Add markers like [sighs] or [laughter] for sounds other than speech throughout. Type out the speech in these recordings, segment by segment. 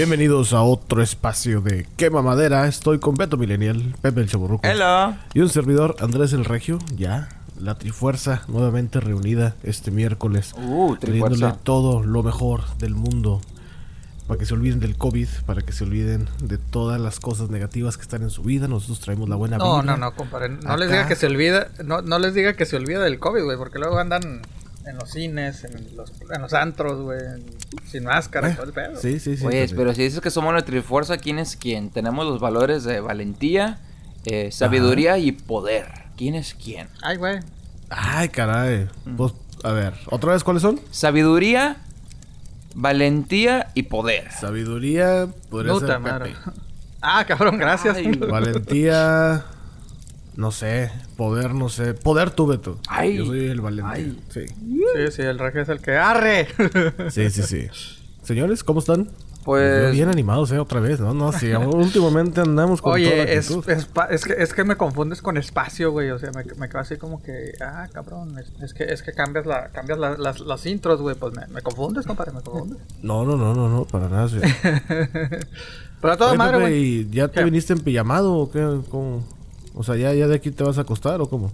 Bienvenidos a otro espacio de Quema Madera. Estoy con Beto Millennial, Pepe el Chaburruco. Hello. Y un servidor, Andrés el Regio. Ya, la Trifuerza nuevamente reunida este miércoles. Uh, Trifuerza. todo lo mejor del mundo. Para que se olviden del COVID, para que se olviden de todas las cosas negativas que están en su vida. Nosotros traemos la buena No, vibra. no, no, compadre. No Acá. les diga que se olvida, no, no les diga que se olvida del COVID, güey, porque luego andan en los cines, en los, en los antros, güey, sin máscara, Eh, todo el pedo. Sí, sí, sí. Oye, pero si dices que somos la Trifuerza, ¿quién es quién? Tenemos los valores de valentía, eh, sabiduría y poder. ¿Quién es quién? Ay, güey. Ay, caray. Pues, a ver, ¿otra vez cuáles son? Sabiduría, valentía y poder. Sabiduría, podría Puta ser. Pepe. Ah, cabrón, gracias. Ay, Valentía. No sé. Poder, no sé. Poder tú, Beto. Ay. Yo soy el valentía. Ay. Sí. Sí, sí, el regio es el que arre. [laughs] Sí, sí, sí. Señores, ¿cómo están? Pues- Bien animados, ¿eh? Otra vez, ¿no? No, sí. [laughs] últimamente andamos con toda la Oye, es, actitud. es, que, es que me confundes con espacio, güey. O sea, me, me quedo así como que, ah, cabrón, es, es que, es que cambias, la, cambias la- las, las intros, güey. Pues me, me confundes, compadre, me confundes. [laughs] No, no, no, no, no, para nada. sí. Pero a toda Oye, madre, güey. ¿y ya te ¿Qué? viniste en pijamado o qué? ¿Cómo? O sea, ¿ya, ¿ya de aquí te vas a acostar o cómo?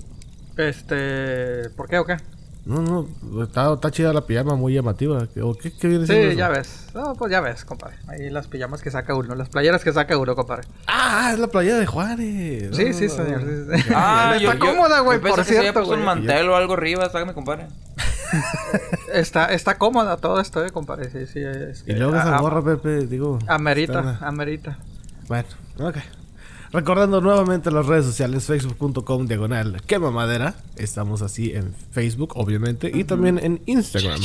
Este, ¿por qué o qué? No, no, está, está chida la pijama, muy llamativa. ¿O qué, qué viene siendo Sí, eso? ya ves. No, pues ya ves, compadre. Ahí las pijamas que saca uno, las playeras que saca uno, compadre. Ah, es la playa de Juárez. Sí, No, sí, señor. sí, sí. Ah, [laughs] está cómoda, güey, por que se cierto, un mantel o algo arriba, sácame, compadre. [laughs] Está, está cómoda todo esto, eh, compadre. Sí, sí. Es Y luego esa ah, gorra, Pepe, digo. Amerita, amerita. Bueno, ok. Recordando nuevamente las redes sociales, facebook.com diagonal quema madera. Estamos así en Facebook, obviamente, y también en Instagram,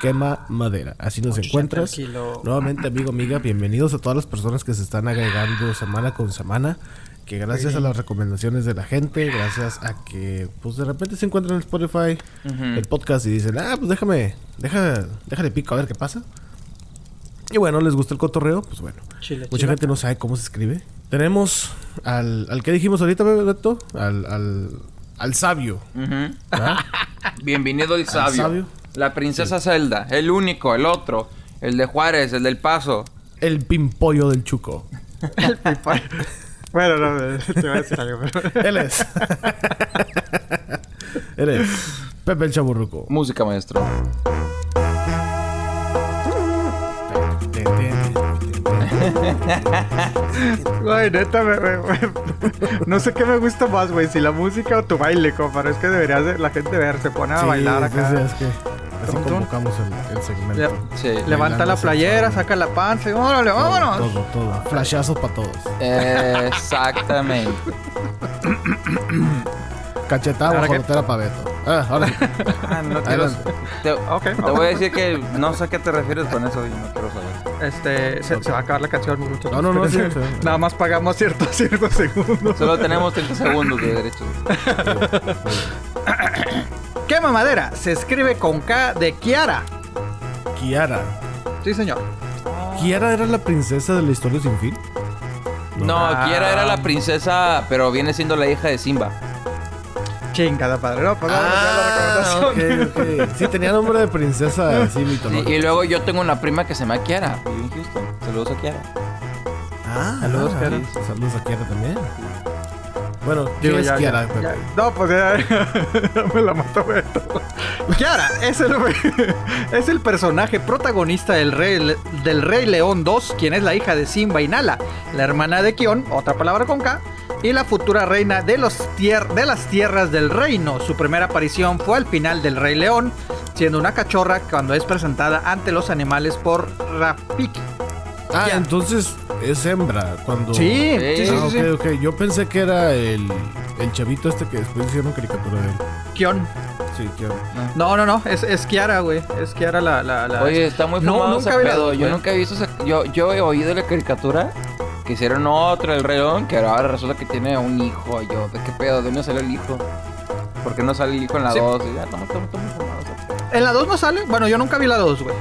quema madera. Así nos encuentras. Nuevamente, amigo, amiga, bienvenidos a todas las personas que se están agregando semana con semana. Que gracias a las recomendaciones de la gente, gracias a que, pues de repente se encuentran en Spotify el podcast y dicen, ah, pues déjame, deja, déjale pico a ver qué pasa. Y bueno, les gusta el cotorreo, pues bueno. Chile, Mucha gente no sabe cómo se escribe. Tenemos al, al que dijimos ahorita, Beto, al, al, al sabio. [laughs] Bienvenido el sabio. sabio. La princesa Zelda. El único, el otro. El de Juárez, el del Paso. el pimpollo del chuco. [laughs] El pipa- bueno, no, te voy a decir algo, pero... [laughs] Él es. Él es Pepe el Chaburruco. Música, maestro. Güey, neta, me- me- me- [laughs] no sé qué me gusta más, güey, si la música o tu baile, compadre. Es que deberías de- la gente ver, se pone a Sí, bailar acá. sí, es que así Tum, tum. convocamos el, el segmento. Le- Sí. Levanta la playera, saca la panza y órale, vámonos. Todo, todo. Flashazo para todos. Exactamente. Cachetada tela para Beto. Ah, ahora. [laughs] Ah, no quiero- Adelante. Te, voy a decir que no sé a qué te refieres con eso y no quiero saber. Este, se, se va a acabar la canción, muchachos. No, no, no, sí, sí. Nada más pagamos ciertos ciertos segundos. Solo tenemos 30 segundos de derecho. [coughs] Quema madera, se escribe con K de Kiara. Kiara. Sí, señor. ¿Kiara era la princesa de la historia sin fin? No, Ah. Kiara era la princesa, pero viene siendo la hija de Simba. Chingada, padre. No, pues Ah, hacer la ok, recomendación. ok. [laughs] Sí, tenía nombre de princesa así Sí, mitológica. y luego yo tengo una prima que se llama Kiara, vive en Houston. Saludos a Kiara. Ah, Saludos, ah, Kiara. sí, Saludos a Kiara también. Bueno, Digo, ¿quién es ya, Kiara, ya, Pepe? ya. No, pues ya, ya me la mató Beto. Kiara es el, [laughs] es el personaje protagonista del Rey, del Rey León 2, quien es la hija de Simba y Nala, la hermana de Kion, otra palabra con K, y la futura reina de, los tier- de las tierras del reino. Su primera aparición fue al final del Rey León, siendo una cachorra cuando es presentada ante los animales por Rafiki. Ah, Ya. entonces es hembra cuando... Sí, Sí. sí, sí, Ah, sí, ok, ok. Yo pensé que era el, el chavito este que después hicieron caricatura de él. Kion. Sí, Kiara. No, no, no, es, es Kiara, güey. Es Kiara la... la, la- Oye, está muy No, nunca ese pedo. Yo nunca he visto esa... Yo, yo he oído la caricatura que hicieron otra, el Rey León, que ahora resulta que tiene un hijo. Yo, ¿de qué pedo? ¿De dónde salió el hijo? ¿Por qué no sale el hijo en la Sí. 2? Y ya, estamos, estamos, estamos fumados. ¿En la 2 no sale? Bueno, yo nunca vi la 2, güey.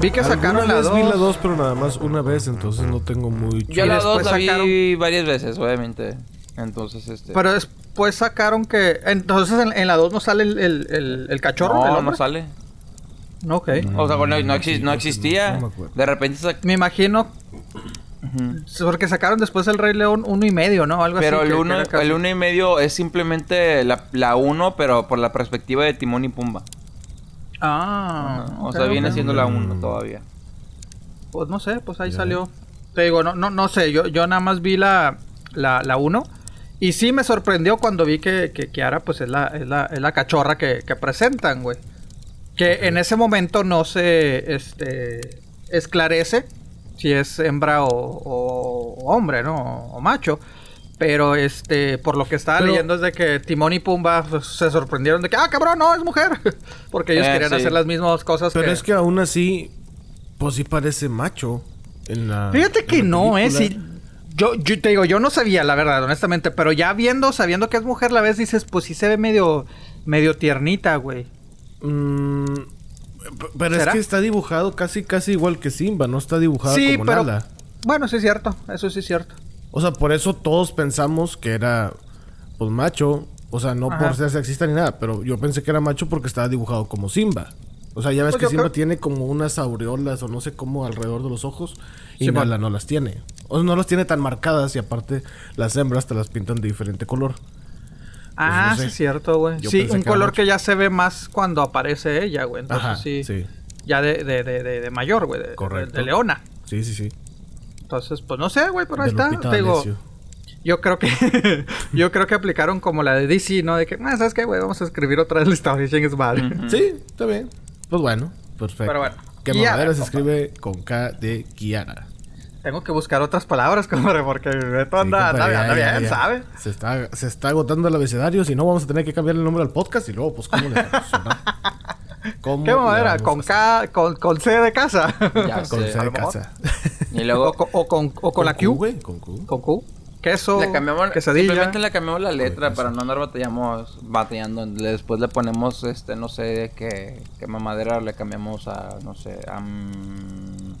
Vi que sacaron la vez 2. vi la 2, pero nada más una vez, entonces no tengo muy... Yo la 2 después la vi sacaron- varias veces, obviamente. Entonces, este... Pero después sacaron que. Entonces en, en la 2 no sale el, el, el, el cachorro. el no, hombre? no sale. No, ok. O sea, bueno, no, Mm, exi- sí, no existía. no, no me acuerdo. de repente Me imagino Porque sacaron después el Rey León uno y medio, ¿no? Algo Pero así. el que- uno, que el uno y medio es simplemente la, la uno, pero por la perspectiva de Timón y Pumba. Ah. o sea, viene siendo la uno todavía. Pues no sé, pues ahí salió. Te digo, no, no, no sé, yo, yo nada más vi la, la, la uno. Y sí me sorprendió cuando vi que, que Kiara, pues es la, es la, es la cachorra que, que presentan, güey. Que en ese momento no se este, esclarece si es hembra o, o- hombre, ¿no? O, macho. Pero este, por lo que estaba Pero- leyendo es de que Timón y Pumba pues, se sorprendieron de que, ah, cabrón, no, es mujer. [laughs] Porque ellos Eh, querían sí. hacer las mismas cosas Pero que... es que aún así, pues sí parece macho. En la, Fíjate en que la no, eh. Sí, yo, yo te digo, yo no sabía, la verdad, honestamente. Pero ya viendo, sabiendo que es mujer, la vez dices, pues sí se ve medio, medio tiernita, güey. Mm, pero ¿Será? es que está dibujado casi casi igual que Simba, no está dibujado Sí, como pero. nada. Bueno, sí es cierto. Eso sí es cierto. O sea, por eso todos pensamos que era pues macho. O sea, no Ajá. por ser sexista ni nada, pero yo pensé que era macho porque estaba dibujado como Simba. O sea, ya ves Pues que Simba creo- tiene como unas aureolas o no sé cómo alrededor de los ojos y. Nala no las tiene. O sea, no las tiene tan marcadas y aparte las hembras te las pintan de diferente color. Ah, no sé. sí es cierto, güey. Yo Sí, un que color que ya se ve más cuando aparece ella, güey. Entonces Ajá, sí, sí. Ya de, de, de, de, de mayor, güey. Correcto. de leona. Sí, sí, sí. Entonces, pues no sé, güey, pero ahí está. Te digo, yo creo que [laughs] yo creo que aplicaron como la de DC, ¿no? De que, ah, ¿sabes qué, güey? Vamos a escribir otra vez la historia. Ujú. Sí, está bien. Pues bueno, perfecto. Pero bueno, Que mamadera se escribe con K de Kiara. Tengo que buscar otras palabras, [laughs] compadre, porque esto anda, Sí, anda, compadre, anda ya, ya, bien, ya. ¿sabe? Se está, se está agotando el abecedario, si no vamos a tener que cambiar el nombre al podcast y luego, pues, ¿cómo le? [laughs] ¿Cómo ¿Qué vamos ¿Con? K, con, con C de casa? Ya [laughs] Con sé. C de casa. Y luego o, con, o con, o con la Q. güey, con Q. Con Q. Queso, le cambiamos, quesadilla. simplemente le cambiamos la letra para no andar batallamos, batallando. Después le ponemos, este, no sé qué, qué mamadera le cambiamos a, no sé, a... mm,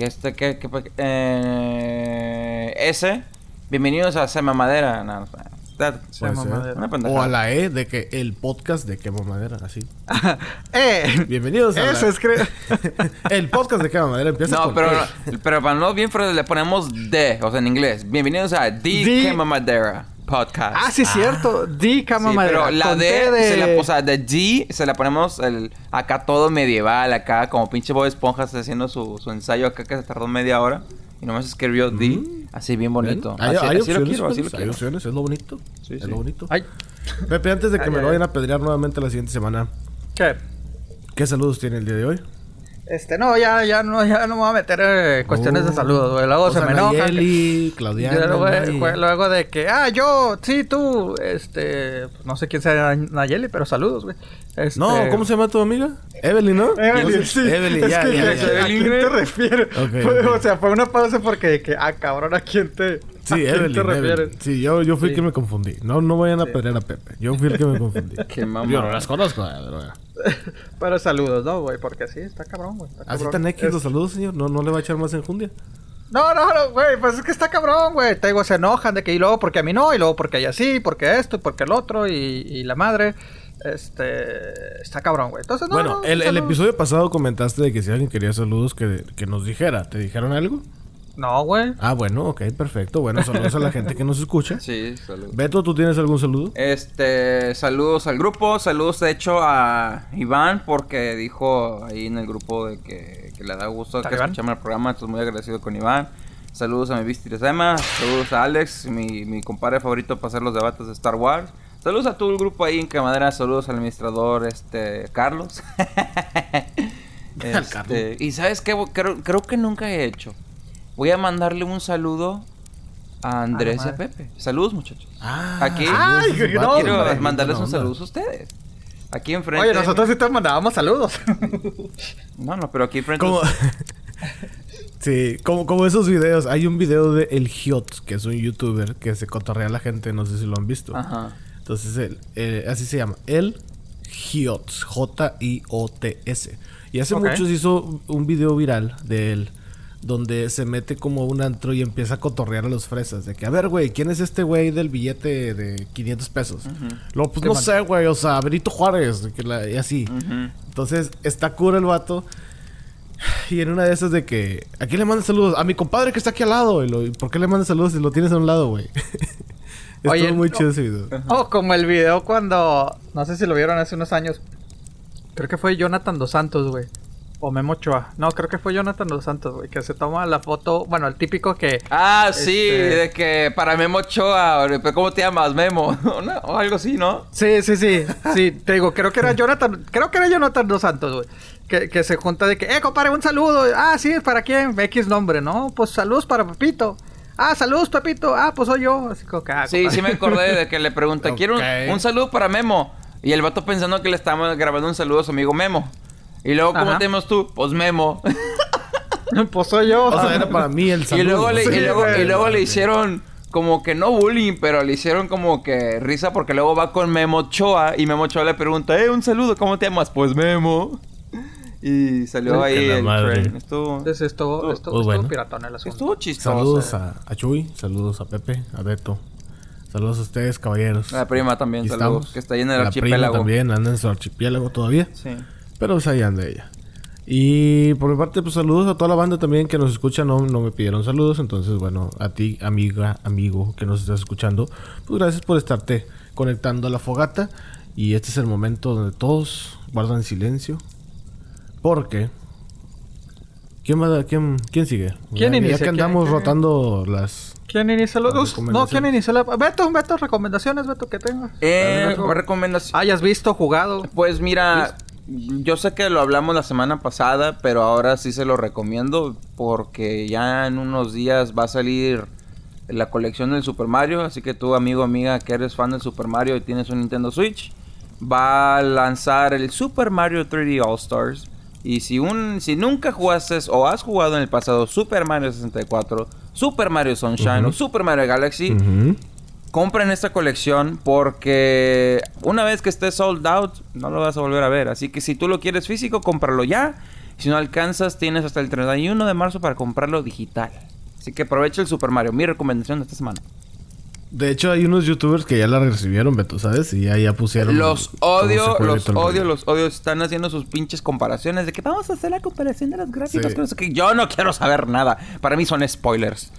que este, que, que, eh, ese. Bienvenidos a Se Mamadera. No, that- Se Puede ser. mamadera. una pendejada. O a la E de que el podcast de Quema Madera, así. [laughs] eh, Bienvenidos a eso la- es [laughs] el podcast de Quema Madera empieza No, con pero, E. pero para no bien, le ponemos D, o sea, en inglés. Bienvenidos a The The- Que Mamadera Podcast. ah, sí es cierto. Di cama Sí, madera. pero la D, de... se la, o sea, de G se la ponemos el, acá todo medieval, acá como pinche Bob Esponja está haciendo su, su ensayo acá que se tardó media hora. Y nomás escribió D, así bien bonito. Hay, así hay así lo opciones, quiero, así lo pues, hay quiero. opciones, es lo bonito. Sí, es sí. lo bonito. Ay, Pepe, antes de que Ay, me ay, lo vayan ay. a pedrear nuevamente la siguiente semana, ¿qué? ¿qué saludos tiene el día de hoy? Este, no, ya, ya no, ya no me voy a meter en cuestiones de Oh. saludos, güey. Luego O se sea, me enojan. que- Nayeli, Claudiana. Ya luego, de que, ah, yo, sí, tú, este, pues, no sé quién sea Nayeli, pero saludos, güey. Este, No, ¿cómo se llama tu amiga? Evelyn, ¿no? Evelyn, No sé- sí. Evelyn, Es ya, que, ya, ¿a ya. quién- ¿A quién te refieres? O sea, fue una pausa porque, que, ah, cabrón, ¿a quién te, Sí, Evelyn, te? Evelyn. Sí, yo, yo fui el Sí. que me confundí. No, no vayan a pedrear a Pepe. Yo fui el que me confundí. [laughs] Qué mamá. Yo no las conozco, eh, [laughs] pero saludos, ¿no, güey? Porque sí, está cabrón, güey. Así cabrón. tan X Es- los saludos, señor. No, no le va a echar más enjundia. No, no, no, güey, pues es que está cabrón, güey. Te digo, se enojan de que y luego porque a mí no, y luego porque ella sí, porque esto, y porque el otro, y, y la madre. Este. Está cabrón, güey. Entonces, no. bueno, no, el, el episodio pasado comentaste de que si alguien quería saludos, que, que nos dijera. ¿Te dijeron algo? No, güey. Ah, bueno, ok, perfecto. Bueno, saludos a la gente que nos escucha. Sí, saludos. Beto, ¿tú tienes algún saludo? Este, saludos al grupo, saludos de hecho a Iván porque dijo ahí en el grupo de que, que le da gusto que escuchamos el programa, estoy muy agradecido con Iván. Saludos a mi Visti Emma, saludos a Alex, mi, mi compadre favorito para hacer los debates de Star Wars. Saludos a todo el grupo ahí en Camadera, saludos al administrador este Carlos. [laughs] [laughs] Este, y sabes qué, creo, creo que nunca he hecho. Voy a mandarle un saludo a Andrés y a. Pepe. Saludos muchachos. Ah, Aquí Ay, no, Quiero mandarles un saludo a ustedes. Aquí enfrente. Oye, nosotros sí te mandábamos saludos. [laughs] No, no, pero aquí enfrente. Como... [laughs] sí, como, como esos videos. Hay un video de El Giot, que es un youtuber que se cotorrea a la gente. No sé si lo han visto. Ajá. Entonces, él, eh, así se llama. El Hiots. J-I-O-T-S. Y hace Ok. mucho se hizo un video viral de él. Donde se mete como un antro y empieza a cotorrear a los fresas. De que, a ver, güey, ¿quién es este güey del billete de 500 pesos? Luego, pues no man. sé, güey. O sea, Benito Juárez. que la- y así. Entonces, está cura el vato. Y en una de esas de que... ¿A quién le mandas saludos? A mi compadre que está aquí al lado. Y lo- ¿y ¿Por qué le mandas saludos si lo tienes a un lado, güey? [laughs] Estuvo Oye, muy no. chido ese video. Oh, como el video cuando. No sé si lo vieron hace unos años. Creo que fue Jonathan Dos Santos, güey. O Memo Ochoa. No, creo que fue Jonathan Dos Santos, güey. Que se toma la foto. Bueno, el típico que. Ah, sí, Este- de que para Memo pero ¿cómo te llamas, Memo? [laughs] ¿No? O algo así, ¿no? Sí, sí, sí. Sí, te digo, creo que era Jonathan. Creo que era Jonathan Dos Santos, güey. Que, que se junta de que, eh, compadre, un saludo. Ah, sí, ¿para quién? X nombre, ¿no? Pues saludos para Pepito. Ah, saludos, Pepito. Ah, pues soy yo. Así como que, ah, Sí, sí me acordé de que le pregunté, [laughs] quiero un, un saludo para Memo. Y el vato pensando que le estábamos grabando un saludo a su amigo Memo. Y luego, ¿cómo Ajá. te llamas tú? Pues Memo. [laughs] Pues soy yo. O sea, era para mí el [laughs] y saludo. luego, le, y luego, güey. y luego le hicieron como que no bullying, pero le hicieron como que risa porque luego va con Memo Ochoa y Memo Ochoa le pregunta, eh, un saludo, ¿cómo te llamas? Pues Memo. Y salió Ay, ahí el madre. tren. Estuvo, Entonces estuvo, Estuvo- estuvo, pues estuvo bueno. piratón el asunto. estuvo chistoso. Saludos a, a Chuy, saludos a Pepe, a Beto. Saludos a ustedes, caballeros. La prima también, saludos. estamos. Que está ahí en el La archipiélago. prima también, anda en su archipiélago todavía. Sí. Pero pues ahí anda ella. Y por mi parte, pues saludos a toda la banda también que nos escucha. No, no me pidieron saludos. Entonces, bueno, a ti, amiga, amigo que nos estás escuchando, pues gracias por estarte conectando a la fogata. Y este es el momento donde todos guardan silencio. Porque. ¿Quién, va a- quién, quién sigue? ¿Quién ya, inicia? Ya que ¿Quién- andamos quién- rotando las. ¿Quién inicia los? No, recomendaciones. ¿quién inicia la... Beto, Beto, recomendaciones, Beto, que tengas. Eh, Algo recomendación. Hayas visto, jugado. Pues mira, yo sé que lo hablamos la semana pasada, pero ahora sí se lo recomiendo porque ya en unos días va a salir la colección del Super Mario, así que tú amigo amiga que eres fan del Super Mario y tienes un Nintendo Switch, va a lanzar el Super Mario 3D All Stars. Y si un si nunca jugaste o has jugado en el pasado Super Mario 64, Super Mario Sunshine o Super Mario Galaxy. Compren esta colección porque una vez que esté sold out no lo vas a volver a ver. Así que si tú lo quieres físico, cómpralo ya. Si no alcanzas, tienes hasta el 31 de marzo para comprarlo digital. Así que aprovecha el Super Mario. Mi recomendación de esta semana. De hecho, hay unos youtubers que ya la recibieron, Beto, ¿sabes? Y ya, ya pusieron. Los odio, los odio, los odio. Están haciendo sus pinches comparaciones de que vamos a hacer la comparación de las gráficas. Sí. que. Yo no quiero saber nada. Para mí son spoilers.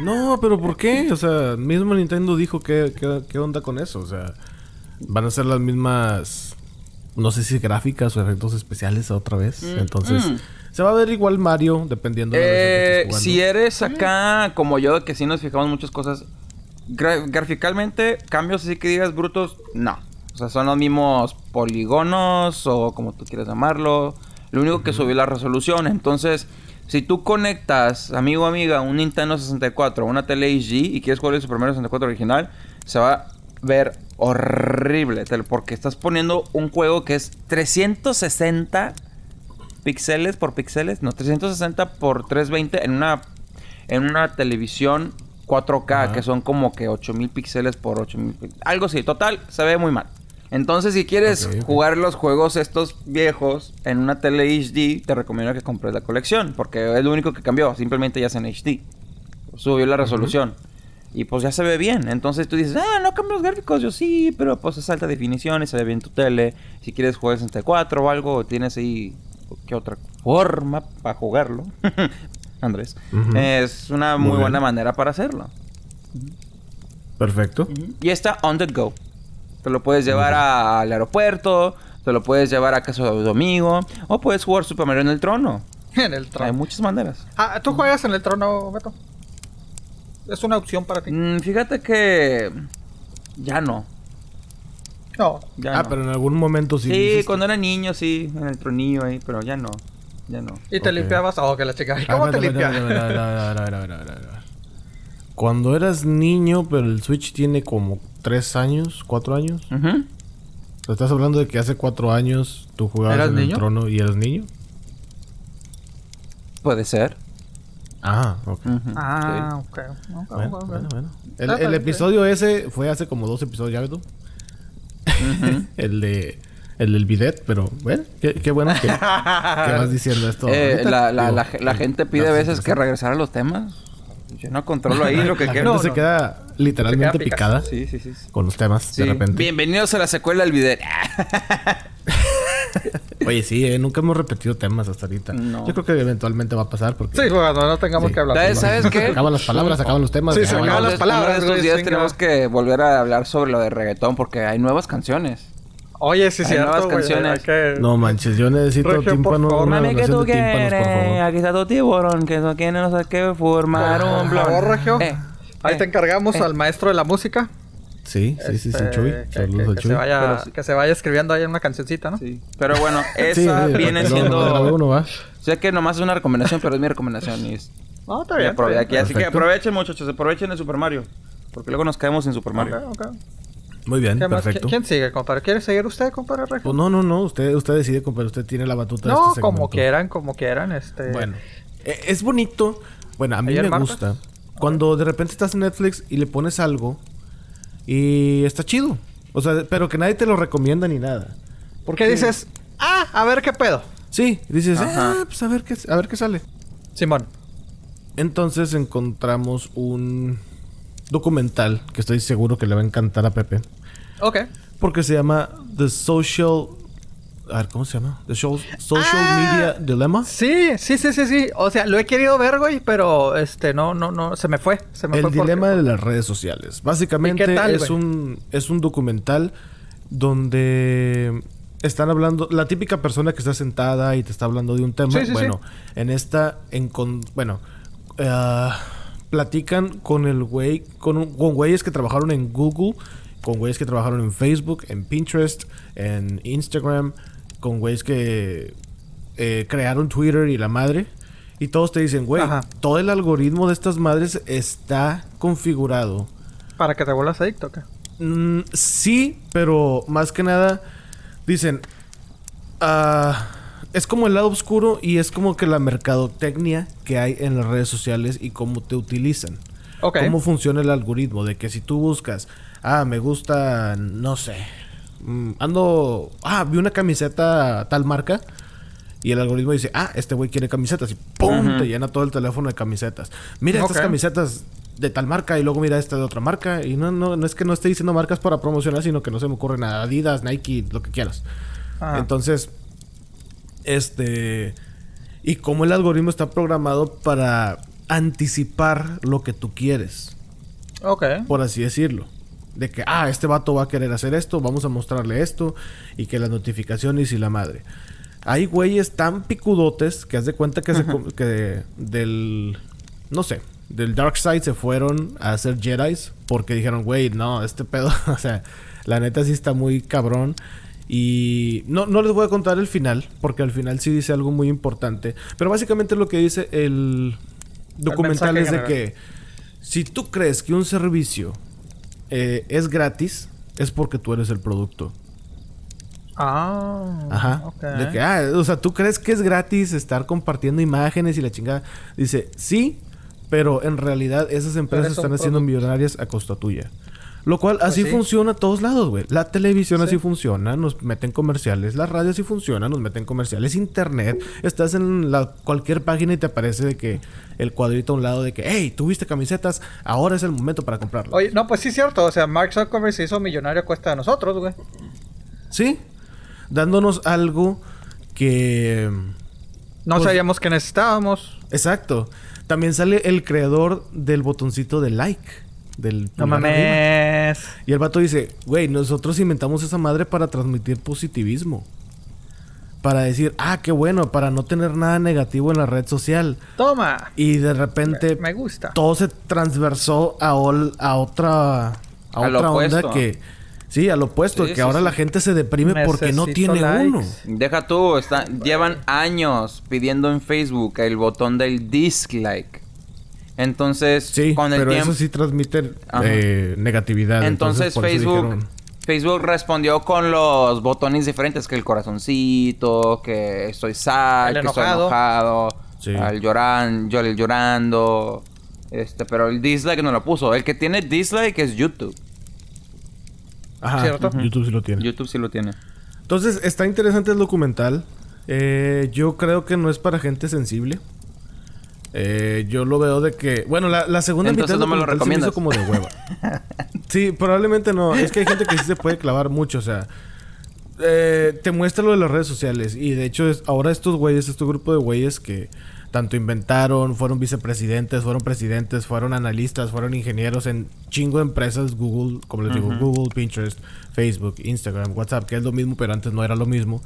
No, pero ¿por qué? O sea, mismo Nintendo dijo que, que- onda con eso. O sea, van a ser las mismas, no sé si gráficas o efectos especiales otra vez. Entonces, mm. se va a ver igual Mario dependiendo de la que Eh, si eres acá como yo, que sí nos fijamos muchas cosas, gra- graficalmente, cambios así que digas brutos, no. O sea, son los mismos polígonos o como tú quieras llamarlo. Lo único que subió la resolución. Entonces, si tú conectas, amigo o amiga, un Nintendo 64 a una tele HD y quieres jugar el Super Mario 64 original, se va a ver horrible. Porque estás poniendo un juego que es 360 píxeles por píxeles, no, 360 por 320 en una en una televisión 4K Ajá. que son como que 8000 píxeles por 8000, pí- algo así, total, se ve muy mal. Entonces, si quieres jugar los juegos estos viejos en una tele HD, te recomiendo que compres la colección, porque es lo único que cambió, simplemente ya es en HD. Subió la resolución. Y pues ya se ve bien. Entonces tú dices, ah, no cambian los gráficos. Yo sí, pero pues es alta definición y se ve bien tu tele. Si quieres jugar 64 o algo, tienes ahí qué otra forma para jugarlo. [laughs] Andrés. Es una muy, Muy buena manera para hacerlo. Perfecto. Y está on the go. Te lo puedes llevar a- al aeropuerto, te lo puedes llevar a casa de tu amigo, o puedes jugar Super Mario en el trono. En el Hay trono. muchas maneras. Ah, ¿tú juegas en el trono, Beto? Es una opción para ti. Mm, fíjate que ya no. No. Ya ah, no. pero en algún momento sí. Sí, cuando era niño, sí, en el tronillo ahí, pero ya no. Ya no. Y te Ok. limpiabas. Oh, que la chica. ¿Y Ah, ¿Cómo te espera, Cuando eras niño, pero el Switch tiene como tres años, cuatro años. Ujú. ¿Estás hablando de que hace cuatro años tú jugabas ¿Eras en niño? el trono y eras niño? Puede ser. Ah, ok. Ah, ok. Ok, Bueno, bueno, bueno. El, episodio ese fue hace como dos episodios, ¿ya ves tú? [laughs] El de... El del bidet, pero bueno, qué, qué bueno que, que vas [laughs] diciendo esto. Eh, la, la, Digo, la, la gente pide a veces que regresar a los temas. Yo no controlo ahí lo que [laughs] La quiero. gente No, se no. queda literalmente Se queda picada Sí, sí, sí. sí. con los temas Sí. de repente. Bienvenidos a la secuela del video. [laughs] Oye, sí, eh, nunca hemos repetido temas hasta ahorita. No. Yo creo que eventualmente va a pasar porque... Sí, no tengamos Sí. que hablar. ¿Sabes, ¿sabes qué? Acaban las palabras, acaban los temas. Sí, se acaban las palabras, estos días tenemos que volver a hablar sobre lo de reggaetón porque hay nuevas canciones. Oye, sí, cierto, nuevas güey, canciones. que- No manches, yo necesito Regio, por tímpano, favor. Mami, ¿qué donación tú por quieres? favor. Aquí está tu tiburón, que no quiere no sé qué formar Por un blog. favor, Regio. Eh, Ahí eh, te encargamos eh. al maestro de la música. Sí, sí, sí, sí, Este, Chuy. que- Saludos que, a que Chuy. se vaya, Pero sí. que se vaya escribiendo ahí en una cancioncita, ¿no? Sí. Pero bueno, [laughs] Sí, esa sí, viene que no siendo... uno, ¿va? Sé que nomás es una recomendación, pero es mi recomendación y es... No, está bien. está aprove- bien. aquí, así que aprovechen, muchachos, aprovechen el Super Mario. Porque luego nos caemos en Super Mario. Ok, ok. Muy bien, perfecto. ¿Quién, sigue, compadre? ¿Quiere seguir usted, compadre Regio? Pues no, no, no. Usted, usted decide, compadre. Usted tiene la batuta de no, este como quieran, como quieran. Este... Bueno, eh, es bonito. Bueno, a mí ¿Ayer me gusta. Cuando de repente estás en Netflix y le pones algo y está chido. O sea, pero que nadie te lo recomienda ni nada. ¿Por qué dices? Ah, a ver qué pedo. Sí, dices, ah, pues a ver qué, a ver qué sale. Simón. Entonces encontramos un documental que estoy seguro que le va a encantar a Pepe. Ok. Porque se llama The Social... A ver, ¿cómo se llama? The Show- Social Ah. Media Dilemma. Sí, sí, sí, sí, sí. O sea, lo he querido ver, güey, pero este, no, no, no, se me fue. Se me El fue porque- dilema de las redes sociales. Básicamente ¿Y qué tal, es güey? un es un documental donde están hablando la típica persona que está sentada y te está hablando de un tema. Sí, sí, bueno, en esta en con- bueno, ah, platican con el güey con un- con güeyes que trabajaron en Google, con güeyes que trabajaron en Facebook, en Pinterest, en Instagram, con güeyes que eh, crearon Twitter y la madre. Y todos te dicen, güey, Ajá. todo el algoritmo de estas madres está configurado. Para que te vuelvas adicto, ¿qué? Mm, sí, pero más que nada dicen, ah, es como el lado oscuro y es como que la mercadotecnia que hay en las redes sociales y cómo te utilizan. Ok. Cómo funciona el algoritmo de que si tú buscas, ah, me gusta, no sé, mm, ando, ah, vi una camiseta tal marca. Y el algoritmo dice, ah, este güey quiere camisetas. Y ¡pum! Te llena todo el teléfono de camisetas. Mira estas camisetas de tal marca y luego mira esta de otra marca. Y no, no, no es que no esté diciendo marcas para promocionar, sino que no se me ocurre nada. Adidas, Nike, lo que quieras. Ah. Entonces, este... Y cómo el algoritmo está programado para anticipar lo que tú quieres Ok. por así decirlo. De que, ah, este vato va a querer hacer esto, vamos a mostrarle esto, y que las notificaciones y la madre. Hay güeyes tan picudotes que haz de cuenta que, se del, no sé, del Dark Side se fueron a hacer Jedi's porque dijeron, güey, no, este pedo, [laughs] o sea, la neta sí está muy cabrón. Y no, no les voy a contar el final, porque al final sí dice algo muy importante. Pero básicamente lo que dice el documental es de general. que si tú crees que un servicio eh, es gratis, es porque tú eres el producto. Ah. Ajá. De que, ah, o sea, tú crees que es gratis estar compartiendo imágenes y la chingada. Dice, sí, pero en realidad esas empresas están haciendo millonarias a costa tuya. Lo cual así sí. funciona a todos lados, güey. La televisión Sí. así funciona, nos meten comerciales. La radio así funciona, nos meten comerciales. Internet, estás en la, cualquier página y te aparece de que el cuadrito a un lado de que, hey, tuviste camisetas, ahora es el momento para comprarlas. Oye, no, pues sí es cierto. O sea, Mark Zuckerberg se hizo millonario a cuesta de nosotros, güey. Sí, dándonos algo que... No Pues- sabíamos que necesitábamos. Exacto. También sale el creador del botoncito de like. Del No arriba. mames. Y el vato dice, güey, nosotros inventamos esa madre para transmitir positivismo. Para decir, ah, qué bueno, para no tener nada negativo en la red social. Toma. Y de repente Me gusta. todo se transversó a, ol- a otra, a Al otra onda opuesto. que... Sí, al opuesto, Sí, que sí, ahora sí. la gente se deprime porque no tiene likes. uno. Deja tú, está, llevan años pidiendo en Facebook el botón del dislike. Entonces, Sí, con el pero tiempo... eso sí transmite eh, negatividad. Entonces, Facebook, dijeron- Facebook respondió con los botones diferentes, que el corazoncito, que estoy sad, El que estoy enojado. Sí. al lloran, yo el llorando, este, pero el dislike no lo puso. El que tiene dislike es YouTube. Ajá, ¿Cierto? YouTube sí lo tiene. YouTube sí lo tiene. Entonces, está interesante el documental. Eh, yo creo que no es para gente sensible. Eh, yo lo veo de que... Bueno, la, la segunda Entonces mitad no me lo hizo recomiendas. como de hueva. [laughs] sí, probablemente no. Es que hay gente que sí se puede clavar mucho. O sea, eh, te muestra lo de las redes sociales. Y de hecho, es, ahora estos güeyes, este grupo de güeyes que tanto inventaron, fueron vicepresidentes, fueron presidentes, fueron analistas, fueron ingenieros en chingo de empresas, Google, como les digo, Google, Pinterest, Facebook, Instagram, WhatsApp, que es lo mismo, pero antes no era lo mismo.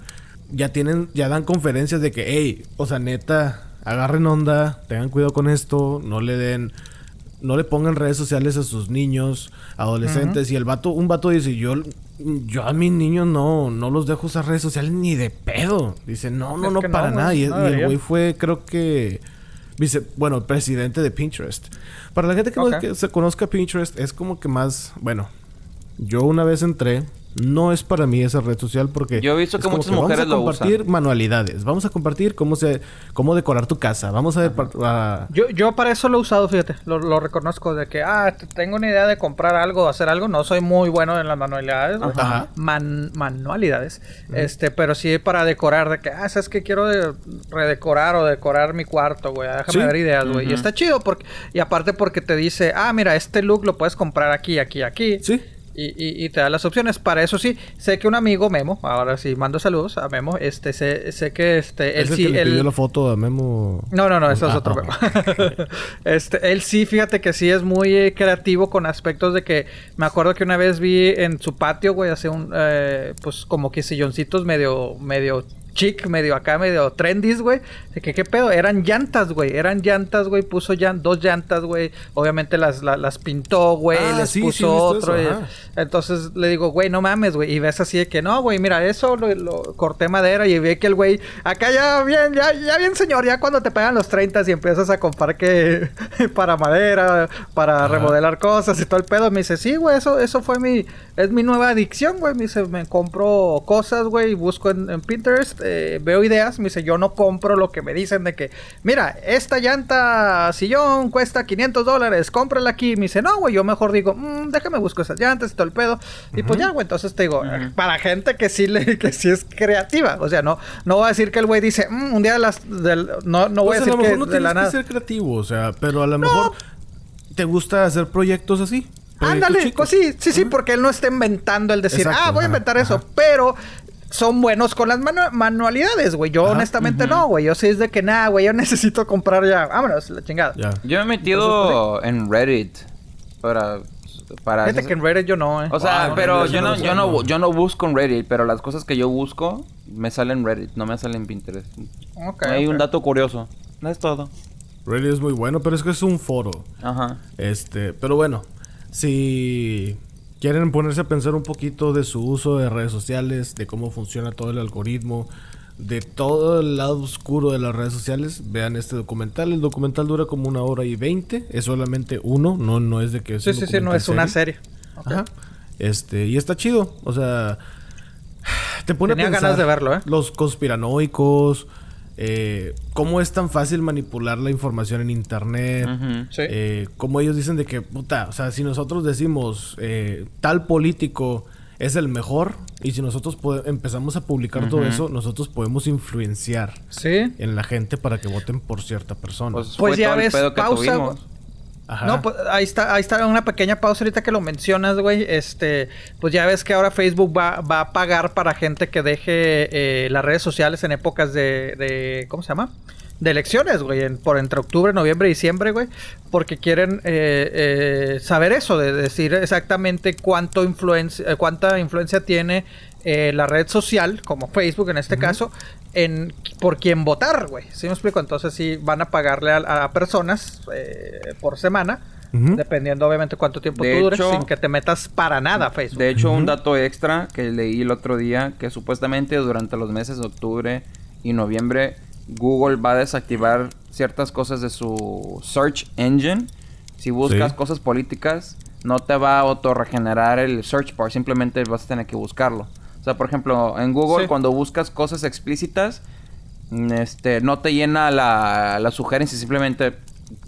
Ya tienen, ya dan conferencias de que, hey, o sea, neta, agarren onda, tengan cuidado con esto, no le den no le pongan redes sociales a sus niños, adolescentes. Y el vato, un vato dice, yo, yo a mis niños no, no los dejo usar redes sociales ni de pedo. Dice, no, no, no, para nada. Y, el güey fue, creo que, dice, bueno, presidente de Pinterest. Para la gente que no que se conozca Pinterest, es como que más, bueno, yo una vez entré, no es para mí esa red social porque yo he visto que muchas mujeres vamos a compartir manualidades vamos a compartir cómo se cómo decorar tu casa vamos a, ver yo yo para eso lo he usado fíjate lo, reconozco de que ah tengo una idea de comprar algo hacer algo no soy muy bueno en las manualidades manualidades este pero sí para decorar de que ah sabes que quiero redecorar o decorar mi cuarto güey déjame ver ideas güey y está chido porque y aparte porque te dice ah mira este look lo puedes comprar aquí aquí aquí sí y, y, te da las opciones. Para eso sí, sé que un amigo, Memo, ahora sí mando saludos a Memo, este, sé, sé que este, él sí... Que le pidió la foto a Memo? No, no, no, eso es ah, otro Memo. [laughs] este, él sí, fíjate que sí es muy eh, creativo con aspectos de que... Me acuerdo que una vez vi en su patio, güey, hace un... Eh, pues como que silloncitos medio, medio chic, medio acá, medio trendys, güey. De que qué pedo, eran llantas, güey. Eran llantas, güey. Puso ya dos llantas, güey. Obviamente las, las, pintó, güey. Ah, les puso otro. entonces le digo, güey, no mames, güey. Y ves así de que no, güey, mira, eso lo, corté madera y vi que el güey, acá ya bien, ya, ya bien, señor, ya cuando te pegan los 30 y empiezas a comprar que [laughs] para madera, para remodelar cosas y todo el pedo, me dice, sí, güey, eso, eso fue mi, es mi nueva adicción, güey. Me dice, me compro cosas, güey, y busco en Pinterest eh, veo ideas, me dice, yo no compro lo que me dicen de que, mira, esta llanta sillón cuesta 500 dólares, cómprala aquí. Me dice, no, güey, yo mejor digo, mmm, déjame buscar esas llantas y todo el pedo. Y pues ya, güey, entonces te digo, para gente que sí, le, que sí es creativa. O sea, no, no voy a decir que el güey dice, mmm, un día de las... no, no voy a decir que no de la nada. que ser creativo, o sea, pero a lo mejor te gusta hacer proyectos así. Ándale, pues sí, sí, sí, porque él no está inventando el decir, ah, voy a inventar eso, pero son buenos con las manualidades, güey. Yo honestamente no, güey. Yo sí es de que nada, güey. Yo [laughs] necesito comprar ya. Vámonos, la chingada. Yo me he metido en Reddit para para Fíjate que en Reddit yo no, eh. O sea, ah, pero yo no, yo no, yo no busco en Reddit, pero las cosas que yo busco me salen en Reddit, no me salen en Pinterest. Okay, Hay un dato curioso. No es todo. Reddit es muy bueno, pero es que es un foro. Ajá. Este, pero bueno, si quieren ponerse a pensar un poquito de su uso de redes sociales, de cómo funciona todo el algoritmo, de todo el lado oscuro de las redes sociales, vean este documental. El documental dura como una hora y veinte, es solamente uno, no, no es de que... sí, sí, sí, no es una serie. Ajá. Este, y está chido, o sea, [sighs] te pone a pensar ganas de verlo, ¿eh? Los conspiranoicos, eh, cómo es tan fácil manipular la información en internet, eh, como ellos dicen de que, puta, o sea, si nosotros decimos eh, tal político es el mejor y si nosotros empezamos a publicar todo eso, nosotros podemos influenciar en la gente para que voten por cierta persona. Pues, pues ya ves, pausa. No, pues ahí está, ahí está una pequeña pausa ahorita que lo mencionas, güey. Este, pues ya ves que ahora Facebook va, va a pagar para gente que deje eh, las redes sociales en épocas de, de ¿cómo se llama? De elecciones, güey, por entre octubre, noviembre y diciembre, güey, porque quieren eh, eh, saber eso, de decir exactamente cuánto influencia, cuánta influencia tiene la red social, como Facebook en este caso, en por quién votar, güey. ¿Sí me explico? Entonces sí van a pagarle a, personas eh, por semana. Dependiendo obviamente cuánto tiempo tú dures, sin que te metas para nada a Facebook. De hecho, un dato extra que leí el otro día, que supuestamente durante los meses de octubre y noviembre, Google va a desactivar ciertas cosas de su search engine. Si buscas cosas políticas, no te va a autorregenerar el search bar, simplemente vas a tener que buscarlo. O sea, por ejemplo, en Google cuando buscas cosas explícitas, este, no te llena la, la sugerencia, simplemente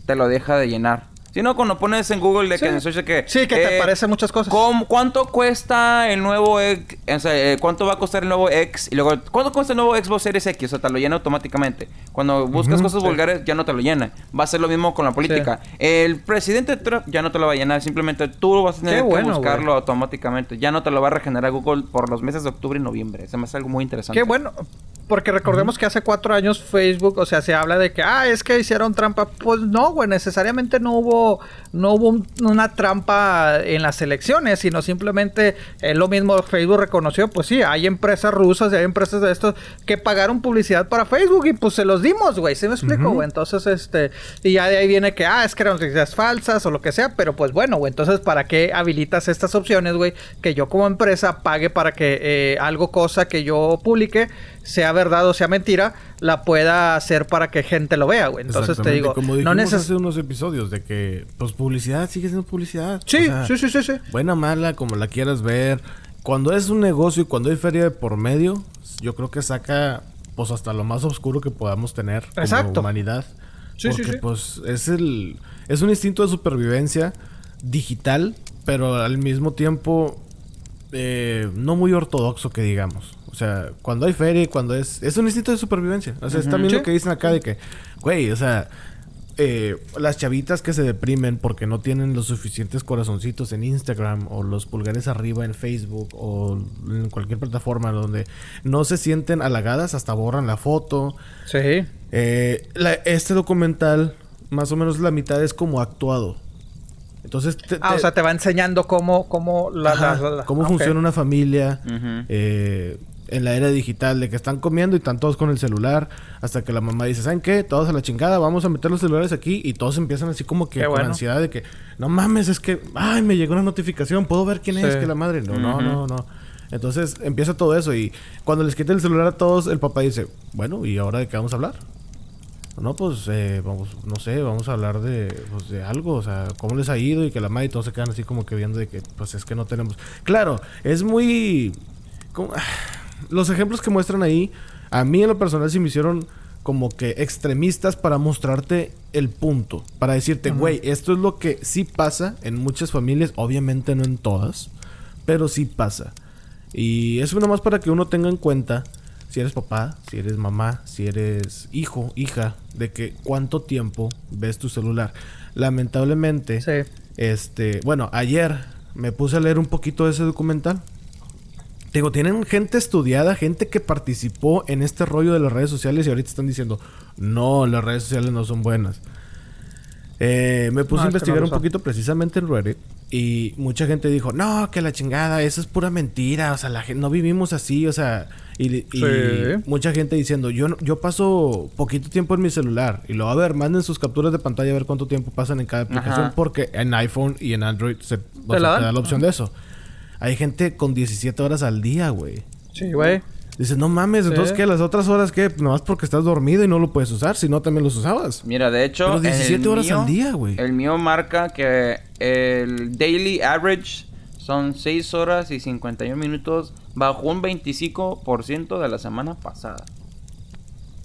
te lo deja de llenar. Si no, cuando pones en Google de que Sí. en el search de que... Sí, que te eh, aparecen muchas cosas. ¿cómo- ¿Cuánto cuesta el nuevo X? O sea, eh, ¿cuánto va a costar el nuevo X? Y luego, ¿cuánto cuesta el nuevo Xbox Series X? O sea, te lo llena automáticamente. Cuando buscas cosas vulgares, ya no te lo llena. Va a ser lo mismo con la política. El presidente Trump ya no te lo va a llenar. Simplemente tú vas a tener que buscarlo automáticamente. Ya no te lo va a regenerar Google por los meses de octubre y noviembre. Se me hace algo muy interesante. Qué bueno, porque recordemos que hace cuatro años Facebook, o sea, se habla de que, ah, es que hicieron trampa. Pues no, güey, necesariamente no hubo, no hubo un- una trampa en las elecciones, sino simplemente es lo mismo Facebook reconoció, pues sí, hay empresas rusas y hay empresas de estos que pagaron publicidad para Facebook y pues se los dimos, güey, ¿sí me explico, güey? Entonces, este, y ya de ahí viene que, ah, es que eran noticias falsas o lo que sea, pero pues bueno, güey, entonces, ¿para qué habilitas estas opciones, güey? Que yo como empresa pague para que eh, algo, cosa que yo publique, sea verdad o sea mentira, la pueda hacer para que gente lo vea, güey. Entonces te digo, como no hace unos episodios de que, pues publicidad sigue siendo publicidad. Sí, O sea, sí, sí, sí, sí. Buena, mala, como la quieras ver. Cuando es un negocio y cuando hay feria de por medio, yo creo que saca, pues hasta lo más oscuro que podamos tener como Exacto. humanidad. Sí, sí, porque, sí. pues, es el... Es un instinto de supervivencia digital, pero al mismo tiempo eh, no muy ortodoxo que digamos. O sea, cuando hay feria cuando es... Es un instinto de supervivencia. O sea, es también Sí. lo que dicen acá de que, güey, o sea, eh, las chavitas que se deprimen porque no tienen los suficientes corazoncitos en Instagram o los pulgares arriba en Facebook o en cualquier plataforma donde no se sienten halagadas, hasta borran la foto. Sí. Eh, la- este documental, más o menos la mitad es como actuado. Entonces, te- Ah, o sea, te va enseñando cómo, cómo la, Ajá, la- la- cómo funciona una familia Ujú. eh, en la era digital, de que están comiendo y están todos con el celular, hasta que la mamá dice, ¿saben qué? Todos a la chingada, vamos a meter los celulares aquí y todos empiezan así como que Qué con bueno. ansiedad de que, no mames, es que, ay, me llegó una notificación, ¿puedo ver quién es? Que la madre, no, no, no, no. Entonces empieza todo eso y cuando les quita el celular a todos, el papá dice, bueno, ¿y ahora de qué vamos a hablar? No, pues, eh, vamos, no sé, vamos a hablar de, pues, de algo, o sea, cómo les ha ido y que la madre y todos se quedan así como que viendo de que, pues, es que no tenemos. Claro, es muy. como- Los ejemplos que muestran ahí, a mí en lo personal sí me hicieron como que extremistas para mostrarte el punto, para decirte, güey, esto es lo que sí pasa en muchas familias, obviamente no en todas, pero sí pasa. Y eso nada más para que uno tenga en cuenta, si eres papá, si eres mamá, si eres hijo, hija, de que cuánto tiempo ves tu celular. Lamentablemente, Sí. este, bueno, ayer me puse a leer un poquito de ese documental. Digo, tienen gente estudiada, gente que participó en este rollo de las redes sociales y ahorita están diciendo, no, las redes sociales no son buenas. Eh, me puse No, a investigar no un poquito precisamente en Reddit y mucha gente dijo, no, que la chingada, eso es pura mentira, o sea, la gente, no vivimos así, o sea, y, y Sí. mucha gente diciendo, yo, yo paso poquito tiempo en mi celular y lo a ver, manden sus capturas de pantalla a ver cuánto tiempo pasan en cada aplicación, Ajá. porque en iPhone y en Android se o sea, la te dan? da la opción de eso. Hay gente con 17 horas al día, güey. Sí, güey. Dices, no mames, Sí. entonces, ¿qué? ¿Las otras horas qué? Nomás porque estás dormido y no lo puedes usar, si no también los usabas. Mira, de hecho... Pero 17 el horas mío- al día, güey. El mío marca que el daily average son 6 horas y 51 minutos. Bajó un 25% de la semana pasada.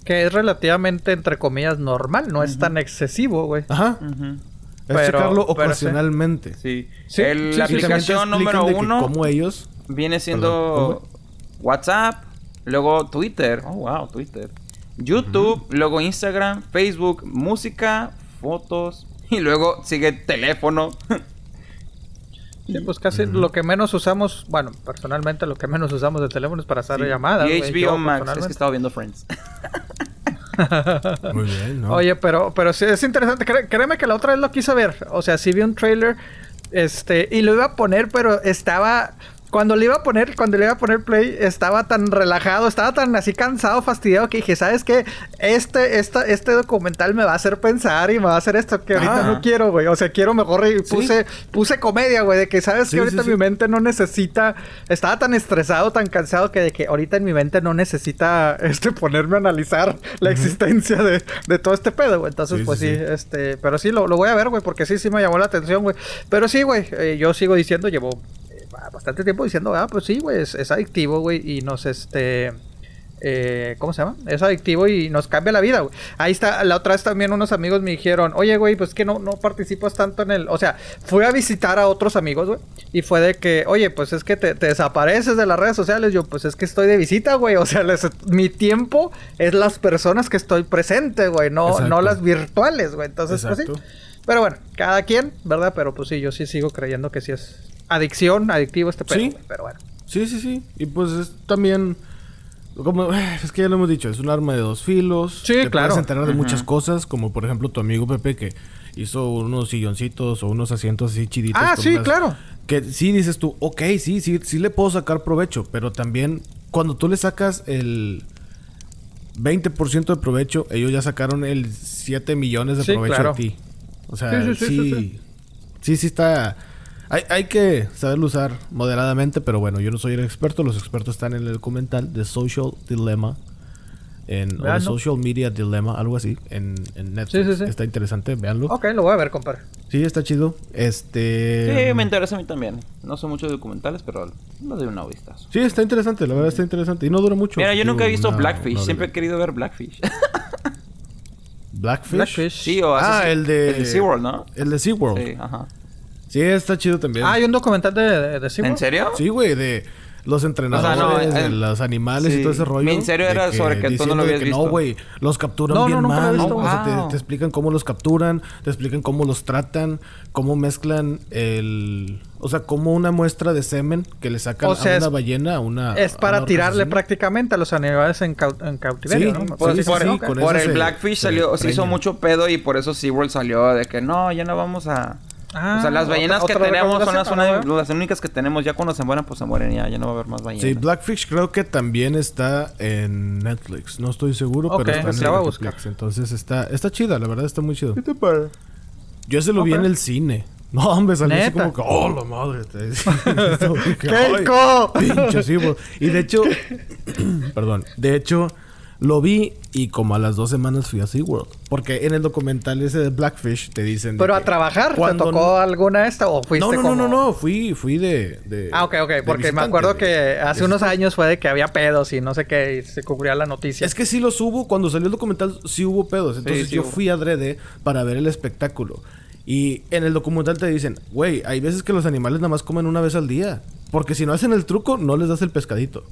Que es relativamente, entre comillas, normal. No es tan excesivo, güey. Ajá. Ujú. Es Pero- checarlo pero sí. ocasionalmente. Sí. Sí, El- sí, la sí, aplicación número uno Cómo ellos... viene siendo WhatsApp, luego Twitter. Oh, wow, Twitter. YouTube, luego Instagram, Facebook, música, fotos. [laughs] Y luego sigue teléfono. [laughs] Sí, pues casi lo que menos usamos, bueno, personalmente lo que menos usamos de teléfono es para hacer llamadas. y HBO Max. Es que estaba viendo Friends. [laughs] [laughs] Muy bien, ¿no? Oye, pero, pero sí es interesante. Cré- créeme que la otra vez lo quise ver. O sea, sí vi un trailer. Este, y lo iba a poner, pero estaba. Cuando le iba a poner, cuando le iba a poner play, estaba tan relajado, estaba tan así cansado, fastidiado, que dije, ¿sabes qué? Este, esta, este documental me va a hacer pensar y me va a hacer esto que ahorita no quiero, güey. O sea, quiero mejor. Sí. Puse, puse comedia, güey, de que sabes Sí, que ahorita sí, mi mente no necesita. Estaba tan estresado, tan cansado que de que ahorita en mi mente no necesita este ponerme a analizar la existencia de, de todo este pedo, güey. Entonces, pues sí, este, pero sí lo, lo voy a ver, güey, porque sí, sí me llamó la atención, güey. Pero sí, güey, eh, yo sigo diciendo, llevo bastante tiempo diciendo, ah, pues sí, güey, es, es adictivo, güey, y nos, este. eh, ¿cómo se llama? Es adictivo y nos cambia la vida, güey. Ahí está, la otra vez también unos amigos me dijeron, oye, güey, pues que no, no participas tanto en el... O sea, fui a visitar a otros amigos, güey. Y fue de que, oye, pues es que te, te desapareces de las redes sociales. Yo, pues es que estoy de visita, güey. [laughs] O sea, les- mi tiempo es las personas que estoy presente, güey. No, Exacto. no las virtuales, güey. Entonces, pues sí. Pero bueno, cada quien, ¿verdad? Pero pues sí, yo sí sigo creyendo que sí es adicción, adictivo este pedo. Sí. Pero bueno. Sí, sí, sí. Y pues es también. Como, es que ya lo hemos dicho, es un arma de dos filos. Sí, Te claro. puedes enterar de muchas cosas, como por ejemplo tu amigo Pepe que hizo unos silloncitos o unos asientos así chiditos. Ah, sí, claro. Que sí dices tú, ok, sí, sí, sí le puedo sacar provecho, pero también cuando tú le sacas el 20% de provecho, ellos ya sacaron el 7 millones de Sí, provecho claro. de ti. O sea, Sí, sí, sí, sí, sí, sí, sí, sí está... Hay, hay que saberlo usar moderadamente, pero bueno, yo no soy el experto. Los expertos están en el documental de Social Dilemma. En, o de. Social Media Dilemma, algo así, en, en Netflix. Sí, sí, sí. Está interesante, véanlo. Ok, lo voy a ver, compadre. Sí, está chido. Este... Sí, me interesa a mí también. No sé mucho de documentales, pero no doy una vistazo. Sí, está interesante, la verdad está interesante. Y no dura mucho. Mira, yo nunca he visto una- Blackfish. una Siempre he querido ver Blackfish. ¿Blackfish? Blackfish. sí, o Ah, el de... El de SeaWorld, ¿no? El de SeaWorld. Sí, ajá. Sí, está chido también. Ah, hay un documental de, de, de SeaWorld? ¿En serio? Sí, güey, de los entrenadores, no, de eh, los animales y sí. todo ese rollo. Mi en serio era sobre que tú no lo habías que No, visto. güey, los capturan No, no, bien lo he mal. visto. O sea, te, Wow. te explican cómo los capturan, te explican cómo los tratan, cómo mezclan el... O sea, como una muestra de semen que le sacan O sea, a una es- ballena, a una... Es para una tirarle prácticamente a los animales en, cau- en cautiverio, Sí, ¿no? Por- sí, por- con Por el se- Blackfish se salió, se hizo mucho pedo y por eso SeaWorld salió de que no, ya no vamos a... Ah, o sea, las otra- ballenas que otra tenemos son las, recomendación, una- las únicas que tenemos. Ya cuando se mueren, pues se mueren ya. Ya no va a haber más ballenas. Sí, Blackfish creo que también está en Netflix. No estoy seguro, pero está pues en a Netflix. buscar. Entonces está, está chida, la verdad está muy chido. te parece? Yo ese lo vi en el cine. [laughs] No, hombre, salió así como que, oh, la madre. te [laughs] ¡Keiko! "Ay, Pinche sí, bro". Y de hecho, [clears throat] perdón, de hecho, lo vi y como a las dos semanas fui a SeaWorld. Porque en el documental ese de Blackfish te dicen. ¿Pero a trabajar? ¿Te tocó no- alguna esta o fuiste No, no, no, como- no, no, fui, fui de, de- Ah, ok, ok. Porque me acuerdo de- que hace de unos visitante. años fue de que había pedos y no sé qué, y se cubría la noticia. Es que sí los hubo, cuando salió el documental sí hubo pedos. Entonces sí yo hubo. fui adrede para ver el espectáculo. Y en el documental te dicen, güey, hay veces que los animales nada más comen una vez al día. Porque si no hacen el truco, no les das el pescadito.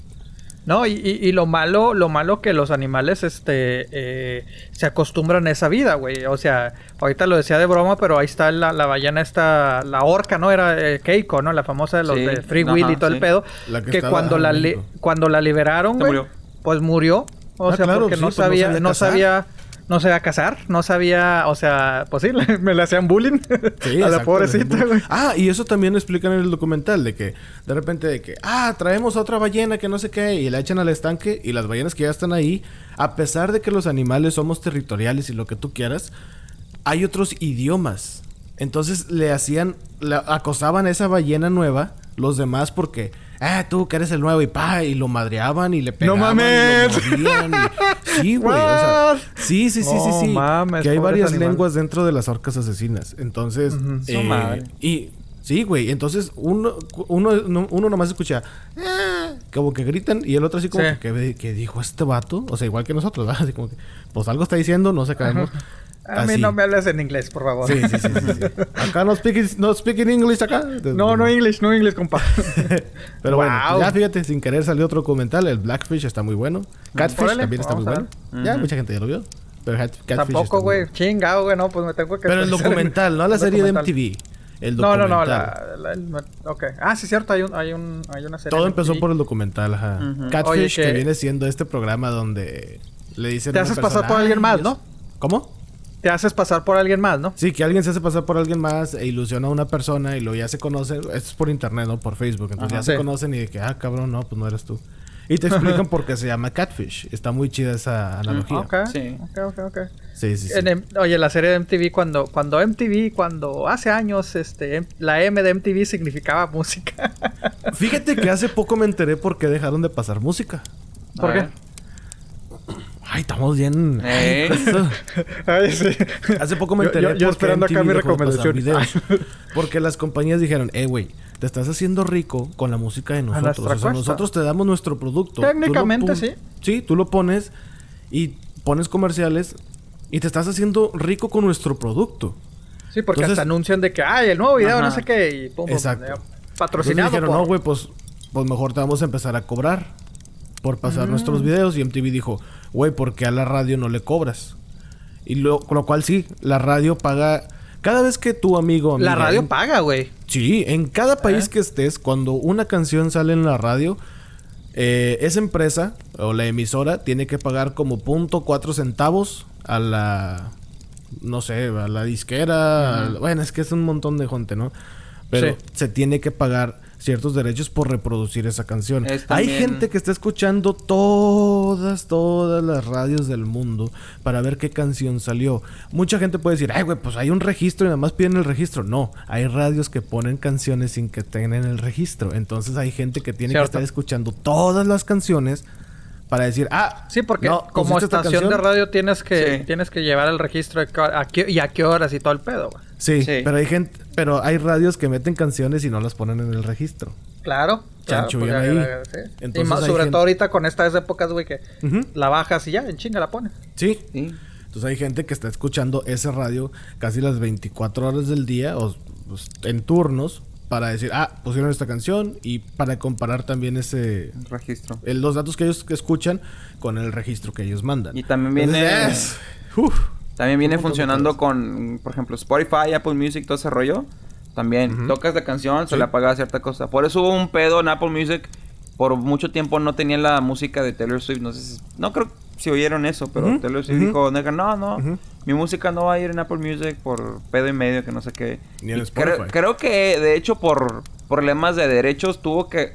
No, y, y- y lo malo, lo malo que los animales, este, eh, se acostumbran a esa vida, güey. O sea, ahorita lo decía de broma, pero ahí está la, la ballena esta, la orca, ¿no? Era eh, Keiko, ¿no? La famosa de los Sí, de Free ajá, Willy y todo el pedo. La que cuando en la, li- cuando la liberaron, güey, murió. pues murió. O Ah, sea, claro, porque sí, no, pues no sabía, sabía no sabía, no sabía cazar, no sabía, o sea, pues sí, [laughs] me le hacían bullying Sí, [laughs] a la pobrecita, güey. Ah, y eso también explican en el documental, de que de repente de que, ah, traemos a otra ballena que no sé qué, y la echan al estanque, y las ballenas que ya están ahí, a pesar de que los animales somos territoriales y lo que tú quieras, hay otros idiomas. Entonces le hacían, le acosaban a esa ballena nueva, los demás porque, ah, tú que eres el nuevo, y pa, y lo madreaban y le pegaban. mames! Y lo y- Sí, güey, o sea, [laughs] sí, sí, sí, sí, No sí. mames, que hay varias lenguas dentro de las orcas asesinas. Entonces. Su eh, madre. y sí, güey, entonces uno, uno, no- uno nomás escucha, "Ah", como que gritan, y el otro así como Sí. que, ¿qué, qué dijo este vato? O sea, igual que nosotros, ¿verdad? Así como que, pues algo está diciendo, no sabemos. A mí no me hables en inglés, por favor. Sí, sí, sí, sí, sí. [laughs] Acá no speak, no speak in English acá. No, no English, no English, compa. [laughs] Pero bueno, Wow. ya fíjate, sin querer salió otro documental. El Blackfish está muy bueno. Catfish Órale, también está muy bueno. Ya, mucha gente ya lo vio. Pero Catfish Tampoco, güey. bueno. Chingado, güey. No, pues me tengo que... Pero el en- documental, no la serie de. MTV. El No, no, no. La, la- ok. Ah, sí, cierto. Hay, un, hay, un, hay una serie. Todo empezó por el documental, ajá. Catfish, Oye, que... que- viene siendo este programa donde le dicen... Te haces pasar por alguien "Ay, más, ¿no? soy-". ¿Cómo? Te haces pasar por alguien más, ¿no? Sí, que alguien se hace pasar por alguien más e ilusiona a una persona y luego ya se conocen. Esto es por internet, ¿no? Por Facebook. Entonces Ajá. ya se conocen y de que, ah, cabrón, no, pues no eres tú. Y te explican [laughs] por qué se llama Catfish. Está muy chida esa analogía. Ok. Sí. Ok, ok, ok. Sí, sí, sí. En M- oye, la serie de MTV, cuando, cuando MTV, cuando hace años, este, M- la M de MTV significaba música. Fíjate que hace poco me enteré por qué dejaron de pasar música. ¿Por qué? Ay, estamos bien. Ay, eso. [laughs] Ay, sí. Hace poco me Yo- enteré yo- yo qué esperando acá mi recomendación. [laughs] Porque las compañías dijeron, eh, güey, te estás haciendo rico con la música de nosotros. O sea, costa. nosotros te damos nuestro producto. Técnicamente, sí. Sí, tú lo pones y pones comerciales y te estás haciendo rico con nuestro producto. Sí, porque Entonces- hasta anuncian de que, ay, el nuevo video, Ajá. no sé qué, y pum, pum, Exacto. Entonces Patrocinado dijeron, por... no, güey, pues, pues mejor te vamos a empezar a cobrar por pasar Mm. nuestros videos. Y MTV dijo, güey, ¿por qué a la radio no le cobras? Y lo, con lo cual sí, la radio paga... Cada vez que tu amigo... La radio en- paga, güey. Sí, en cada país ¿Eh? que estés, cuando una canción sale en la radio, eh, esa empresa o la emisora tiene que pagar como punto cuatro centavos a la, no sé, a la disquera. bueno, es que es un montón de gente, ¿no? Pero Sí. se tiene que pagar ciertos derechos por reproducir esa canción. Es Hay gente que está escuchando todas, todas las radios del mundo para ver qué canción salió. Mucha gente puede decir, ay, güey, pues hay un registro y nada más piden el registro. No, hay radios que ponen canciones sin que tengan el registro. Entonces hay gente que tiene Cierto. que estar escuchando todas las canciones para decir, ah, Sí, porque no, como ¿pusiste esta estación de radio tienes que Sí. tienes que llevar el registro de a qué- y a qué horas y todo el pedo, güey. Sí, Sí. pero hay gente, pero hay radios que meten canciones y no las ponen en el registro. Claro. claro pues, ahí. ya- sí. Y Entonces más, sobre gente- todo ahorita con estas épocas, güey, que la bajas y ya, en chinga la pones. Sí, Sí. Entonces hay gente que está escuchando ese radio casi las 24 horas del día o pues, en turnos para decir, ah, pusieron esta canción y para comparar también ese registro. el- los datos que ellos que escuchan con el registro que ellos mandan. Y también viene... Entonces, es-. También viene funcionando con, por ejemplo, Spotify, Apple Music, todo ese rollo. También tocas la canción, se Sí. le paga cierta cosa. Por eso hubo un pedo en Apple Music. Por mucho tiempo no tenía la música de Taylor Swift. No sé si, no creo si oyeron eso, pero Taylor Swift ujú. dijo, "Nega, no, no, mi música no va a ir en Apple Music por pedo y medio, que no sé qué. Ni en Spotify. creo, creo que, de hecho, por problemas de derechos, tuvo que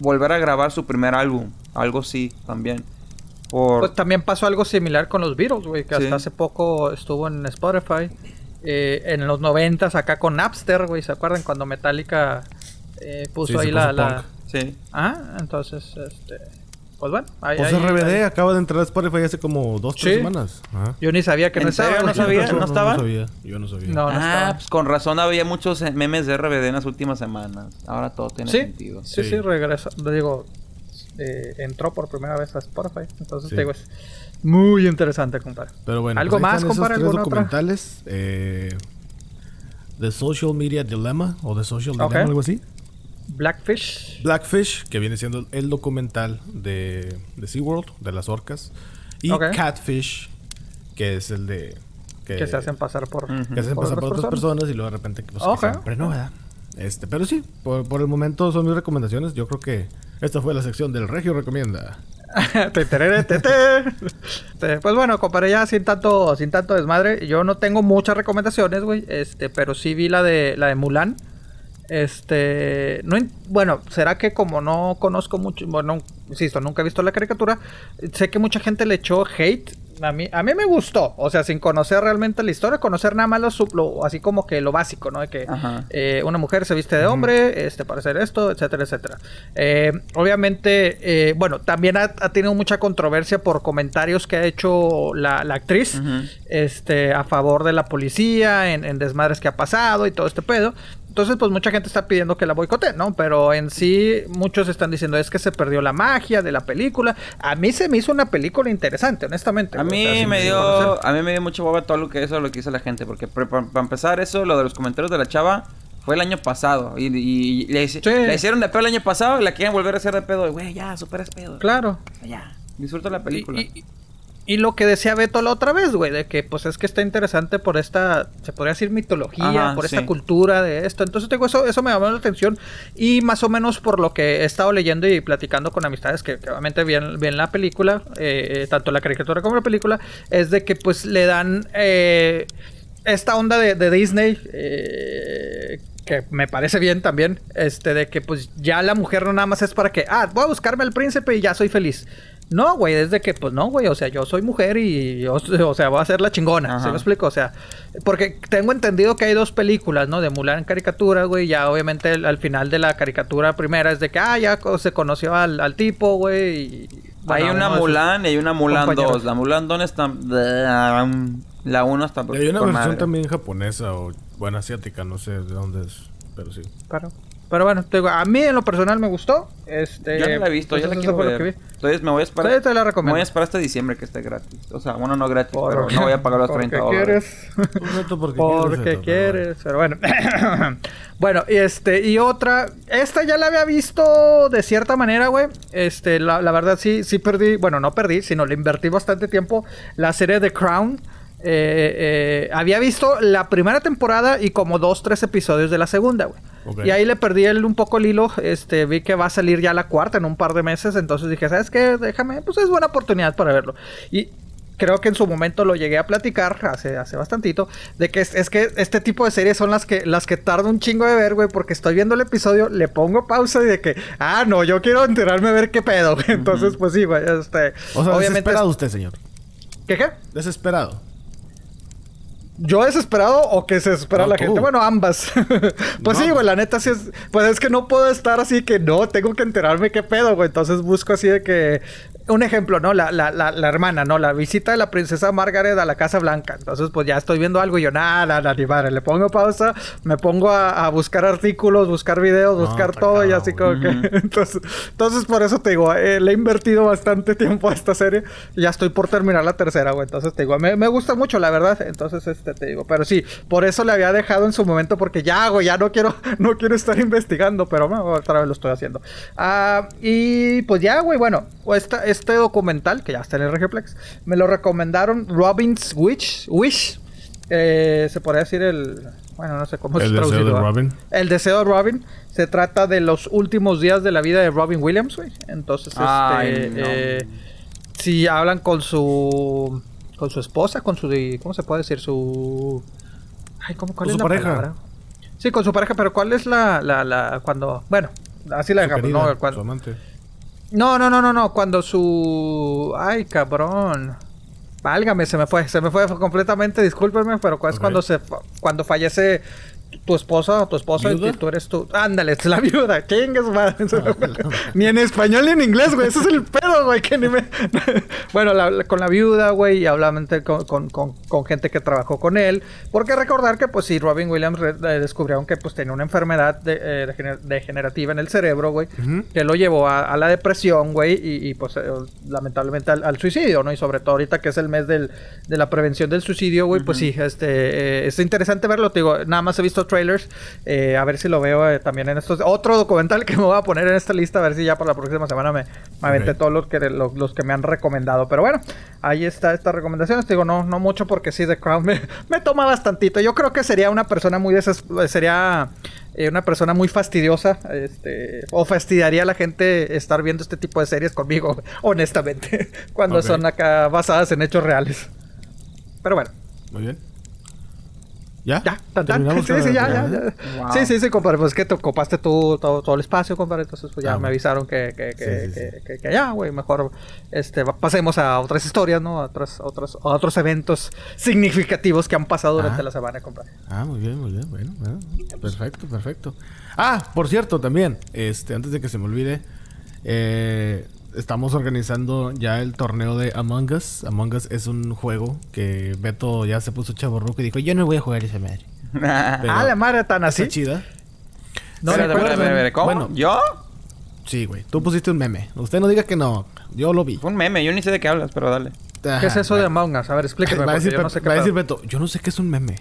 volver a grabar su primer álbum. Algo sí, también. Por... Pues también pasó algo similar con los Beatles, güey, que Sí. hasta hace poco estuvo en Spotify. Eh, en los noventas acá con Napster, güey, ¿se acuerdan? Cuando Metallica eh, puso Sí, ahí la... puso la... punk. Sí. Ah, entonces, este... Pues bueno, ahí, Pues ahí- RBD ahí- acaba de entrar a Spotify hace como dos, tres Sí. semanas. Ajá. Yo ni sabía que ¿En no estaba. serio? ¿No sabía? ¿No estaba? sabía. Yo no sabía. No, no ah, estaba. pues con razón había muchos eh, memes de RBD en las últimas semanas. Ahora todo tiene Sí, sentido. sí, Sí. sí, regresó. Digo, eh, entró por primera vez a Spotify. Entonces, Sí. te digo, es muy interesante, compadre. Pero bueno, ¿Algo pues ahí más, están esos compadre? tres ¿Alguna otra? documentales. Eh, The Social Media Dilemma o The Social Ok. Dilemma, algo así. Blackfish. Blackfish, que viene siendo el documental de, de SeaWorld, de las orcas. Y. Catfish, que es el de... Que se hacen pasar por. Que se hacen por pasar por otras personas y luego de repente pues, que no, ¿verdad? Este, pero sí, por, por el momento son mis recomendaciones. Yo creo que esta fue la sección del Regio Recomienda. Te, [laughs] terere, te, te. Te- Pues bueno, compadre, ya sin tanto, sin tanto desmadre. Yo no tengo muchas recomendaciones, güey. Este, pero sí vi la de la de Mulan. Este, no, en- bueno, será que como no conozco mucho, bueno, insisto, nunca he visto la caricatura, sé que mucha gente le echó hate. A mí, a mí me gustó, o sea, sin conocer realmente la historia, conocer nada más lo, lo- así como que lo básico, ¿no? De que eh, una mujer se viste de hombre, este, para hacer esto, etcétera, etcétera. Eh, obviamente, eh, bueno, también ha, ha tenido mucha controversia por comentarios que ha hecho la, la actriz, este, a favor de la policía, en, en desmadres que ha pasado y todo este pedo. Entonces, pues mucha gente está pidiendo que la boicote, ¿no? Pero en sí, muchos están diciendo es que se perdió la magia de la película. A mí se me hizo una película interesante, honestamente. A mí o sea, sin me dio, a mí me dio mucho boba todo lo que eso lo que hizo la gente, porque para empezar eso, lo de los comentarios de la chava fue el año pasado y, y- y le, hici- Sí. le hicieron de pedo el año pasado y la quieren volver a hacer de pedo, güey, ya, supera ese pedo. Claro. Ya, disfruta la película. Y, y- lo que decía Beto la otra vez, güey, de que pues es que está interesante por esta, se podría decir mitología, Ajá, por sí. esta cultura de esto. Entonces, digo, eso, eso me llamó la atención. Y más o menos por lo que he estado leyendo y platicando con amistades que, que obviamente ven, ven la película, eh, tanto la caricatura como la película, es de que pues le dan eh, esta onda de, de Disney. eh, que me parece bien también, este, de que pues ya la mujer no nada más es para que, ah, voy a buscarme al príncipe y ya soy feliz. No, güey, es de que, pues no, güey, o sea, yo soy mujer y yo, o sea, voy a ser la chingona, Ajá. ¿se me explico? O sea, porque tengo entendido que hay dos películas, ¿no? De Mulan en caricatura, güey, ya obviamente el- al final de la caricatura primera es de que, ah, ya se conoció al, al tipo, güey, y... hay una Mulan y hay una Mulan compañeros. 2. La Mulan 2 está... La 1 está... Y hay una versión madre. también japonesa o, bueno, asiática, no sé de dónde es, pero sí. Claro. Pero bueno, te digo, a mí en lo personal me gustó. Este, Yo no la he visto, pues ya la quiero ver. que vi. Entonces me voy a esperar. Sí, te la recomiendo. Me voy a esperar hasta diciembre que esté gratis. O sea, bueno, no gratis, pero Porque- no voy a pagar los porque 30 dólares. [laughs] porque, Porque quieres, pero bueno. [coughs] bueno, y este, y otra, esta ya la había visto de cierta manera, güey. Este, la, la verdad sí, sí perdí, bueno, no perdí, sino le invertí bastante tiempo la serie de Crown. Eh, eh, había visto la primera temporada y como dos, tres episodios de la segunda, güey. Y ahí le perdí el- un poco el hilo. Este, vi que va a salir ya la cuarta en un par de meses. Entonces dije, ¿sabes qué? Déjame, pues es buena oportunidad para verlo. Y creo que en su momento lo llegué a platicar hace, hace bastantito. De que es, es que este tipo de series son las que, las que tardo un chingo de ver, güey. Porque estoy viendo el episodio, le pongo pausa y de que, ah, no, yo quiero enterarme a ver qué pedo. güey. Entonces, pues sí, güey. Este, O sea, obviamente. desesperado usted, señor. ¿Qué qué? Desesperado. ¿Yo desesperado o que se desespera No, la tú. gente? Bueno, ambas. [laughs] pues No, sí, güey, la neta sí es... Pues es que no puedo estar así que no, tengo que enterarme qué pedo, güey. Entonces busco así de que... Un ejemplo, ¿no? La, la, la, la hermana, ¿no? La visita de la princesa Margaret a la Casa Blanca. Entonces, pues ya estoy viendo algo y yo, nada, nada, ni madre. Le pongo pausa, me pongo a, a buscar artículos, buscar videos, No, buscar todo y así como que... [laughs] entonces, entonces, por eso te digo, eh, le he invertido bastante tiempo a esta serie. Ya estoy por terminar la tercera, güey. Entonces, te digo, me, me gusta mucho, la verdad. Entonces, este, te digo, pero sí, por eso le había dejado en su momento, porque ya, güey, ya no quiero, [laughs] no quiero estar investigando, pero bueno, otra vez lo estoy haciendo. Ah, y pues ya, güey, bueno, esta, este documental, que ya está en el Regiplex, me lo recomendaron Robin's Wish, Wish, eh, se podría decir el, bueno, no sé cómo El se deseo traducido, de. Robin. El deseo de Robin se trata de los últimos días de la vida de Robin Williams, güey. Entonces, Ay, este, no. eh, si hablan con su con su esposa, con su ¿cómo se puede decir? Su Ay, ¿cómo cuál Con es su la pareja. palabra? Sí, con su pareja, pero ¿cuál es la la, la cuando, bueno, así la Su dejamos, querida, no, su cuando- amante. No, no, no, no, no, cuando su ay, cabrón. Válgame, se me fue, se me fue completamente, discúlpenme, pero es cuando se cuando fallece tu esposa o tu esposo y tú eres tú. Ándale, es la viuda. Chingues, madre. Me fue. ni en español ni en inglés, güey. Ese es el pedo, güey. Que ni me... [laughs] bueno, la- la- con la viuda, güey, y obviamente con, con, con, con gente que trabajó con él. Porque recordar que, pues sí, Robin Williams eh, descubrieron que pues tenía una enfermedad de- eh, degener- degenerativa en el cerebro, güey. Que lo llevó a, a la depresión, güey, y, y, pues eh, lamentablemente al, al suicidio, ¿no? Y sobre todo ahorita que es el mes del, de la prevención del suicidio, güey, pues sí, este, eh, es interesante verlo, te digo, nada más he visto trailers, eh, a ver si lo veo eh, también en estos, otro documental que me voy a poner en esta lista, a ver si ya para la próxima semana me, me aventé Ok. todos los que, los, los que me han recomendado, pero bueno, ahí está estas recomendaciones, te digo, no, no mucho porque sí, The Crown me, [laughs] me toma bastantito, yo creo que sería una persona muy deses sería eh, una persona muy fastidiosa, este, o fastidiaría a la gente estar viendo este tipo de series conmigo, [laughs] honestamente, [laughs] cuando Ok. son acá basadas en hechos reales. Pero bueno, Muy bien. ¿Ya? ya, tan, tan. ¿Terminamos Sí, sí, ya, ya, ya. Wow. Sí, sí, sí, compadre, pues es que te ocupaste tú todo, todo el espacio, compadre, entonces pues ya Ah, me avisaron que, que, que, Sí, sí, que, que- que ya, güey, mejor este, pasemos a otras historias, ¿no? A otros, otros, a otros eventos significativos que han pasado durante Ah. la semana, compadre. Ah, muy bien, muy bien, bueno, bueno. Perfecto, perfecto. Ah, por cierto, también, este, antes de que se me olvide, eh, estamos organizando ya el torneo de Among Us. Among Us es un juego que Beto ya se puso chaborruco y dijo, yo no voy a jugar esa madre. [laughs] Pero ah, la madre tan así. Está chida. No espérate, espérate, ¿Cómo? Bueno. ¿Yo? Sí, güey. Tú pusiste un meme. Usted no diga que no. Yo lo vi. Fue un meme, yo ni sé de qué hablas, pero dale. ¿Qué es eso de Among Us? A ver, explíqueme, Va a decir, yo no sé qué va a decir pedo. Beto, yo no sé qué es un meme.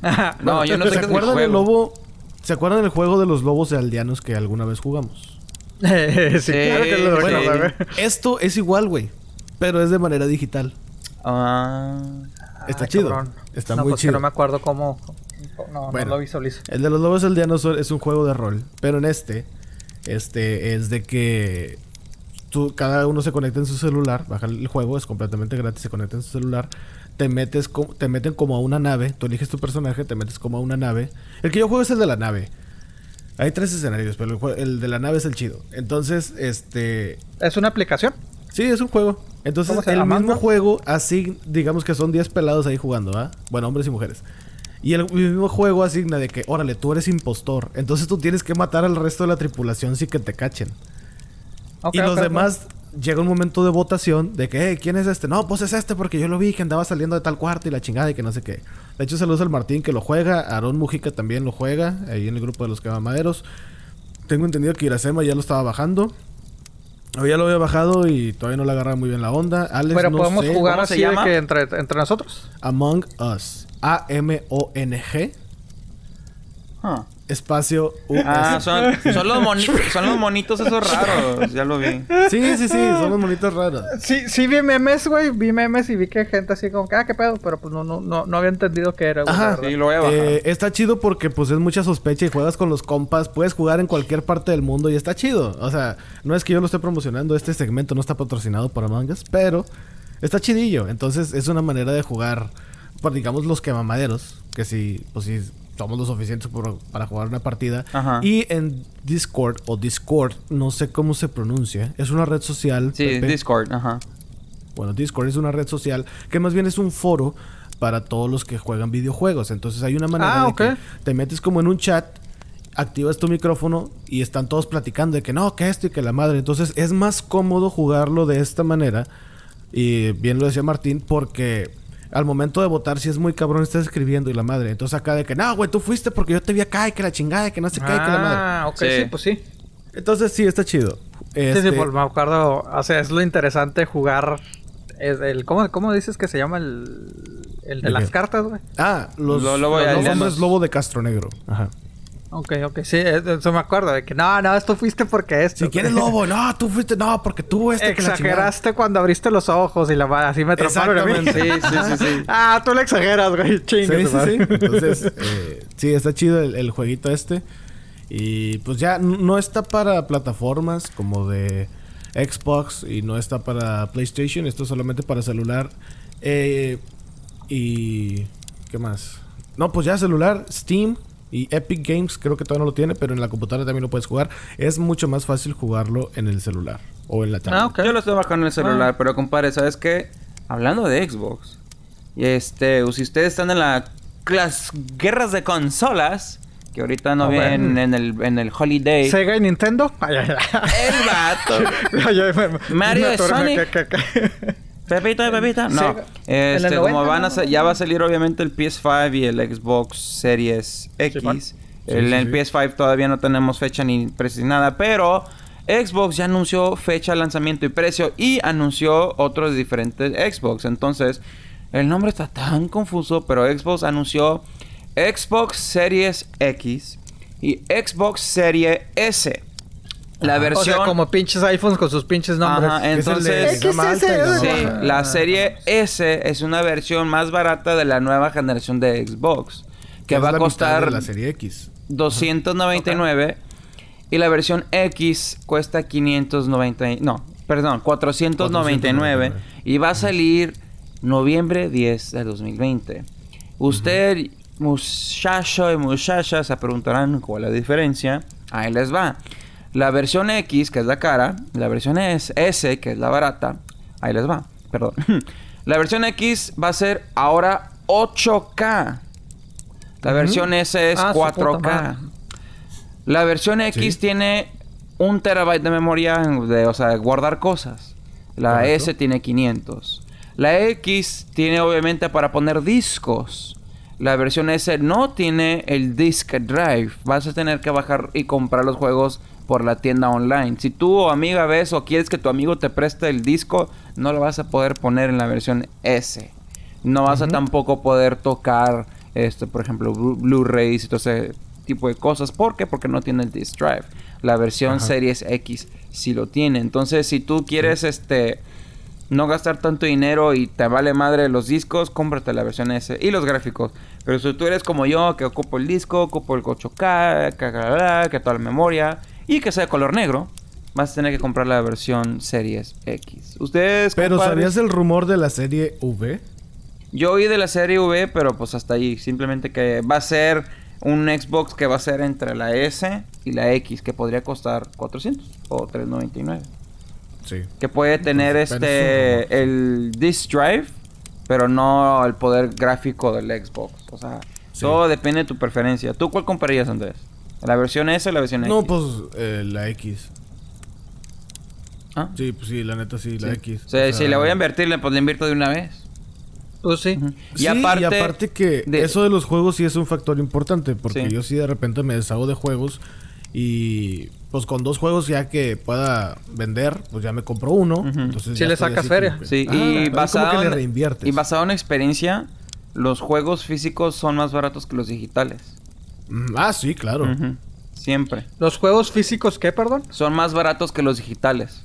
[laughs] No, yo no sé ¿Se qué es del juego. lobo? ¿Se acuerdan del juego de los lobos aldeanos que alguna vez jugamos? [laughs] sí, claro que lo Sí, recuerdo, sí. güey. Esto es igual, güey. Pero es de manera digital. Ah. Está Ah, chido. cabrón. Está no, muy pues que chido. no me acuerdo cómo... No, Bueno. no lo visualizo. El de los lobos aldeanos son- es un juego de rol. Pero en este, este es de que tú, cada uno se conecta en su celular. Baja el juego, es completamente gratis. Se conecta en su celular. Te metes, te meten como a una nave. Tú eliges tu personaje, te metes como a una nave. El que yo juego es el de la nave. Hay tres escenarios, pero el, jue- el de la nave es el chido. Entonces, este, ¿Es una aplicación? Sí, es un juego. Entonces, ¿Cómo se el mismo juego, así, digamos que son 10 pelados ahí jugando, ¿ah? Bueno, hombres y mujeres. Y el mismo juego asigna de que, órale, tú eres impostor. Entonces tú tienes que matar al resto de la tripulación sin que te cachen. Y los demás llega un momento de votación de que, "Eh, ¿quién es este? No, pues es este porque yo lo vi que andaba saliendo de tal cuarto y la chingada y que no sé qué. De hecho, saludos al Martín que lo juega, Aarón Mujica también lo juega, ahí en el grupo de los quemamaderos. Tengo entendido que Iracema ya lo estaba bajando. O ya lo había bajado y todavía no le agarra muy bien la onda. Alex, Pero no podemos sé. jugar ¿Cómo se así de llama? que entre, entre nosotros. Among Us. A-M-O-N-G. Espacio U-S. Ah, son, son, los monitos, [laughs] son los monitos esos raros. Ya lo vi. Sí, sí, sí, son los monitos raros. Sí, sí vi memes, güey. Vi memes y vi que gente así como que, ah, qué pedo. Pero pues no, no, no, no había entendido qué era, güey. Ajá. verdad. Sí, lo voy a bajar. Eh, está chido porque pues es mucha sospecha y juegas con los compas, puedes jugar en cualquier parte del mundo y está chido. O sea, no es que yo lo esté promocionando, este segmento no está patrocinado por Among Us, pero está chidillo. Entonces es una manera de jugar, por digamos los quemamaderos, que si, pues si somos lo suficientes por- para jugar una partida. Ajá. Y en Discord o Discord, no sé cómo se pronuncia, es una red social. Sí, Pepe. Discord, ajá. Bueno, Discord es una red social que más bien es un foro para todos los que juegan videojuegos. Entonces hay una manera Ah, de ok. que te metes como en un chat, activas tu micrófono y están todos platicando de que no, que esto y que la madre. Entonces es más cómodo jugarlo de esta manera. Y bien lo decía Martín, porque al momento de votar, si es muy cabrón, estás escribiendo y la madre. Entonces acá de que no, güey, tú fuiste porque yo te vi acá y que la chingada y que no sé qué y que la madre. Ah, ok, Sí. sí, pues sí. Entonces sí, está chido. Sí, Este, sí, pues me acuerdo. O sea, es lo interesante jugar. Es el, ¿cómo, ¿Cómo dices que se llama el, el de ¿El las cartas, güey? Ah, los, Lo- los lobo de Castro Negro. Ajá. Ok, ok, sí, eso me acuerdo de que no, no, esto fuiste porque esto. Si quieres lobo, no, tú fuiste, no, porque tú este que la chingada. Exageraste cuando abriste los ojos y la madre, así me atraparon a mí. Sí, sí, sí, sí. [laughs] ah, tú le exageras, güey. Chingue Sí, sí, sí. Entonces, [laughs] eh, sí, está chido el, el jueguito este. Y pues ya no está para plataformas como de Xbox y no está para PlayStation. Esto es solamente para celular. Eh, y... ¿Qué más? No, pues ya celular, Steam y Epic Games creo que todavía no lo tiene, pero en la computadora también lo puedes jugar. Es mucho más fácil jugarlo en el celular o en la tablet. Ah, ok. Yo lo estoy bajando en el celular, pero compadre, ¿sabes qué? Hablando de Xbox, y este, si ustedes están en la, las guerras de consolas, que ahorita no Ah, bueno. en el, en el Holiday, Sega y Nintendo. Ay, ay, ay. el vato, [laughs] me- Mario me atoré, Sonic. Que- que- que- Pepita de Pepita, no. En este, como 90, van a sa- ya va a salir obviamente el PS5 y el Xbox Series X, el, Sí, sí, el sí. PS5 todavía no tenemos fecha ni precio ni nada, pero Xbox ya anunció fecha, lanzamiento y precio y anunció otros diferentes Xbox. Entonces, el nombre está tan confuso, pero Xbox anunció Xbox Series X y Xbox Series S. La O versión sea, como pinches iPhones con sus pinches nombres. Ajá, Que es el de entonces Sí, la serie S es una versión más barata de la nueva generación de Xbox. Que va a costar de la serie X. 299. Y la versión X cuesta 590. y- No, perdón, 499. 499. Y va a salir noviembre 10 de 2020. Usted, muchacho y muchacha, se preguntarán cuál es la diferencia. Ahí les va. La versión X, que es la cara, la versión S, que es la barata, ahí les va, perdón. [laughs] La versión X va a ser ahora 8K. La versión S es Ah, su puta 4K. madre. La versión X Sí. tiene un terabyte de memoria, de, o sea, guardar cosas. La Correcto. S tiene 500. La X tiene obviamente para poner discos. La versión S no tiene el disk drive. Vas a tener que bajar y comprar los juegos por la tienda online. Si tú o amiga ves o quieres que tu amigo te preste el disco, no lo vas a poder poner en la versión S. No vas a tampoco poder tocar, este, por ejemplo, Blu- Blu-rays y todo ese tipo de cosas. ¿Por qué? Porque no tiene el disk drive. La versión. Series X sí lo tiene. Entonces, si tú quieres, este, no gastar tanto dinero y te vale madre los discos, cómprate la versión S y los gráficos. Pero si tú eres como yo, que ocupo el disco, ocupo el 8K, que, que, que toda la memoria y que sea de color negro, vas a tener que comprar la versión Series X. Ustedes, Pero compadres? ¿sabías el rumor de la serie V? Yo oí de la serie V, pero pues hasta ahí. Simplemente que va a ser un Xbox que va a ser entre la S y la X, que podría costar 400 o 399. Sí. Que puede tener Pues, es este el disk drive, pero no el poder gráfico del Xbox. O sea, Sí. todo depende de tu preferencia. ¿Tú cuál comprarías, Andrés? ¿La versión S o la versión No, X? pues eh, la X. Ah. Sí, pues sí, la neta sí, la X. O sea, si le voy a invertir, le- pues le invierto de una vez. Pues sí. Y Sí, aparte- y aparte que de- eso de los juegos sí es un factor importante, porque Sí. yo sí de repente me deshago de juegos y pues con dos juegos ya que pueda vender, pues ya me compro uno. entonces Sí ya le sacas feria. que- Sí, Ah, y basado, como que le en, reinviertes. y basado en experiencia, los juegos físicos son más baratos que los digitales. Mm, Ah, sí, claro. Siempre. ¿Los juegos físicos qué, perdón? Son más baratos que los digitales.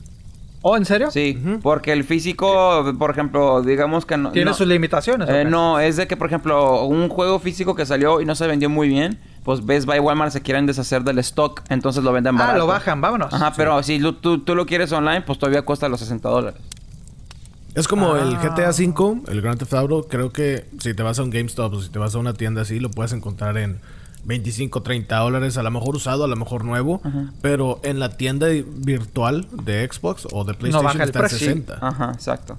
¿Oh, en serio? Sí, porque el físico, por ejemplo, digamos que no... Tiene no- sus limitaciones. ¿o Eh, no, es de que, por ejemplo, un juego físico que salió y no se vendió muy bien, pues Best Buy Walmart se quieren deshacer del stock, entonces lo venden barato. Ah, lo bajan, vámonos. Ajá, pero si lo- tú, tú lo quieres online, pues todavía cuesta los 60 dólares. Es como el Ah. GTA V, el Grand Theft Auto, creo que si te vas a un GameStop o si te vas a una tienda así, lo puedes encontrar en 25, 30 dólares, a lo mejor usado, a lo mejor nuevo, pero en la tienda virtual de Xbox o de PlayStation baja el está en precio. 60. Ajá, exacto.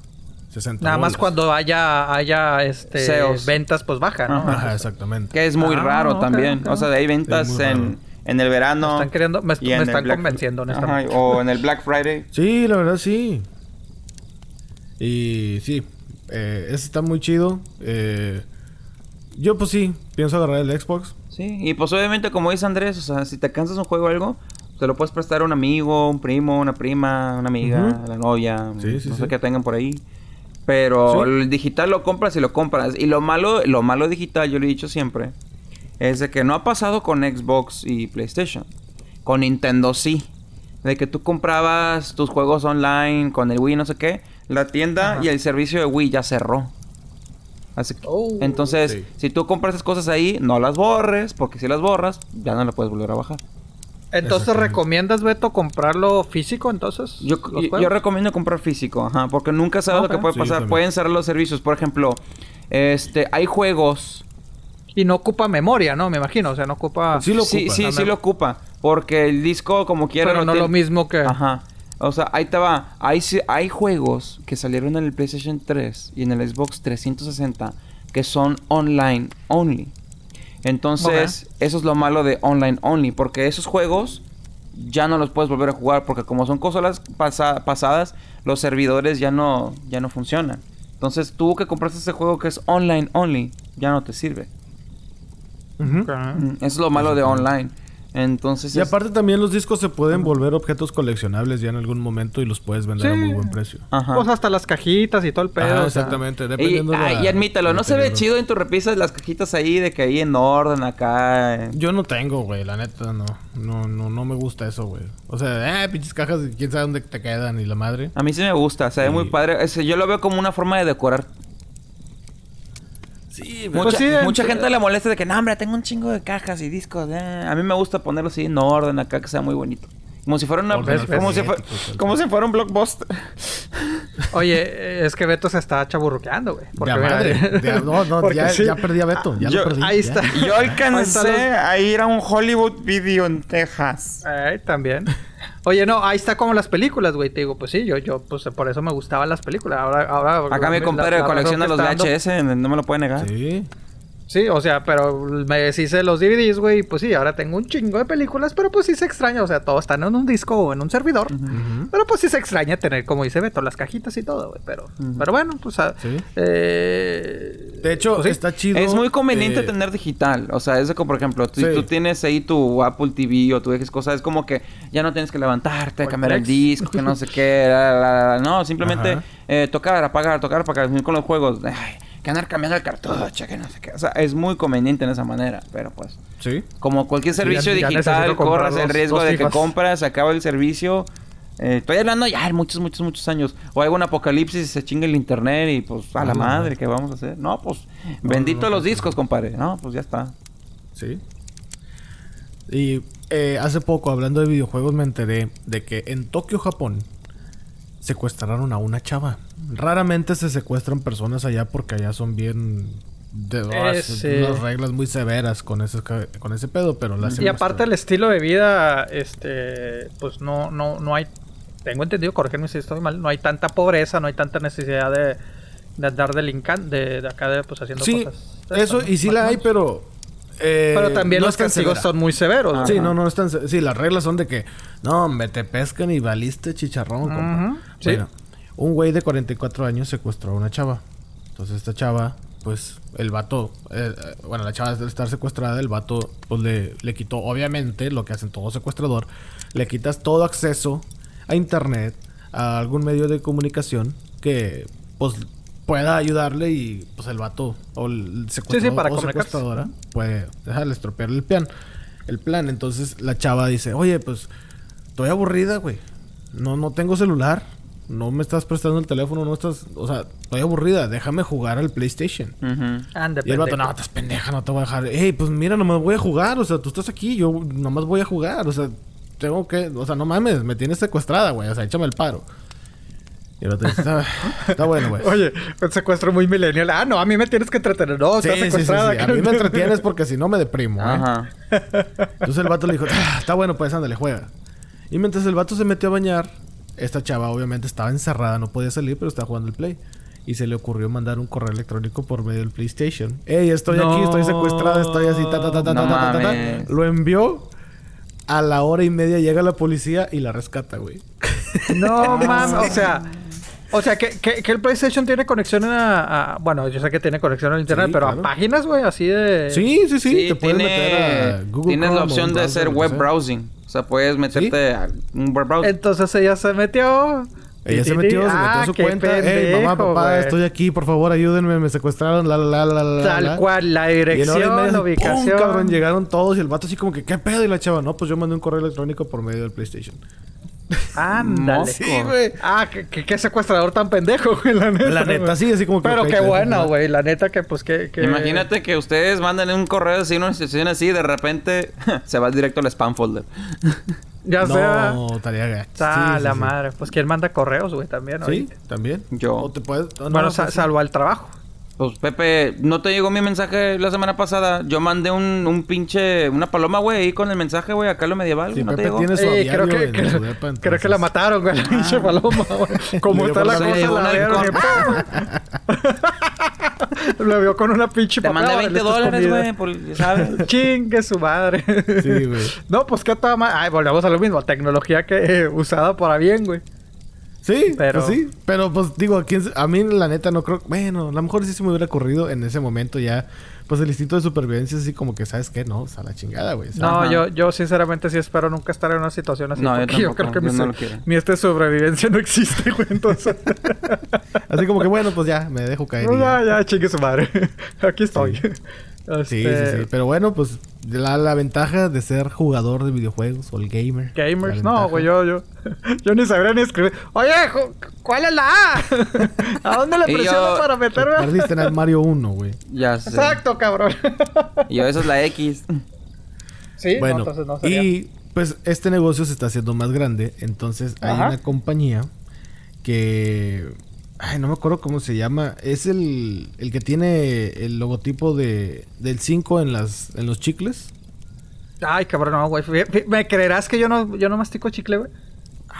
60 Nada más cuando haya, haya este, ventas, pues baja, ¿no? Ajá, exactamente. Que es muy Ah, raro también. O sea, hay ventas en, en el verano. Me están queriendo- me- están Black- convenciendo, Ajá, honestamente. o en el Black Friday. Sí, la verdad sí. Y sí, eh, ese está muy chido. Eh, yo pues sí, pienso agarrar el Xbox. Sí, y pues obviamente como dice Andrés, o sea, si te cansas un juego o algo, te lo puedes prestar a un amigo, un primo, una prima, una amiga, la novia, Sí, sí, no sí. sé qué tengan por ahí. Pero el digital lo compras y lo compras. Y lo malo, lo malo digital, yo lo he dicho siempre, es de que no ha pasado con Xbox y PlayStation. Con Nintendo sí. De que tú comprabas tus juegos online con el Wii, no sé qué. La tienda Ajá. y el servicio de Wii ya cerró. Así que- Oh. entonces, Sí. si tú compras esas cosas ahí, no las borres, porque si las borras, ya no las puedes volver a bajar. Entonces. ¿recomiendas, Beto, comprarlo físico, entonces? Yo, recomiendo comprar físico, ajá, porque nunca sabes lo que puede Sí, pasar. Pueden cerrar los servicios. Por ejemplo, este, hay juegos. Y no ocupa memoria, ¿no? Me imagino. O sea, no ocupa... Sí lo sí, ocupa. sí, sí me- lo ocupa. Porque el disco, como quiera. Pero no tiene- lo mismo que... Ajá. O sea, ahí te va. Hay, juegos que salieron en el PlayStation 3 y en el Xbox 360 que son online only. Entonces, eso es lo malo de online only. Porque esos juegos ya no los puedes volver a jugar. Porque como son consolas pasa- pasadas, los servidores ya no, ya no funcionan. Entonces, tú que compraste ese juego que es online only, ya no te sirve. Mm, Eso es lo malo de online. Entonces, Y es- aparte también los discos se pueden volver objetos coleccionables ya en algún momento y los puedes vender a muy buen precio. Ajá. Pues hasta las cajitas y todo el pedo. Ajá, o sea. exactamente. Y, Dependiendo de ah, la- y admítalo, ¿no se ve chido en tus repisas las cajitas ahí de que ahí en orden acá? eh? Yo no tengo, güey, la neta, no. No, no, no me gusta eso, güey. O sea, eh, pinches cajas, quién sabe dónde te quedan y la madre. A mí sí me gusta, se ve muy padre. Yo lo veo como una forma de decorar. Sí, Mucha, Pues sí, mucha en- gente le molesta de que, no, hombre, tengo un chingo de cajas y discos. eh". A mí me gusta ponerlo así en orden acá, que sea muy bonito. Como si fuera una... Orden como, si fue- alfabético, tal como si fuera un blockbuster. Oye, es que Beto se está chaburruqueando, güey. Porque madre. No, no, [laughs] ya, sí. ya perdí a Beto. Ya Yo- lo perdí. ahí ya. está. Yo alcancé los- a ir a un Hollywood Video en Texas. Eh, también. Oye, no, ahí está como las películas, güey. Te digo, pues sí, yo, yo, pues por eso me gustaban las películas. Ahora, ahora. Acá mi la- compadre la colecciona razón los VHS, no me lo puede negar. Sí. Sí, o sea, pero me deshice los DVDs, güey. Pues sí, ahora tengo un chingo de películas, pero pues sí se extraña. O sea, todos están en un disco o en un servidor. Pero pues sí se extraña tener, como dice Beto, las cajitas y todo, güey. Pero, pero bueno, pues. Sí. eh, De hecho, pues sí. está chido. Es muy conveniente eh, tener digital. O sea, es de como, por ejemplo, tú- Sí. tú tienes ahí tu Apple TV o tu X cosa. Es como que ya no tienes que levantarte, cambiar el disco, que no sé qué. la, la, la, la. No, simplemente eh, tocar, apagar, tocar, apagar. Con los juegos. Ay, que andar cambiando el cartucho, que no sé qué. O sea, es muy conveniente en esa manera. Pero pues, Sí. como cualquier servicio ya- ya digital, corras el riesgo dos de que compras, acaba el servicio. Eh, estoy hablando ya muchos, muchos, muchos años. O hay un apocalipsis y se chinga el internet y pues a la madre. ¿qué vamos a hacer? No, pues bendito no, no, los discos, compadre. No, pues ya está. Sí. Y eh, hace poco, hablando de videojuegos, me enteré de que en Tokio, Japón, secuestraron a una chava. Raramente se secuestran personas allá porque allá son bien... De Ese- unas reglas muy severas con ese, con ese pedo, pero las Y aparte el estilo de vida, este, pues no, no, no hay, tengo entendido, corrígeme si estoy mal, no hay tanta pobreza, no hay tanta necesidad de, de andar delincan, de, de acá de, pues haciendo Sí, cosas. eso, y sí la hay, pero Eh, Pero también no los castigos son muy severos. ¿no? Sí, no, no están. Sí, las reglas son de que no, hombre, te pescan y valiste chicharrón, compa. Sí. Bueno, un güey de 44 años secuestró a una chava. Entonces, esta chava, pues, el vato, eh, eh, bueno, la chava de estar secuestrada, el vato, pues le, le quitó, obviamente, lo que hacen todo secuestrador, le quitas todo acceso a internet, a algún medio de comunicación que, pues, pueda ayudarle y, pues, el vato o el secuestrador para o comunicarse. secuestradora puede dejarle estropearle el plan. El plan, entonces la chava dice, oye, pues, estoy aburrida, güey. No, no tengo celular. No me estás prestando el teléfono, no estás... O sea, estoy aburrida. Déjame jugar al PlayStation. Ujú. Ande, Y el vato, no, estás pendeja, no te voy a dejar. Ey, pues mira, nomás voy a jugar. O sea, tú estás aquí, yo nomás voy a jugar. O sea, tengo que... O sea, no mames, me tienes secuestrada, güey. O sea, échame el paro. Y el otro dice, está, está bueno, güey. [laughs] Oye, un secuestro muy millennial. Ah, no, a mí me tienes que entretener. No, Sí, estás sí, sí, secuestrada. sí. A mí me entretienes porque si no me deprimo, ¿eh? Ajá. Entonces el vato le dijo, "Ah, está bueno, pues ándale, juega. Y mientras el vato se metió a bañar, esta chava obviamente estaba encerrada, no podía salir, pero estaba jugando el play. Y se le ocurrió mandar un correo electrónico por medio del PlayStation. Ey, estoy aquí, estoy secuestrada, estoy así, ta, ta, ta, ta, No ta, ta, ta, ta". mames. Lo envió. A la hora y media llega la policía y la rescata, güey. [laughs] No, mames. O sea, o sea que, que, que el PlayStation tiene conexión a, a- Bueno, yo sé que tiene conexión al internet, Sí, pero claro. a páginas, güey, así de. Sí, sí, sí. Sí, te puedes tiene- meter a Google tienes Chrome la opción de hacer web browsing. O sea, puedes meterte a un browser. Entonces ella se metió. Ella se ti, metió, ti. se metió Ah, a su qué cuenta. Ey, pendejo, mamá, papá, estoy aquí, por favor, ayúdenme, me secuestraron, la, la, la, la, la, Tal la. cual, la Y y dirección, media, la ubicación. cabrón, llegaron todos y el vato así como que, ¿qué pedo? Y la chava, no, pues yo mandé un correo electrónico por medio del PlayStation. Ándale. Sí, güey. Ah, qué, qué- qué secuestrador tan pendejo, güey, la neta. La neta, güey. sí, así como que... Pero qué bueno, güey. La neta que, pues, que... que- Imagínate que ustedes mandan un correo así, una situación así, y de repente [laughs] se va directo al spam folder. [laughs] Ya sea... No, estaría gacho. Ah, Sí, la sí. madre. Pues, ¿quién manda correos, güey? También, Sí, oye. también. Yo. O te puedes... no, Bueno, no, sa- salvo al trabajo. Pues Pepe, ¿no te llegó mi mensaje la semana pasada? Yo mandé un, un pinche, una paloma, güey, ahí con el mensaje, güey, acá lo medieval, Sí, ¿no te Pepe llegó? tiene su Eh, aviario creo que, creo, depa, que la mataron, güey, la pinche paloma, güey. [laughs] Como Le está la cosa, la. ¡pum! [laughs] Lo vio con una pinche Te mandé papel, 20 esta es dólares, güey, por, ¿sabes? [laughs] Chingue su madre. Sí, güey. No, pues qué toda ma- Ay, volvemos a lo mismo. Tecnología que eh, usada para bien, güey. Sí, Pero- pues sí. Pero pues digo, ¿a, quién se- a mí la neta no creo... Bueno, a lo mejor sí se me hubiera ocurrido en ese momento ya... Pues el instinto de supervivencia es así como que, ¿sabes qué? No, o sea, la chingada, güey. No, Ajá. yo, yo sinceramente sí espero nunca estar en una situación así. No, yo creo que yo mi, no mi este sobrevivencia no existe, güey. Entonces, [laughs] Así como que, bueno, pues ya, me dejo caer. pues, ya. ya, ya, chingue su madre. [laughs] Aquí estoy. Sí, Este, sí, sí. Pero bueno, pues la, la ventaja de ser jugador de videojuegos o el gamer. Gamers, no, güey, yo, yo, yo ni sabría ni escribir. Oye, ¿cuál es la A? [laughs] ¿A dónde le presiono yo- para meterme? Perdiste en el Mario 1, güey. Ya sé. Exacto, cabrón. [laughs] Y yo, esa es la X. sí, no, Bueno, entonces no sería. y pues este negocio se está haciendo más grande. Entonces hay Ajá. una compañía que... Ay, no me acuerdo cómo se llama. Es el, el que tiene el logotipo de, del 5 en, las, en los chicles. Ay, cabrón, no, güey. ¿Me creerás que yo no, yo no mastico chicle, güey? Oh,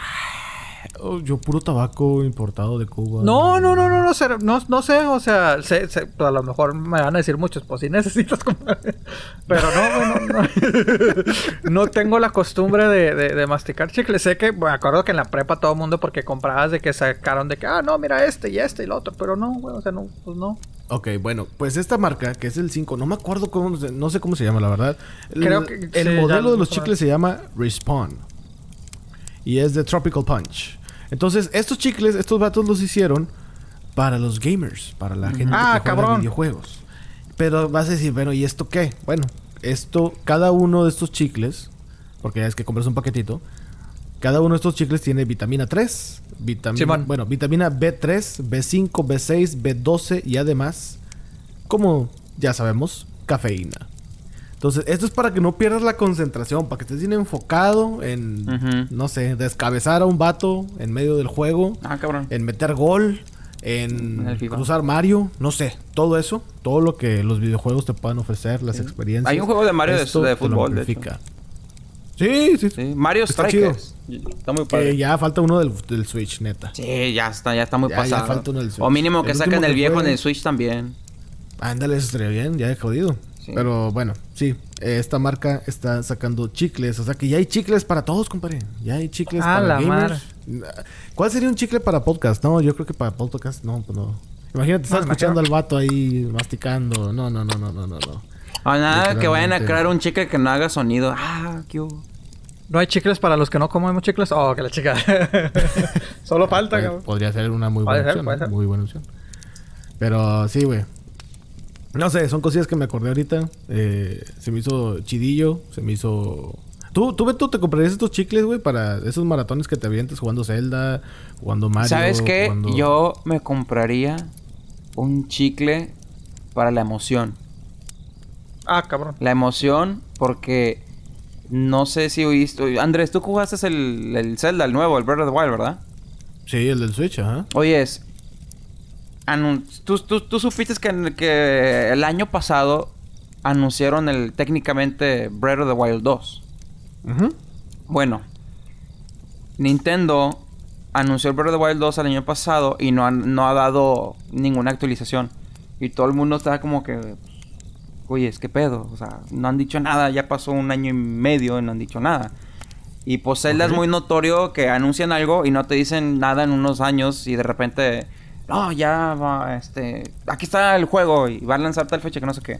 yo puro tabaco importado de Cuba. No, no, no, no, no, sé, no, no sé, o sea, sé- sé, a lo mejor me van a decir muchos, pues si necesitas comprar. [laughs] Pero no, no, no. [laughs] No tengo la costumbre de, de- de masticar chicle. Sé que, me acuerdo que en la prepa todo el mundo, porque comprabas de que sacaron de que, ah, no, mira este y este y lo otro, pero no, güey, o sea, no, pues no. Ok, bueno, pues esta marca, que es el 5, no me acuerdo cómo, no sé cómo se llama, la verdad. Creo que- el sí, modelo lo de los chicles se llama Respawn. Y es de Tropical Punch. Entonces, estos chicles, estos vatos los hicieron para los gamers, para la gente Ah, que juega cabrón. videojuegos. Pero vas a decir, bueno, ¿y esto qué? Bueno, esto, cada uno de estos chicles, porque ya es que compras un paquetito, cada uno de estos chicles tiene vitamina 3, vitamina, bueno, vitamina B3, B5, B6, B12 y además, como ya sabemos, cafeína. Entonces, esto es para que no pierdas la concentración, para que estés bien enfocado en, no sé, descabezar a un vato en medio del juego, Ah, cabrón. en meter gol, En en cruzar Mario, no sé, todo eso, todo lo que los videojuegos te puedan ofrecer, las experiencias. Hay un juego de Mario de- esto de lo fútbol, de amplifica. Sí, sí, Sí, Mario Está Strikers. Está muy padre. Que ya falta uno del, del Switch, neta. Sí, ya está, ya está muy Ya- ya pasado. falta uno del Switch. o mínimo que El saquen el viejo fue- en el Switch también. Ándale, eso estaría bien, ya he jodido. Sí. Pero bueno, sí, eh, esta marca está sacando chicles. O sea que ya hay chicles para todos, compadre. Ya hay chicles Ah, para la gamers. ¿Cuál sería un chicle para podcast? No, yo creo que para podcast no, pues no. Imagínate, estás No, escuchando al vato ahí masticando. No, no, no, no, no, no. no. Ah, nada, que vayan a crear un chicle que no haga sonido. Ah, qué hubo. ¿No hay chicles para los que no comemos chicles? Oh, que la chica. [laughs] Solo falta, cabrón. Podría ser una muy buena ser, opción. ser. Muy buena opción. Pero sí, güey. No sé, son cosillas que me acordé ahorita. Eh, se me hizo chidillo, se me hizo... ¿Tú, tú, Beto, te comprarías estos chicles, güey, para esos maratones que te avientes jugando Zelda, jugando Mario? ¿Sabes qué? jugando- Yo me compraría un chicle para la emoción. Ah, cabrón. La emoción, porque no sé si oíste. Andrés, tú jugaste el, el Zelda, el nuevo, el Breath of the Wild, ¿verdad? Sí, el del Switch, ajá. Oyes, tú, tú, tú supiste que, que el año pasado anunciaron el técnicamente Breath of the Wild 2. Ujú. Bueno, Nintendo anunció el Breath of the Wild 2 el año pasado y no, han- no ha dado ninguna actualización. Y todo el mundo está como que, oye, es que pedo, o sea, no han dicho nada, ya pasó un año y medio y no han dicho nada. Y pues Zelda Ok. es muy notorio que anuncian algo y no te dicen nada en unos años y de repente, no, ya va, este, aquí está el juego y va a lanzar tal fecha que no sé qué.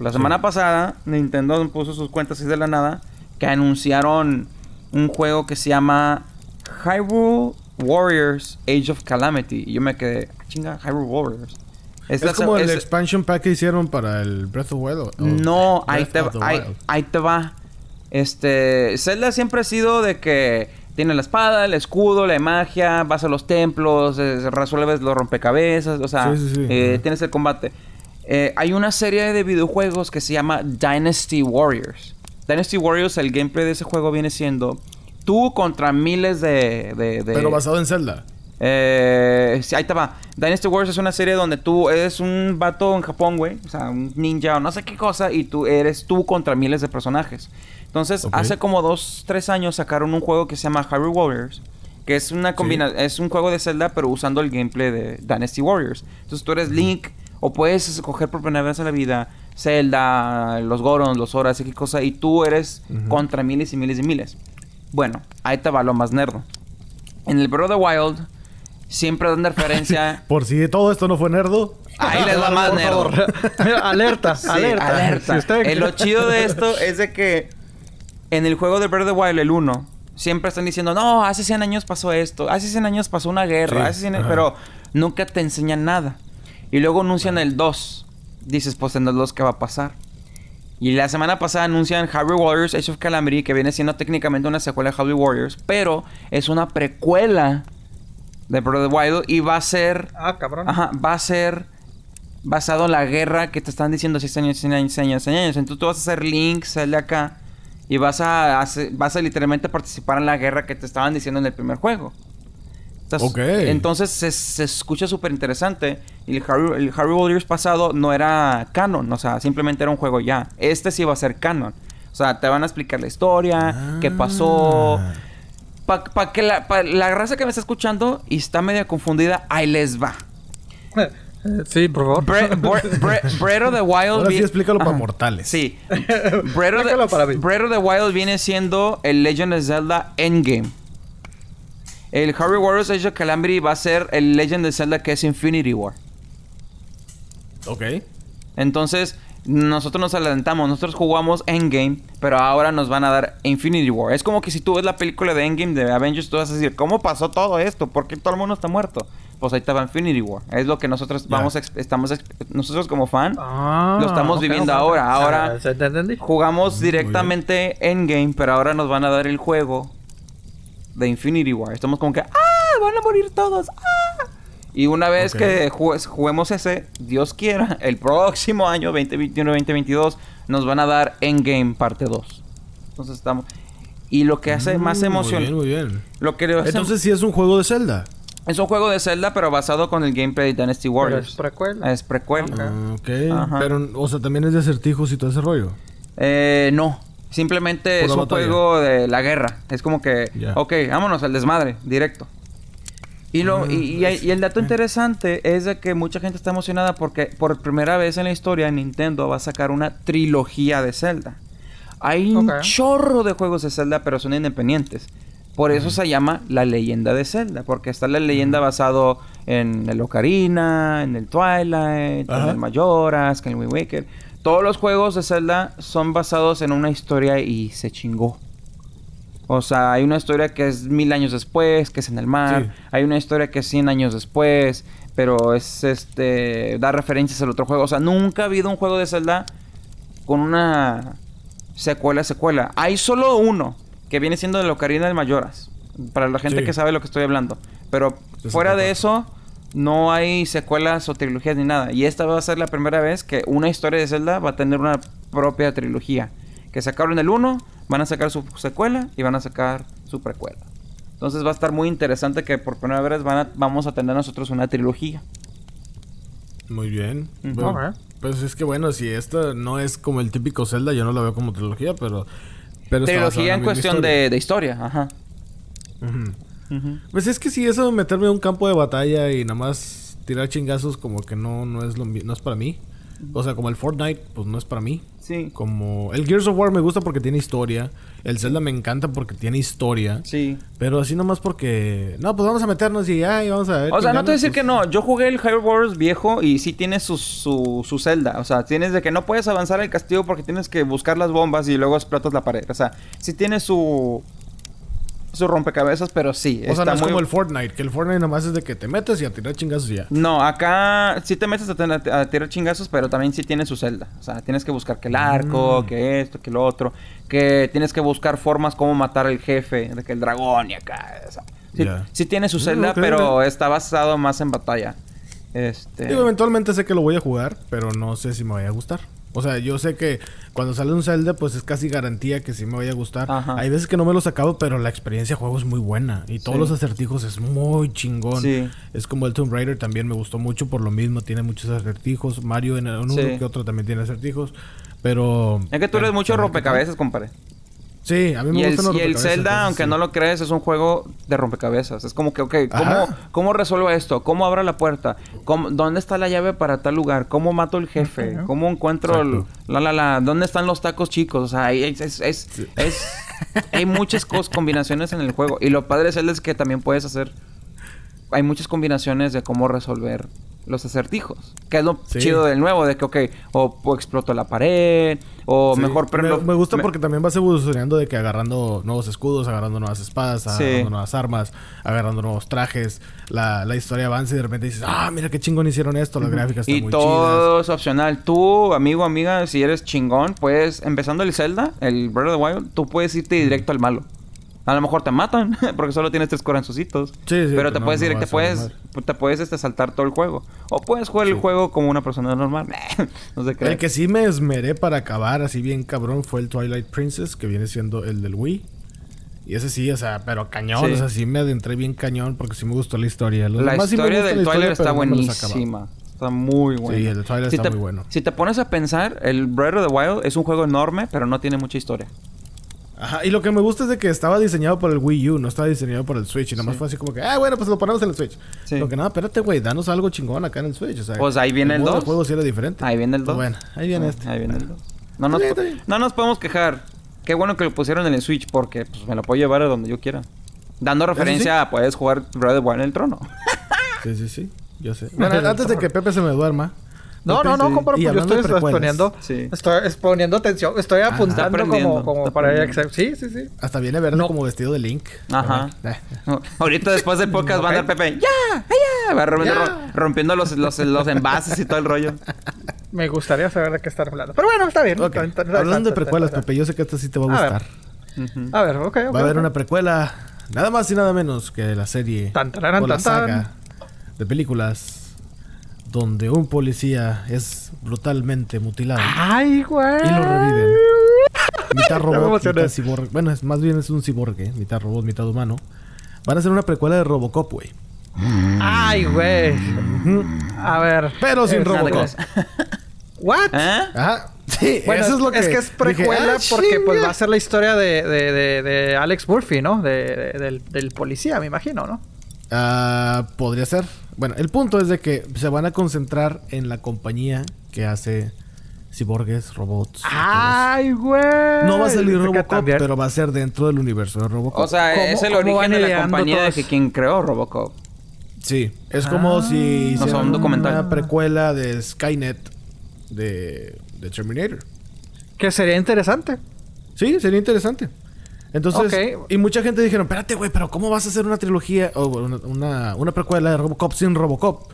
La semana pasada Nintendo puso sus cuentas así de la nada que anunciaron un juego que se llama Hyrule Warriors Age of Calamity. Y yo me quedé, "Ah, chinga, Hyrule Warriors. Es, la como el es- expansion pack que hicieron para el Breath of the Wild. o- no, ahí te, ahí, ahí te va. Este, Zelda siempre ha sido de que tiene la espada, el escudo, la magia, vas a los templos, eh, resuelves los rompecabezas, o sea, Sí, sí, sí. eh, tienes el combate. Eh, hay una serie de videojuegos que se llama Dynasty Warriors. Dynasty Warriors, el gameplay de ese juego viene siendo tú contra miles de... de- de- Pero basado en Zelda. eh, sí, ahí te va. Dynasty Wars es una serie donde tú eres un vato en Japón, güey. O sea, un ninja o no sé qué cosa. Y tú eres tú contra miles de personajes. Entonces, Ok. hace como dos, tres años sacaron un juego que se llama Hyrule Warriors. Que es una combina es un juego de Zelda, pero usando el gameplay de Dynasty Warriors. Entonces tú eres Link, o puedes escoger por primera vez en la vida Zelda, los Gorons, los Horas, y qué cosa. Y tú eres contra miles y miles y miles. Bueno, ahí te va lo más nerdo. En el Breath of the Wild siempre dan referencia. [laughs] Por si todo esto no fue nerdo. Ahí les va [laughs] más nerdo. [laughs] alerta, Sí, alerta. alerta. Si usted- Eh, lo chido de esto es de que en el juego de Breath of the Wild, el 1, siempre están diciendo, no, hace 100 años pasó esto, hace 100 años pasó una guerra, Sí, hace 100 ajá. pero nunca te enseñan nada. Y luego anuncian el 2. Dices, pues en el 2, ¿qué va a pasar? Y la semana pasada anuncian Hyrule Warriors Age of Calamity, que viene siendo técnicamente una secuela de Hyrule Warriors, pero es una precuela de Breath of the Wild y va a ser Ah, cabrón. Ajá, va a ser basado en la guerra que te están diciendo 6 años, 100 años, 100 años, 100 años. Entonces tú vas a hacer Link, sal de acá y vas a, vas a literalmente participar en la guerra que te estaban diciendo en el primer juego. Entonces, Ok. entonces se, se escucha súper interesante. Y el Hyrule, el Warriors pasado no era canon, o sea, simplemente era un juego ya. Este sí va a ser canon. O sea, te van a explicar la historia, qué pasó. Ah. Para pa que la, pa la raza que me está escuchando y está media confundida, ahí les va. [laughs] Sí, por favor. Bre- [laughs] Bre- Bre- Breath of the Wild. Ahora sí explícalo para Ajá. mortales. Sí. [laughs] Breath of, Explícalo para the, mí. Breath of the Wild viene siendo el Legend of Zelda Endgame. El Harry Warriors Age of Calamity va a ser el Legend of Zelda que es Infinity War. Ok. Entonces, nosotros nos adelantamos, nosotros jugamos Endgame, pero ahora nos van a dar Infinity War. Es como que si tú ves la película de Endgame de Avengers, tú vas a decir, ¿cómo pasó todo esto? ¿Por qué todo el mundo está muerto? Pues ahí estaba Infinity War. Es lo que nosotros Ya. vamos, estamos, nosotros como fan, Ah, Lo estamos ok, viviendo ok, ok. ahora. Ahora- Ah, ¿Se te entendí? jugamos directamente Endgame, pero ahora nos van a dar el juego de Infinity War. Estamos como que, ¡ah! Van a morir todos, ¡ah! Y una vez Ok. que ju- juguemos ese, Dios quiera, el próximo año, 2021-2022, nos van a dar Endgame parte 2. Entonces estamos... Y lo que hace más Mm, emocionante... Muy bien, muy bien. Lo que hace- Entonces sí es un juego de Zelda. Es un juego de Zelda, pero basado con el gameplay de Dynasty Pero Warriors. es precuela. Es precuela. Ok. Ah, ok. Ajá. Pero, o sea, también es de acertijos y todo ese rollo. Eh, no. Simplemente Pura es un batalla. juego de la guerra. Es como que, Ya. ok, vámonos al desmadre, directo. Y, lo, y, y- pues, y el dato eh. interesante es de que mucha gente está emocionada porque por primera vez en la historia Nintendo va a sacar una trilogía de Zelda. Hay un chorro de juegos de Zelda, pero son independientes. Por eso se llama la leyenda de Zelda, porque está la leyenda basado en el Ocarina, en el Twilight, en el Majora's, en el Wind Waker. Todos los juegos de Zelda son basados en una historia y se chingó. O sea, hay una historia que es mil años después, que es en el mar. Sí. Hay una historia que es 100 años después, pero es este da referencias al otro juego. O sea, nunca ha habido un juego de Zelda con una secuela secuela. Hay solo uno que viene siendo de Ocarina del Mayoras. Para la gente Sí. que sabe lo que estoy hablando. Pero fuera de eso, no hay secuelas o trilogías ni nada. Y esta va a ser la primera vez que una historia de Zelda va a tener una propia trilogía. Que sacaron el 1, van a sacar su secuela y van a sacar su precuela. Entonces va a estar muy interesante que por primera vez van a- vamos a tener nosotros una trilogía. Muy bien. Bueno. Pues es que bueno, si esta no es como el típico Zelda, yo no la veo como trilogía, pero... pero trilogía en cuestión historia. de, de historia, ajá. Pues es que si eso de meterme a un campo de batalla y nada más tirar chingazos como que no, no es lo no es para mí. O sea, como el Fortnite, pues no es para mí. Sí. Como el Gears of War me gusta porque tiene historia. El Zelda me encanta porque tiene historia. Sí. Pero así nomás porque... No, pues vamos a meternos y ay, vamos a ver. O sea, no te voy a decir pues, que no. Yo jugué el Hyrule Wars viejo y sí tiene su, su, su celda. O sea, tienes de que no puedes avanzar al castillo porque tienes que buscar las bombas y luego explotas la pared. O sea, sí tiene su... Su rompecabezas, pero sí. O sea, está no es muy... como el Fortnite, que el Fortnite nomás es de que te metes y a tirar chingazos y ya. No, acá sí te metes a, a tirar chingazos, pero también sí tiene su celda. O sea, tienes que buscar que el arco, Mm. que esto, que lo otro. Que tienes que buscar formas como matar al jefe, de que el dragón y acá. O sea, sí, tiene su Mm, celda, pero está basado más en batalla. Este... Digo, eventualmente sé que lo voy a jugar, pero no sé si me vaya a gustar. O sea, yo sé que cuando sale un Zelda, pues es casi garantía que sí me vaya a gustar. Ajá. Hay veces que no me los acabo, pero la experiencia de juego es muy buena. Y todos Sí. los acertijos es muy chingón. Sí. Es como el Tomb Raider también me gustó mucho por lo mismo. Tiene muchos acertijos. Mario en uno Sí. que otro también tiene acertijos. Pero... Es que tú eres mucho rompecabezas, compadre. Sí, a mí me Y el, gustan los y el Zelda, entonces aunque sí. no lo crees, es un juego de rompecabezas. Es como que, ok, ¿cómo, Ajá. ¿cómo resuelvo esto? ¿Cómo abro la puerta? ¿Cómo- ¿Dónde está la llave para tal lugar? ¿Cómo mato al jefe? ¿Cómo encuentro el- la, la, la? ¿Dónde están los tacos chicos? O sea, hay, es, es, es- es- hay muchas cos- combinaciones en el juego. Y lo padre de Zelda es que también puedes hacer... Hay muchas combinaciones de cómo resolver los acertijos. Que es lo Sí. chido del nuevo, de que, ok, o, o exploto la pared, o Sí, mejor... me, gusta me- porque también vas evolucionando de que agarrando nuevos escudos, agarrando nuevas espadas, Sí. agarrando nuevas armas, agarrando nuevos trajes. La, la historia avanza y de repente dices, ah, mira qué chingón hicieron esto, las gráficas están Y muy todo es opcional. Tú, amigo, amiga, si eres chingón, puedes, empezando el Zelda, el Breath of the Wild, tú puedes irte directo al malo. A lo mejor te matan, [laughs] porque solo tienes tres corazoncitos. Sí, sí, Pero te no, puedes no ir, te puedes, te puedes este, saltar todo el juego. O puedes jugar el Sí. juego como una persona normal. [laughs] no sé qué. El que sí me esmeré para acabar así bien cabrón fue el Twilight Princess, que viene siendo el del Wii. Y ese sí, o sea, pero cañón, Sí. o sea, sí me adentré bien cañón porque sí me gustó la historia. Los La demás sí me historia gusta del la historia, Twilight está buenísima. Está muy buena. Sí, el de Twilight si está te, muy bueno. Si te pones a pensar, el Breath of the Wild es un juego enorme, pero no tiene mucha historia. Ajá, y lo que me gusta es de que estaba diseñado para el Wii U, no estaba diseñado para el Switch. Y nada más Sí. fue así como que, ah, bueno, pues lo ponemos en el Switch. Sí. Lo que nada, espérate, güey, danos algo chingón acá en el Switch. O sea, Pues ahí viene el modo de 2. juego sí era diferente. Ahí viene el Pues 2. bueno, ahí viene este. Ahí viene el 2. No nos, bien, bien. no nos podemos quejar. Qué bueno que lo pusieron en el Switch porque pues, me lo puedo llevar a donde yo quiera. Dando referencia a puedes jugar the Wild en el trono. Sí, sí, sí. Yo sé. [laughs] Bueno, antes de que Pepe se me duerma. No, no, no, pues yo estoy de precuelas, poniendo, Sí. estoy es poniendo atención, estoy apuntando aprendiendo, como, como para. Sí, sí, sí. Hasta viene verde No. como vestido de Link. Ajá. Eh, [laughs] No, Ahorita después del podcast va a andar. Pepe. ¡Ya! ¡Ya! Va rompiendo, Ya. rompiendo los, los, los envases y todo el rollo. [laughs] Me gustaría saber de qué están hablando. Pero bueno, está bien. ok. está- está- está- Hablando de precuelas, está- Pepe, yo sé que esta sí te va a A ver. gustar. A ver, ok, ok. Va a haber una precuela, nada más y nada menos que la serie Tan, tararán, o la tan, tan. saga de películas donde un policía es brutalmente mutilado Ay, güey. y lo reviven. Mitad [laughs] robot, mitad cyborg. Bueno, es, más bien es un ciborgue, mitad robot, mitad humano. Van a hacer una precuela de Robocop, güey. Ay, güey. A ver. Pero sin Robocop. ¿What? ¿Eh? Ajá. Sí, Bueno, eso es lo que... es que es precuela dije, ah, porque pues va a ser la historia de, de, de, de Alex Murphy, ¿no? De, de- del, del policía, me imagino, ¿no? Ah, podría ser. Bueno, el punto es de que se van a concentrar en la compañía que hace ciborgues, robots. ¡Ay, güey! No va a salir Robocop, pero va a ser dentro del universo de Robocop. O sea, ¿Cómo- es el origen de la compañía de que quien creó Robocop. sí, es como si O sea, un documental. una precuela de Skynet de, de Terminator. Que sería interesante. Sí, sería interesante. Entonces, y mucha gente dijeron, espérate, güey, pero ¿cómo vas a hacer una trilogía o una, una, una precuela de Robocop sin Robocop?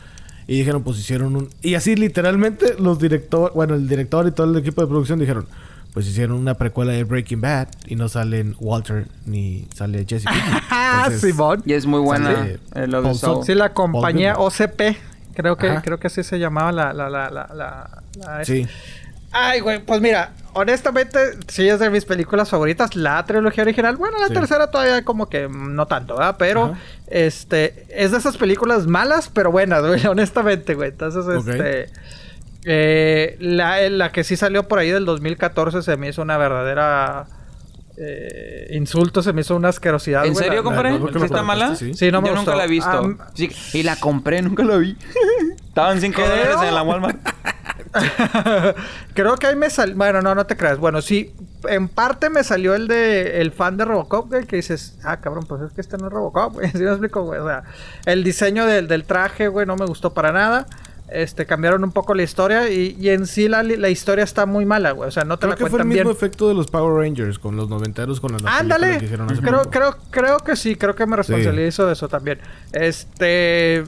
Y dijeron, pues hicieron un... Y así literalmente los directores, bueno, el director y todo el equipo de producción dijeron, pues hicieron una precuela de Breaking Bad y no salen Walter ni sale Jesse. [laughs] ¡Ah, Entonces, Simón! Y es muy buena. Eh, lo de Paul. Sí, la compañía OCP. Creo que, Ajá. creo que así se llamaba la... la, la, la, la- la- Sí. Ay, güey, pues mira, honestamente, sí es de mis películas favoritas, la trilogía original. Bueno, la Sí. tercera todavía como que no tanto, ¿verdad? Pero, Ajá. este, es de esas películas malas, pero buenas, güey, [laughs] honestamente, güey. Entonces, este, eh, la, la que sí salió por ahí del 2014 se me hizo una verdadera eh, insulto, se me hizo una asquerosidad. ¿En güey, serio, compadre? ¿Sí está la- mala? sí. Sí, no me Yo nunca la he visto. Am- Sí, y la compré, nunca la vi. [laughs] Estaban 5 Creo- dólares en la Walmart. [laughs] [laughs] Creo que ahí me salió. Bueno, no, no te creas. Bueno, sí, en parte me salió el de el fan de Robocop, güey, que dices, ah, cabrón, pues es que este no es Robocop, güey. [laughs] ¿Sí me explico, güey? O sea, el diseño del, del traje, güey, no me gustó para nada. Este, cambiaron un poco la historia y, y en sí la, la historia está muy mala, güey. O sea, no te Creo la que fue el mismo bien. efecto de los Power Rangers con los noventeros con las Ándale. que hicieron hace Creo, poco. creo, creo que sí, creo que me responsabilizo de eso también. Este.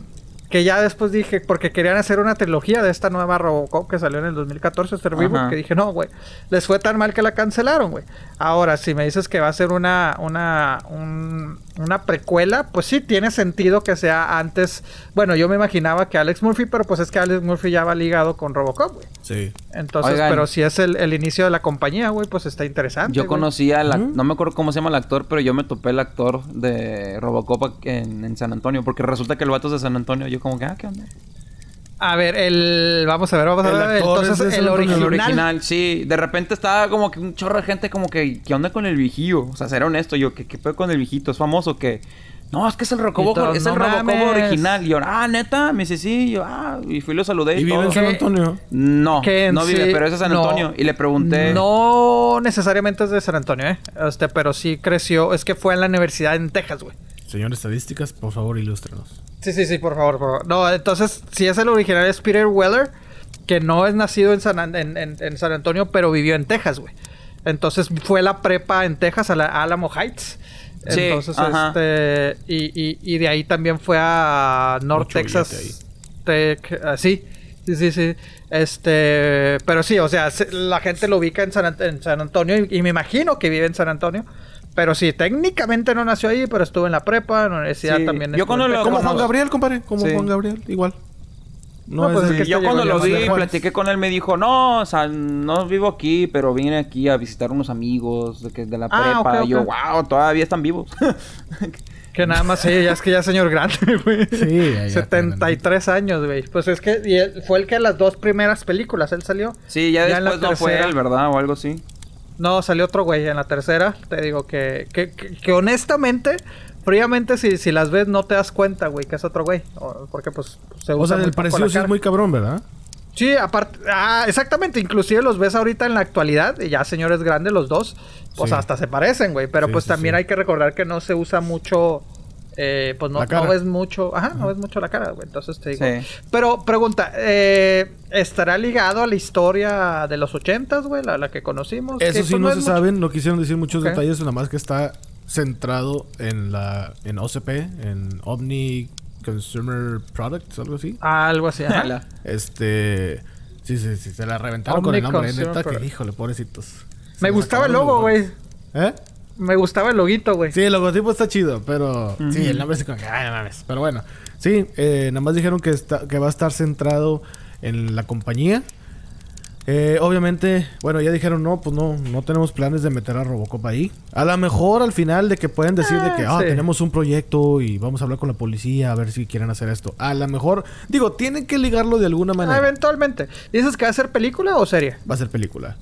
Que ya después dije, porque querían hacer una trilogía de esta nueva Robocop que salió en el 2014, este reboot, que dije, no, güey, les fue tan mal que la cancelaron, güey. Ahora, si me dices que va a ser una, una, un- una precuela, pues sí, tiene sentido que sea antes. Bueno, yo me imaginaba que Alex Murphy, pero pues es que Alex Murphy ya va ligado con Robocop, güey. Sí. Entonces, Oigan. pero si es el, el inicio de la compañía, güey, pues está interesante. Yo güey. conocí al... ac- Ujú. No me acuerdo cómo se llama el actor, pero yo me topé el actor de Robocop en, en San Antonio. Porque resulta que el vato es de San Antonio. Yo como que, ah, ¿qué onda? A ver, el. Vamos a ver, vamos a El ver. Entonces, el Antonio. El original. original, sí. De repente estaba como que un chorro de gente como que... ¿Qué onda con el viejillo? O sea, ser honesto. Yo, ¿qué, qué pedo con el viejito? ¿Es famoso que...? No, es que es el todos, es el "No Robocop mames". original. Y yo, ah, ¿neta? Me dice, sí. Yo, ah... Y fui y lo saludé y, Y vive todo. en San. Antonio. No, no vive, sí- pero es de San no. Antonio. Y le pregunté... No necesariamente es de San Antonio, ¿eh? Este, pero sí creció. Es que fue en la universidad en Texas, güey. Señor estadísticas, por favor, ilústrenos. Sí, sí, sí, por favor, por favor. No, entonces, si es el original es Peter Weller, que no es nacido en San, An- en, en- en San Antonio, pero vivió en Texas, güey. Entonces fue la prepa en Texas, a la Alamo Heights. Sí, Entonces, ajá. este. Y, y, y de ahí también fue a North Mucho Texas Tech. ah, sí, sí, sí, sí. Este. Pero sí, o sea, se- la gente lo ubica en San, Ant- en San Antonio y, y me imagino que vive en San Antonio. Pero sí, técnicamente no nació ahí, pero estuvo en la prepa, en la universidad Sí, también. yo cuando lo. Como Juan. Gabriel, compadre. Como Sí. Juan Gabriel, igual. No, No, pues es que yo este cuando lo vi platiqué con él, me dijo, no, o sea, no vivo aquí, pero vine aquí a visitar unos amigos de, que, de la Ah, prepa. Y yo, wow, todavía están vivos. Que nada más, sí, ya es que ya es señor grande, [laughs] güey. Sí, ya, ya 73 años, güey. Pues es que y él- fue el que las dos primeras películas, él salió. sí, ya, Ya después no fue él, ¿verdad? O algo así. No, salió otro güey en la tercera. Te digo que, que, que, que honestamente, fríamente, si, si las ves, no te das cuenta, güey, que es otro güey. O- Porque pues se O usa sea, muy el parecido sí es muy cabrón, ¿verdad? Sí, aparte, ah, exactamente, inclusive los ves ahorita en la actualidad, y ya señores grandes los dos, pues Sí. hasta se parecen, güey, pero Sí, pues sí, también hay que recordar que no se usa mucho, eh, pues no, ves mucho, ajá, no ves mucho la cara, güey, entonces te digo. Sí. Pero pregunta, eh, ¿estará ligado a la historia de los ochentas, güey, la, la que conocimos? Que, Eso sí pues, no es se mucho- saben, no quisieron decir muchos detalles, nada más que está centrado en la en OCP, en Omni Consumer Products, algo así. Algo así, ajá. Este, sí, sí, sí, se la reventaron Omni con el nombre, neta, que híjole, pobrecitos. Me gustaba el logo, güey. ¿Eh? Me gustaba el loguito, güey. Sí, el logotipo está chido, pero sí, el nombre es como que, ay, no mames. Pero bueno, sí, eh, nada más dijeron que, está, que va a estar centrado en la compañía. Eh, obviamente, bueno, ya dijeron, no, pues no, no tenemos planes de meter a Robocop ahí. A lo mejor al final de que pueden decir de que, Ah, ah, sí. tenemos un proyecto y vamos a hablar con la policía a ver si quieren hacer esto. A lo mejor, digo, tienen que ligarlo de alguna Ah, manera. eventualmente. ¿Dices que va a ser película o serie? Va a ser película.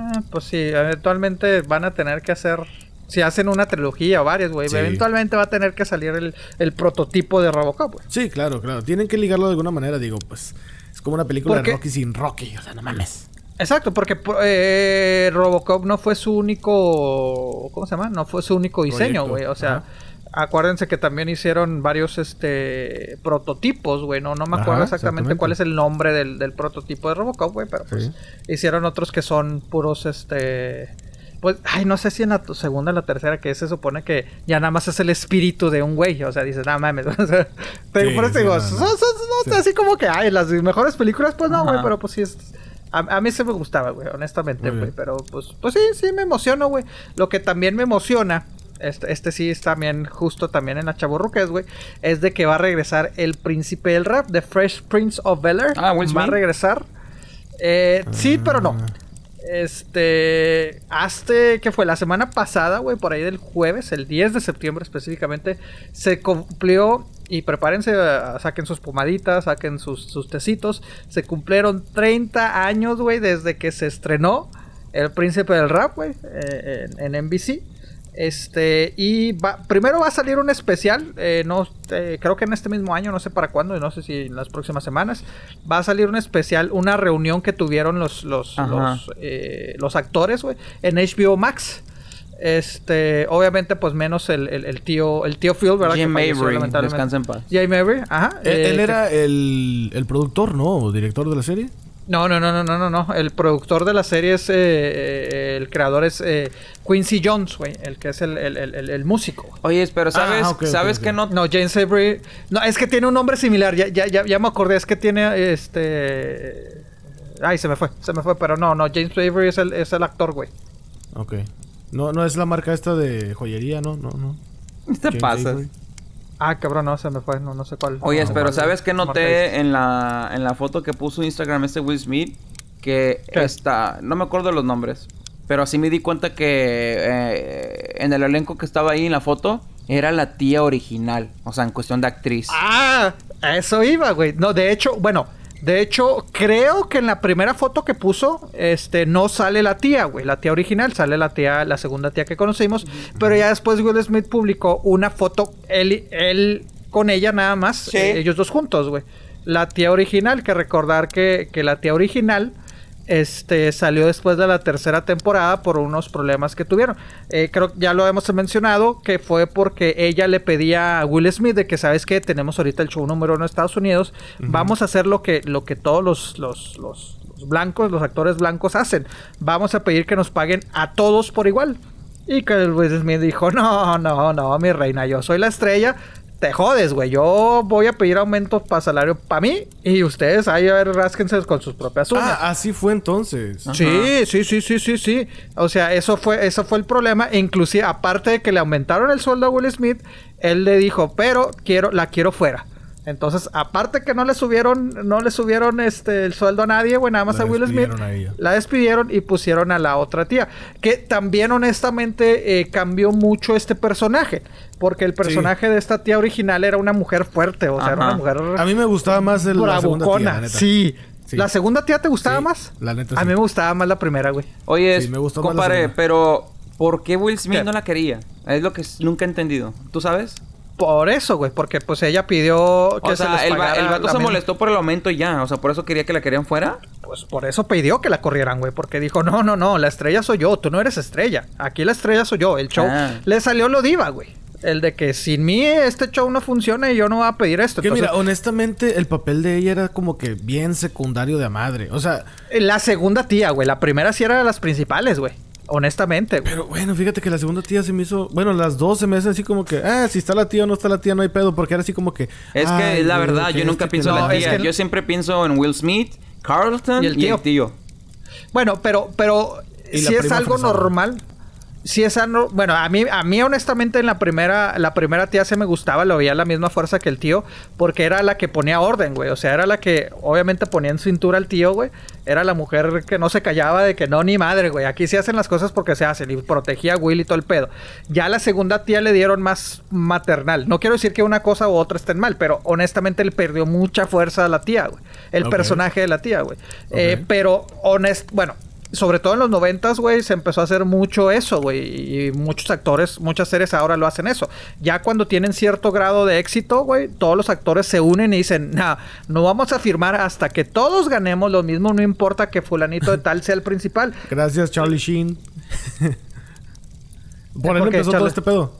Ah, pues sí, eventualmente van a tener que hacer Si hacen una trilogía o varias, güey, Sí. eventualmente va a tener que salir el, el prototipo de Robocop, güey. Sí, claro, claro. Tienen que ligarlo de alguna manera, digo, pues. Es como una película Porque- de Rocky sin Rocky. O sea, no mames. Exacto, porque eh, Robocop no fue su único. ¿Cómo se llama? No fue su único diseño, güey. O sea, Ajá. Acuérdense que también hicieron varios este prototipos, güey. No, no me acuerdo Ajá, exactamente, exactamente. cuál es el nombre del, del prototipo de Robocop, güey. Pero pues Sí. hicieron otros que son puros este. Pues, ay, no sé si en la segunda o la tercera, que se supone que ya nada más es el espíritu de un güey. O sea, dices, nada mames. [laughs] O sea, pero Sí, por eso digo, no, Sí. así como que, ay, las mejores películas, pues no, güey, pero pues sí es. A, a mí se me gustaba, güey, honestamente, güey. Pero pues, pues sí, sí me emociono, güey. Lo que también me emociona, este, este sí es también justo también en la chaburruques, güey, es de que va a regresar el príncipe del rap, The Fresh Prince of Bel Air. Ah, Will Va a Smith. regresar. Eh, sí, pero no. Ah. Este, hasta que fue la semana pasada, güey, por ahí del jueves, el 10 de septiembre específicamente, se cumplió, y prepárense, ah, saquen sus pomaditas, saquen sus, sus tecitos, se cumplieron 30 años, güey, desde que se estrenó El Príncipe del Rap, güey, eh, en, en NBC. Este, y va, primero va a salir un especial, eh, no, eh, creo que en este mismo año, no sé para cuándo, y no sé si en las próximas semanas, va a salir un especial, una reunión que tuvieron los, los, los, eh, los actores, güey, en HBO Max. Este, obviamente, pues menos el, el, el tío, el tío Phil, ¿verdad? Jim que descansa en paz. Jim Mabry, ajá. Él, eh, él que- era el, el productor, ¿no? O director de la serie. No, no, no, no, no, no, no. El productor de la serie es, eh, eh, el creador es eh, Quincy Jones, güey, el que es el, el, el, músico. Oye, pero ¿sabes, Ah, ok, ok, ¿sabes ok. que no? No, James Avery. No, es que tiene un nombre similar. Ya, ya, ya, ya me acordé. Es que tiene este. Ay, se me fue, se me fue. Pero no, no, James Avery es el, es el actor, güey. Ok. No, no es la marca esta de joyería, ¿no? No, no. ¿Qué [laughs] te James pasa? Avery. Ah, cabrón, no, se me fue. No, no sé cuál. Oye, no, pero cuál ¿sabes qué noté en la, en la foto que puso Instagram este Will Smith? Que ¿Qué? está... No me acuerdo los nombres. Pero así me di cuenta que eh, en el elenco que estaba ahí en la foto era la tía original. O sea, en cuestión de actriz. Ah, a eso iba, güey. No, de hecho, bueno, de hecho, creo que en la primera foto que puso, este, no sale la tía, güey, la tía original, sale la tía, la segunda tía que conocimos, pero ya después Will Smith publicó una foto, él, él con ella nada más, Sí. eh, ellos dos juntos, güey. La tía original, que recordar que, que la tía original este salió después de la tercera temporada por unos problemas que tuvieron. Eh, creo que ya lo hemos mencionado que fue porque ella le pedía a Will Smith de que sabes que tenemos ahorita el show número uno en Estados Unidos, vamos a hacer lo que lo que todos los, los, los- los blancos, los actores blancos hacen. Vamos a pedir que nos paguen a todos por igual. Y que Will Smith dijo, no, no, no, mi reina, yo soy la estrella. Te jodes, güey. Yo voy a pedir aumento para salario para mí. Y ustedes ahí a ver, rásquense con sus propias uñas. Ah, así fue entonces. Sí, sí, sí, sí, sí, sí. O sea, eso fue, eso fue el problema. E inclusive, aparte de que le aumentaron el sueldo a Will Smith, él le dijo, pero quiero, la quiero fuera. Entonces, aparte que no le subieron, no le subieron este el sueldo a nadie, güey, nada más La a Will Smith. a. La despidieron y pusieron a la otra tía. Que también, honestamente, eh, cambió mucho este personaje. Porque el personaje de esta tía original era una mujer fuerte. O sea, era una mujer A mí me gustaba más el, la segunda tía, la neta. sí. Sí. ¿La segunda tía te gustaba Sí, más? la neta A sí. mí me gustaba más la primera, güey. Oye, Sí, me gustó más la compadre, pero ¿por qué Will Smith ¿Qué? no la quería? Es lo que nunca he entendido. ¿Tú sabes? Por eso, güey, porque pues ella pidió que O se sea, les el, va- el vato se molestó por el aumento y ya. O sea, por eso quería que la querían fuera. Pues por eso pidió que la corrieran, güey, porque dijo, no, no, no, la estrella soy yo, tú no eres estrella. Aquí la estrella soy yo. El show Ah. le salió lo diva, güey. El de que sin mí este show no funciona y yo no voy a pedir esto. Que Entonces, mira, honestamente, el papel de ella era como que bien secundario de a madre. O sea, la segunda tía, güey, la primera sí era de las principales, güey. Honestamente, pero bueno, fíjate que la segunda tía se me hizo. Bueno, las dos se me hacen así como que, ah, si está la tía o no está la tía, no hay pedo. Porque era así como que. Es que "Ay, es la verdad, yo nunca este, pienso en la es tía. que- Yo siempre pienso en Will Smith, Carlton Y y el tío. Bueno, pero, pero si es algo normal. Si es algo, bueno, a mí, a mí honestamente en la primera, la primera tía se me gustaba, lo veía la misma fuerza que el tío, porque era la que ponía orden, güey. O sea, era la que obviamente ponía en cintura al tío, güey. Era la mujer que no se callaba de que no, ni madre, güey. Aquí se hacen las cosas porque se hacen. Y protegía a Will y todo el pedo. Ya a la segunda tía le dieron más maternal. No quiero decir que una cosa u otra estén mal, pero honestamente le perdió mucha fuerza a la tía, güey. El personaje de la tía, güey. Eh, pero honest, bueno, sobre todo en los noventas, güey, se empezó a hacer mucho eso, güey. Y muchos actores, muchas series ahora lo hacen eso. Ya cuando tienen cierto grado de éxito, güey, todos los actores se unen y dicen, nah, no vamos a firmar hasta que todos ganemos lo mismo, no importa que fulanito de tal sea el principal. [laughs] Gracias, Charlie Sheen. [laughs] Por él ¿Por qué, empezó todo este pedo.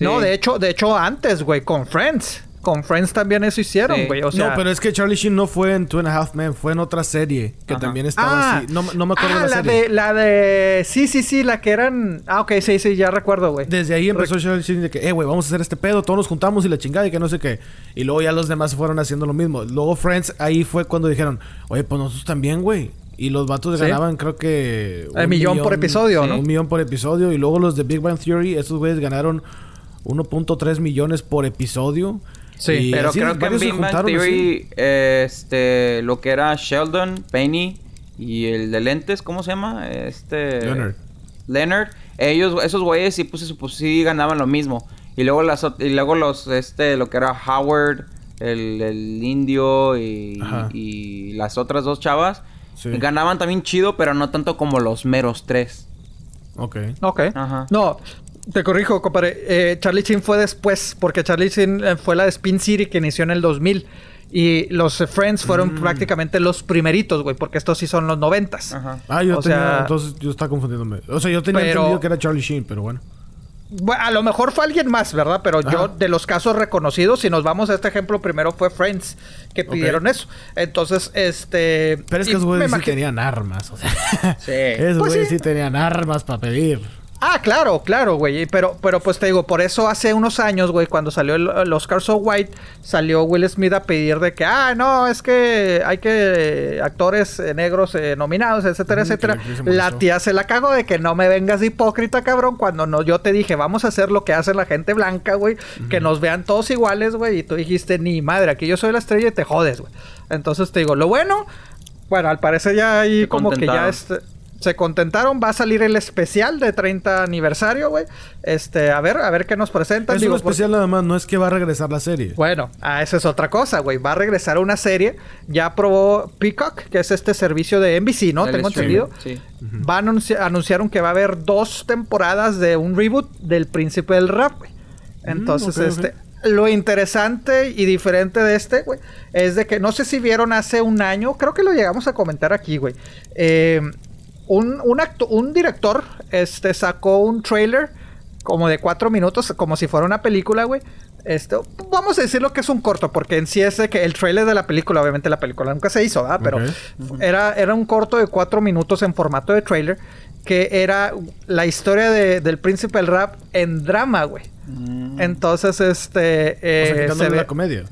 No, de hecho, de hecho antes, güey, con Friends. Con Friends también eso hicieron, Sí. güey. O sea, no, pero es que Charlie Sheen no fue en Two and a Half Men, fue en otra serie que Ajá. también estaba Ah, así. No, no me acuerdo ah, de la, la serie. de, la de. Sí, sí, sí, la que eran. Ah, ok, sí, sí, ya recuerdo, güey. Desde ahí empezó Charlie Sheen de que, eh, güey, vamos a hacer este pedo, todos nos juntamos y la chingada y que no sé qué. Y luego ya los demás fueron haciendo lo mismo. Luego Friends, ahí fue cuando dijeron, oye, pues nosotros también, güey. Y los vatos Sí. ganaban, creo que. El millón por episodio, ¿no? Un millón por episodio. Y luego los de Big Bang Theory, esos güeyes ganaron 1.3 millones por episodio. Sí, Y Pero así, creo que en Big Bang. Theory, este, lo que era Sheldon, Penny y el de lentes, ¿cómo se llama? Este... Leonard. Leonard. Ellos, esos güeyes sí, pues, pues, sí ganaban lo mismo. Y luego las y luego los, este, lo que era Howard, el, el indio y, las otras dos chavas. Sí. Ganaban también chido, pero no tanto como los meros tres. Ok. Ok. Ajá. No, te corrijo, compadre. Eh, Charlie Sheen fue después, porque Charlie Sheen eh, fue la de Spin City que inició en el 2000. Y los Friends fueron Mm. prácticamente los primeritos, güey, porque estos sí son los noventas. Ajá. Ah, yo O tenía. sea- entonces yo estaba confundiéndome. O sea, yo tenía Pero- entendido que era Charlie Sheen, pero bueno. Bueno, a lo mejor fue alguien más, ¿verdad? Pero yo, de los casos reconocidos, si nos vamos a este ejemplo, primero fue Friends que pidieron eso. Entonces, este. Pero es que esos güeyes sí tenían armas, o sea. Sí. [laughs] esos Pues güeyes sí. sí tenían armas para pedir. Ah, claro, claro, güey. Pero, pero pues te digo, por eso hace unos años, güey, cuando salió el, el Oscar So White, salió Will Smith a pedir de que, ah, no, es que hay que actores eh, negros eh, nominados, etcétera, etcétera. la tía se la cagó de que no me vengas de hipócrita, cabrón, cuando no, yo te dije, vamos a hacer lo que hace la gente blanca, güey, que nos vean todos iguales, güey, y tú dijiste, ni madre, aquí yo soy la estrella y te jodes, güey. Entonces te digo, lo bueno, bueno, al parecer ya ahí Se como que ya este se contentaron, va a salir el especial de 30 aniversario, güey. Este, a ver, a ver qué nos presentan. Es Digo, un especial nada más, no es que va a regresar la serie. Bueno, ah, esa es otra cosa, güey. Va a regresar una serie. Ya probó Peacock, que es este servicio de NBC, ¿no? El Tengo streaming, entendido. Sí. Va a anunci- anunciaron que va a haber dos temporadas de un reboot del Príncipe del Rap, güey. Entonces, ok, ok. este... Lo interesante y diferente de este, güey, es de que no sé si vieron hace un año, creo que lo llegamos a comentar aquí, güey. Eh, un, un, acto- un director este, sacó un trailer como de cuatro minutos, como si fuera una película, güey. Este, vamos a decirlo que es un corto, porque en sí es de que el trailer de la película, obviamente la película nunca se hizo, ¿verdad? Pero era, era un corto de cuatro minutos en formato de trailer, que era la historia de- del príncipe del rap en drama, güey. Mm. Entonces, este... o eh, sea, se quitándole ve- la comedia.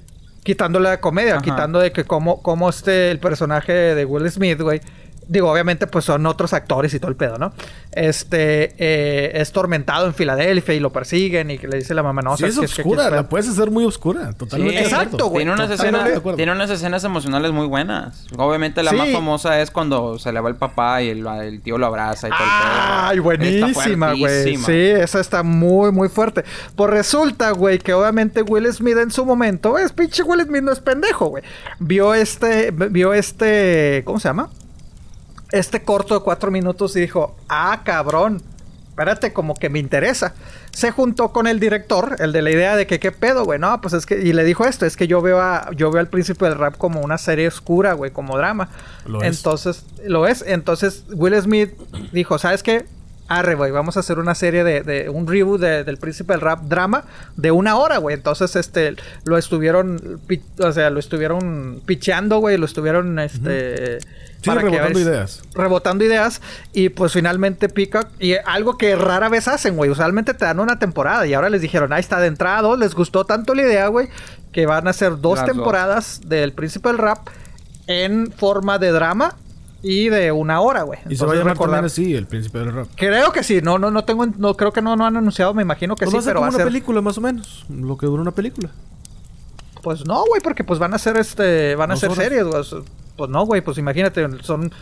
quitando la comedia, Ajá. quitando de que cómo, cómo este el personaje de Will Smith, güey. Digo, obviamente, pues son otros actores y todo el pedo, ¿no? Este eh, es tormentado en Filadelfia y lo persiguen y que le dice la mamá, no, sí, ¿sabes es que oscura, aquí la está- puedes hacer muy oscura. Totalmente. Sí. Exacto, güey. Tiene unas, escenas, tiene unas escenas emocionales muy buenas. Obviamente la Sí. más famosa es cuando se le va el papá y el, el tío lo abraza y todo el Ay, pedo. buenísima, Está güey. Sí, esa está muy, muy fuerte. Pues resulta, güey, que obviamente Will Smith en su momento, es pinche Will Smith no es pendejo, güey. Vio este, vio este, ¿cómo se llama? Este corto de cuatro minutos y dijo, ah, cabrón, espérate, como que me interesa. Se juntó con el director, el de la idea de que qué pedo, güey. No, pues es que, y le dijo esto, es que yo veo a, yo veo al príncipe del rap como una serie oscura, güey, como drama. Lo es. Entonces, lo es. Entonces, Will Smith dijo, ¿sabes qué? Arre, güey, vamos a hacer una serie de, de un reboot de- del príncipe del rap drama de una hora, güey. Entonces, este, lo estuvieron, o sea, lo estuvieron picheando, güey, lo estuvieron, este... Sí, para rebotando ideas. rebotando ideas y pues finalmente Peacock y algo que rara vez hacen, güey, usualmente te dan una temporada y ahora les dijeron, ahí está de entrada dos, les gustó tanto la idea, güey, que van a hacer dos Las dos. temporadas del Príncipe del Rap en forma de drama y de una hora, güey. Y se va a llamar recordar- así, el príncipe del rap. Creo que sí, no, no, no tengo, no creo que no, no han anunciado, me imagino que Pues sí, va pero como va a una película, más o menos. Lo que dura una película. pues no, güey, porque pues van a ser este, van a ser series, güey. Pues no, güey, pues imagínate, son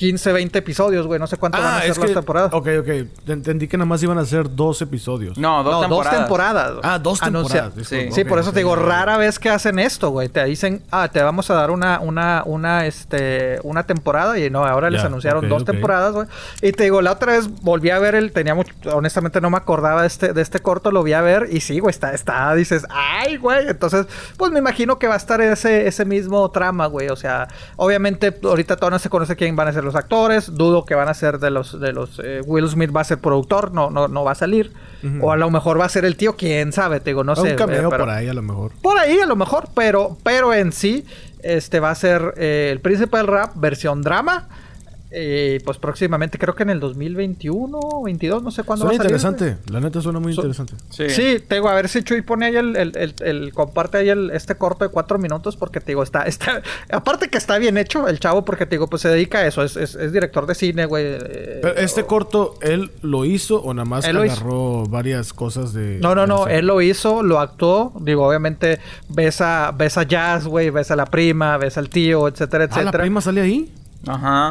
15, 20 episodios, güey. No sé cuánto van a Ah, ser las que... temporadas. Ok, ok. Entendí que nada más iban a ser dos episodios. No, dos no, temporadas. dos temporadas. Ah, dos Anuncia- temporadas. Sí. Sí, por eso te digo, rara vez que hacen esto, güey. Te dicen, ah, te vamos a dar una, una, una, este, una temporada y no, ahora les anunciaron dos temporadas, güey. Y te digo, la otra vez volví a ver el, tenía mucho, honestamente no me acordaba de este, de este corto, lo vi a ver y sí, güey, está, está, dices, ay, güey. Entonces, pues me imagino que va a estar ese, ese mismo trama, güey. O sea, obviamente ahorita todavía no se conoce quién van a ser los actores, dudo que van a ser de los, de los, eh, Will Smith va a ser productor, no, no, no va a salir. O a lo mejor va a ser el tío, quién sabe, te digo, no sé. un cameo eh, pero- por ahí a lo mejor. por ahí a lo mejor, pero, pero en sí, este va a ser eh, el príncipe del rap versión drama. Eh, pues próximamente, creo que en el 2021 o 22, no sé cuándo Suena va a salir. interesante. La neta suena muy Su- interesante. Sí. Sí, te digo, a ver si Chuy pone ahí el, el, el- el- comparte ahí el, este corto de cuatro minutos porque te digo, está, está, [laughs] aparte que está bien hecho el chavo porque te digo, pues se dedica a eso, es, es, es director de cine, güey. eh, Pero este corto, ¿él lo hizo o nada más agarró varias cosas de... No, no, no, él lo hizo, lo actuó. Digo, obviamente ves a, ves a Jazz, güey, ves a la prima, ves al tío, etcétera, Ah, ¿la etcétera. prima sale ahí? Ajá.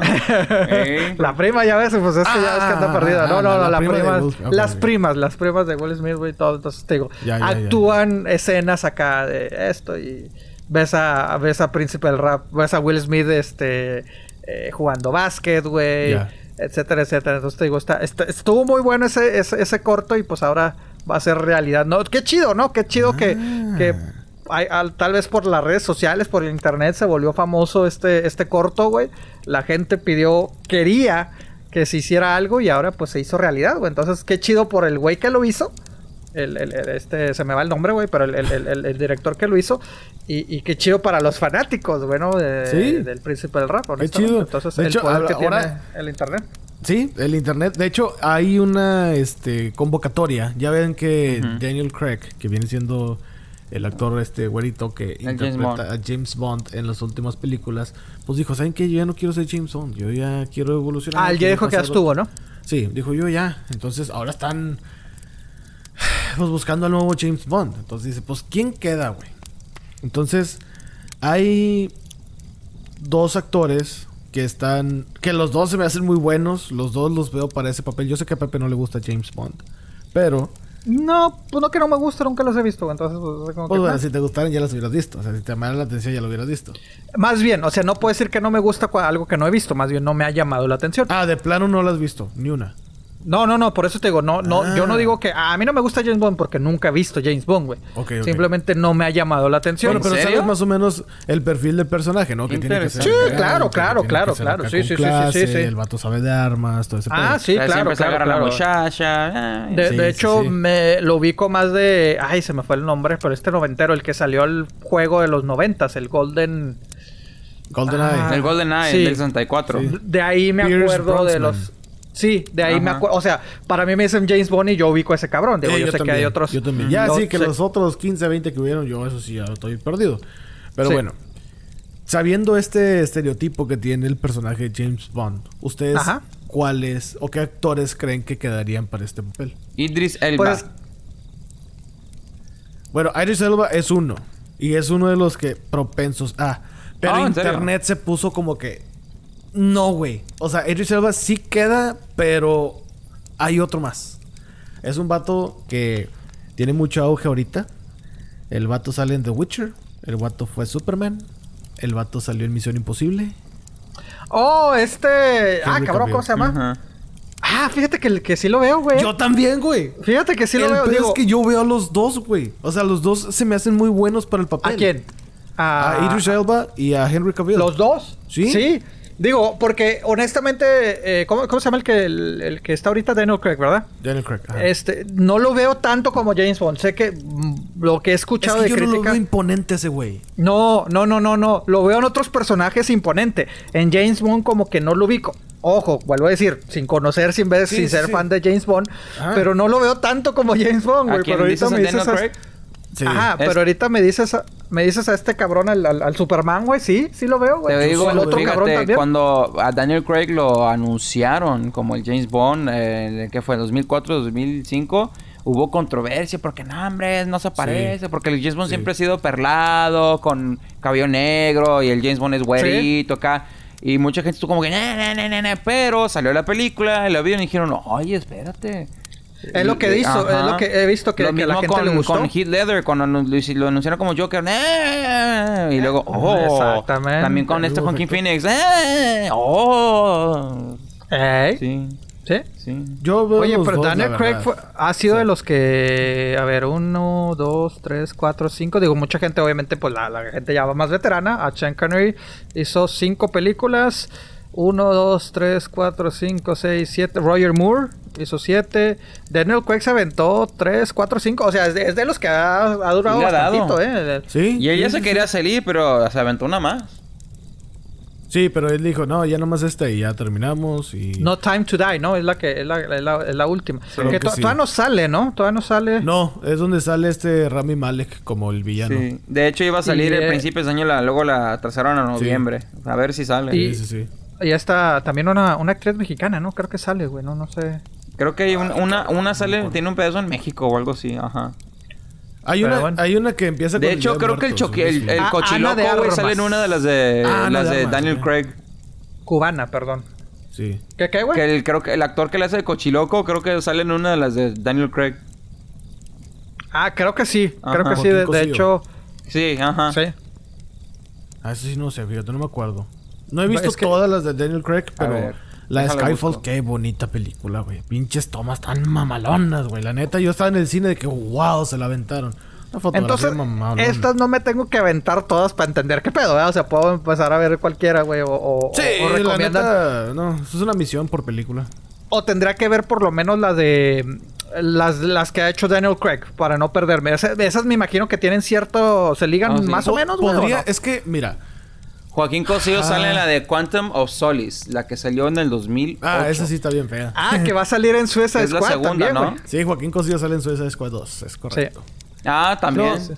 [laughs] La prima, ya ves, pues es que ya ves que anda Ah, perdida. No, ah, no, la- no, la la, prima de prima. Will- ok, las primas, las primas de Will Smith, güey, todo. Entonces te digo, Ya, ya, ya, actúan escenas acá de esto y ves a, ves a Príncipe del Rap, ves a Will Smith, este, eh, jugando básquet, güey, etcétera, etcétera. Entonces te digo, está, está- estuvo muy bueno ese, ese, ese corto y pues ahora va a ser realidad. No, qué chido, ¿no? Qué chido que, Ah. que hay- al- tal vez por las redes sociales, por el internet, se volvió famoso este, este corto, güey. La gente pidió, quería que se hiciera algo y ahora pues se hizo realidad, güey. Entonces, qué chido por el güey que lo hizo. El, el- el- este, se me va el nombre, güey, pero el, director que lo hizo. Y, y qué chido para los fanáticos, bueno, de, Sí. del príncipe del rap. honestamente. chido. Entonces, De el hecho, poder que ahora- tiene el internet. Sí, el internet. De hecho, hay una este, convocatoria. Ya ven que. Daniel Craig, que viene siendo el actor este güerito que interpreta a James Bond en las últimas películas, pues dijo, ¿saben qué? Yo ya no quiero ser James Bond. Yo ya quiero evolucionar. Ah, él ya dijo que ya estuvo, ¿no? Sí, dijo yo ya. Entonces ahora están pues buscando al nuevo James Bond. Entonces dice, pues ¿quién queda, güey? Entonces hay dos actores que están que los dos se me hacen muy buenos, los dos los veo para ese papel. Yo sé que a Pepe no le gusta James Bond, pero No, pues no que no me gusta, nunca los he visto. Entonces, pues, como pues que, bueno, si te gustaran ya los hubieras visto, o sea, si te llamara la atención ya lo hubieras visto. Más bien, o sea, no puedo decir que no me gusta algo que no he visto, más bien no me ha llamado la atención. Ah, de plano no lo has visto, ni una. No, no, no, por eso te digo, no, no, Ah. yo no digo que a mí no me gusta James Bond porque nunca he visto James Bond, güey. Ok, ok. Simplemente no me ha llamado la atención. Bueno, pero serio? sabes más o menos el perfil del personaje, ¿no? Que tiene que ser. Sí, claro, claro, claro, claro. Sí, sí, sí, sí, clase, sí, sí. El vato sabe de armas, todo ese Ah, pedo. sí, claro, claro, agarra la claro. muchacha. ay. De, Sí, de sí, hecho, sí. me lo ubico más de. Ay, se me fue el nombre, pero este noventero, el que salió al juego de los noventas, el Golden. GoldenEye. Ah, El Golden Eye Sí. del 64. Sí. De ahí me Pierce acuerdo de los. Sí, de ahí me acuerdo. O sea, para mí me dicen James Bond y yo ubico a ese cabrón. Digo, Eh, yo, sé que hay otros. Yo también. Ya, Yo sí, que sé- los otros 15, 20 que hubieron, yo eso sí, ya estoy perdido. Pero Sí. bueno, sabiendo este estereotipo que tiene el personaje de James Bond, ¿ustedes Ajá. cuáles o qué actores creen que quedarían para este papel? Idris Elba. Pues, Bueno, Iris Elba es uno. Y es uno de los que propensos. Ah, pero Ah, internet se puso como que. No, güey. O sea, Idris Elba sí queda, pero hay otro más. Es un vato que tiene mucho auge ahorita. El vato sale en The Witcher. El vato fue Superman. El vato salió en Misión Imposible. Oh, este. Ah, cabrón, ¿cómo se llama? Ah, fíjate que, que sí lo veo, güey. Yo también, güey. Fíjate que sí lo el veo. Digo, es que yo veo a los dos, güey. O sea, los dos se me hacen muy buenos para el papel. ¿A quién? A Idris Elba y a Henry Cavill. ¿Los dos? ¿Sí? Sí. Digo, porque honestamente, eh, ¿cómo, cómo se llama el que, el, el que está ahorita Daniel Craig, verdad? Daniel Craig. ajá. Este, no lo veo tanto como James Bond. Sé que mm, lo que he Es escuchado que de yo no lo veo imponente ese güey. No, no, no, no, no. Lo veo en otros personajes imponente. En James Bond como que no lo ubico. Ojo, vuelvo a decir, sin conocer, sin ver, Sí, sin sí, ser sí. fan de James Bond. Ah. Pero no lo veo tanto como James Bond, ¿A güey. quién Pero ahorita me dices... Sí. Ajá, Es- pero ahorita me dices a, me dices a este cabrón, al, al- al Superman, güey. Sí, sí lo veo, güey. Te digo, el otro cabrón fíjate, también. cuando a Daniel Craig lo anunciaron como el James Bond, eh, que fue 2004, 2005, hubo controversia porque no, hombre, no se parece, porque el James Bond Sí. siempre ha sido perlado, con cabello negro, y el James Bond es güerito acá. Y mucha gente estuvo como que, "Na, na, na, na, na", pero salió la película, la vieron y dijeron, oye, espérate. Es lo que he visto, Ajá. es lo que he visto que, Lo que a la mismo gente con, le gustó. con Heath Ledger, cuando lo, lo anunciaron como Joker, "Eh", y luego, oh, Exactamente. también con este Joaquin. Phoenix, "Eh", oh, sí, ¿Sí? sí. Yo veo Oye, pero dos, Daniel Craig fue- ha sido Sí. de los que, a ver, uno, dos, tres, cuatro, cinco. Digo, mucha gente, obviamente, pues la, la gente ya va más veterana. A Sean Connery hizo cinco películas. Uno, dos, tres, cuatro, cinco, seis, siete. Roger Moore hizo siete. Daniel Craig se aventó tres, cuatro, cinco. O sea, es de, es de los que ha, ha durado bastantito, ¿eh? Sí. Y ella sí, se sí, quería salir, pero se aventó una más. Sí, pero él dijo, no, ya nomás esta y ya terminamos y... No Time to Die, ¿no? Es la que es la, es la, es la última. Creo que que to- sí. todavía no sale, ¿no? Todavía no sale. No, es donde sale este Rami Malek como el villano. Sí. De hecho, iba a salir Y, el eh, principio de año, la, luego la trazaron a noviembre. A ver si sale. Y- Sí, sí, sí. Y está también una, una actriz mexicana, ¿no? Creo que sale, güey. No, no sé. Creo que hay un- una, una sale, tiene un pedazo en México o algo así, ajá. Hay Pero una, bueno. hay una que empieza De con hecho, de creo que el, choque, el, Ah, cochiloco, de güey, sale en una de las de, Ah, las de de Armas, Daniel. Craig. Cubana, perdón. Sí. ¿Qué, qué, güey? Que el, creo que el actor que le hace de cochiloco, creo que sale en una de las de Daniel Craig. Ah, creo que sí. Creo que sí. De, de hecho, Sí, ajá. sí. Ah, eso sí no sé, fíjate, no me acuerdo. No he visto Es que- todas las de Daniel Craig, pero ver, la de Skyfall, qué bonita película, güey. Pinches tomas tan mamalonas, güey. La neta, yo estaba en el cine de que, wow, se la aventaron. Entonces, mamalona. estas no me tengo que aventar todas para entender qué pedo, ¿verdad? O sea, puedo empezar a ver cualquiera, güey. O, o, Sí, o la neta, no, eso es una misión por película. O tendría que ver por lo menos la de. Las, las que ha hecho Daniel Craig para no perderme. Esa- esas me imagino que tienen cierto. Se ligan Ah, sí. más o menos, güey. ¿o Podría, no? es que, mira. Joaquín Cosío Ah. sale en la de Quantum of Solace, la que salió en el 2008. Ah, esa sí está bien fea. Ah, que va a salir en Suiza Es la Squad segunda, también, ¿no? güey. Sí, Joaquín Cosío sale en Suicide Squad 2, es correcto. Ah, también. No,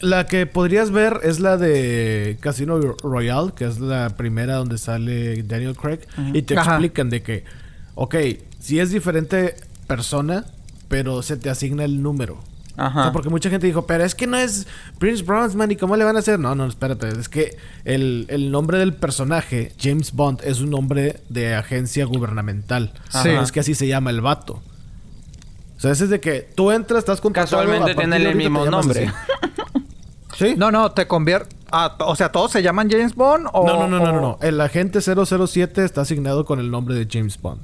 La que podrías ver es la de Casino Royale, que es la primera donde sale Daniel Craig. Y te Ajá. explican de que, ok, si es diferente persona, pero se te asigna el número. O Ajá. sea, porque mucha gente dijo, pero es que no es Prince Brosnan y cómo le van a hacer. No, no, espérate. Es que el, el nombre del personaje, James Bond, es un nombre de agencia gubernamental. Sí. Es que así se llama el vato. O sea, ese es de que tú entras, estás contratado. Casualmente tienen de el mismo nombre. [laughs] ¿Sí? No, no, te convierte. o sea, ¿todos se llaman James Bond? O, No, no, no, no, no. El agente 007 está asignado con el nombre de James Bond.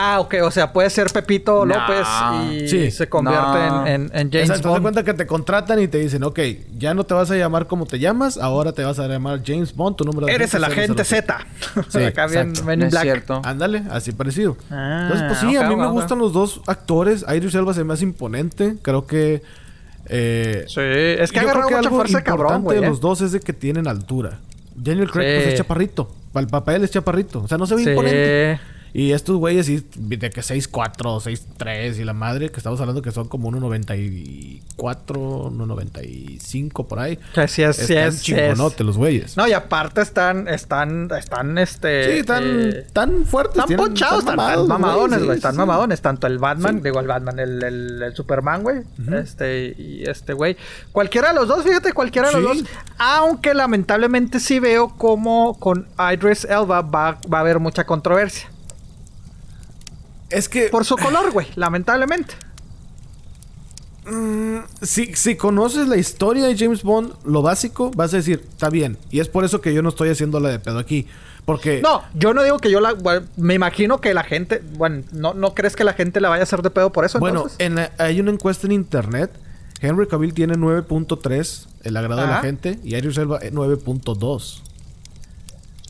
Ah, ok, o sea, puede ser Pepito No. López y Sí. se convierte No. en, en- en James Exacto, te das Bond. cuenta que te contratan y te dicen, ok, ya no te vas a llamar como te llamas, ahora te vas a llamar James Bond, tu número de Eres el agente 007. Z. [laughs] Sí, Acá bien exacto. Men in Black. cierto. Ándale, así parecido. Ah, Entonces, pues sí, a mí me gustan los dos actores. Idris Elba se me hace imponente. Creo que... eh, Sí, es que ha yo creo agarrado que mucha algo fuerza, cabrón, importante güey. de ¿eh? los dos es de que tienen altura. Daniel Craig Sí. pues, es chaparrito. Para el papel es chaparrito. O sea, no se ve Sí. imponente. Y estos güeyes de que 6'4", 6'3", y la madre, que estamos hablando que son como 1'94", 1'95", por ahí. Que sí es, sí Están es, sí chingonotes es. los güeyes. No, y aparte están, están, están, este... sí, tan, eh, tan fuertes. Están ponchados, están, mamados están mamadones, güey. sí, Están sí. mamadones. Tanto el Batman, digo el Batman, el, el, el Superman, güey. Este, y este, güey. Cualquiera de los dos, fíjate, cualquiera de los dos. Aunque lamentablemente sí veo como con Idris Elba va, va a haber mucha controversia. Es que... Por su color, güey, lamentablemente. Si, si conoces la historia de James Bond, lo básico, vas a decir, está bien. Y es por eso que yo no estoy haciendo la de pedo aquí. Porque... No, yo no digo que yo la. bueno, me imagino que la gente. Bueno, ¿no, ¿no crees que la gente la vaya a hacer de pedo por eso? Bueno, entonces? en la- hay una encuesta en internet. Henry Cavill tiene 9.3, el agrado de la gente. Y Idris Elba eh, 9.2.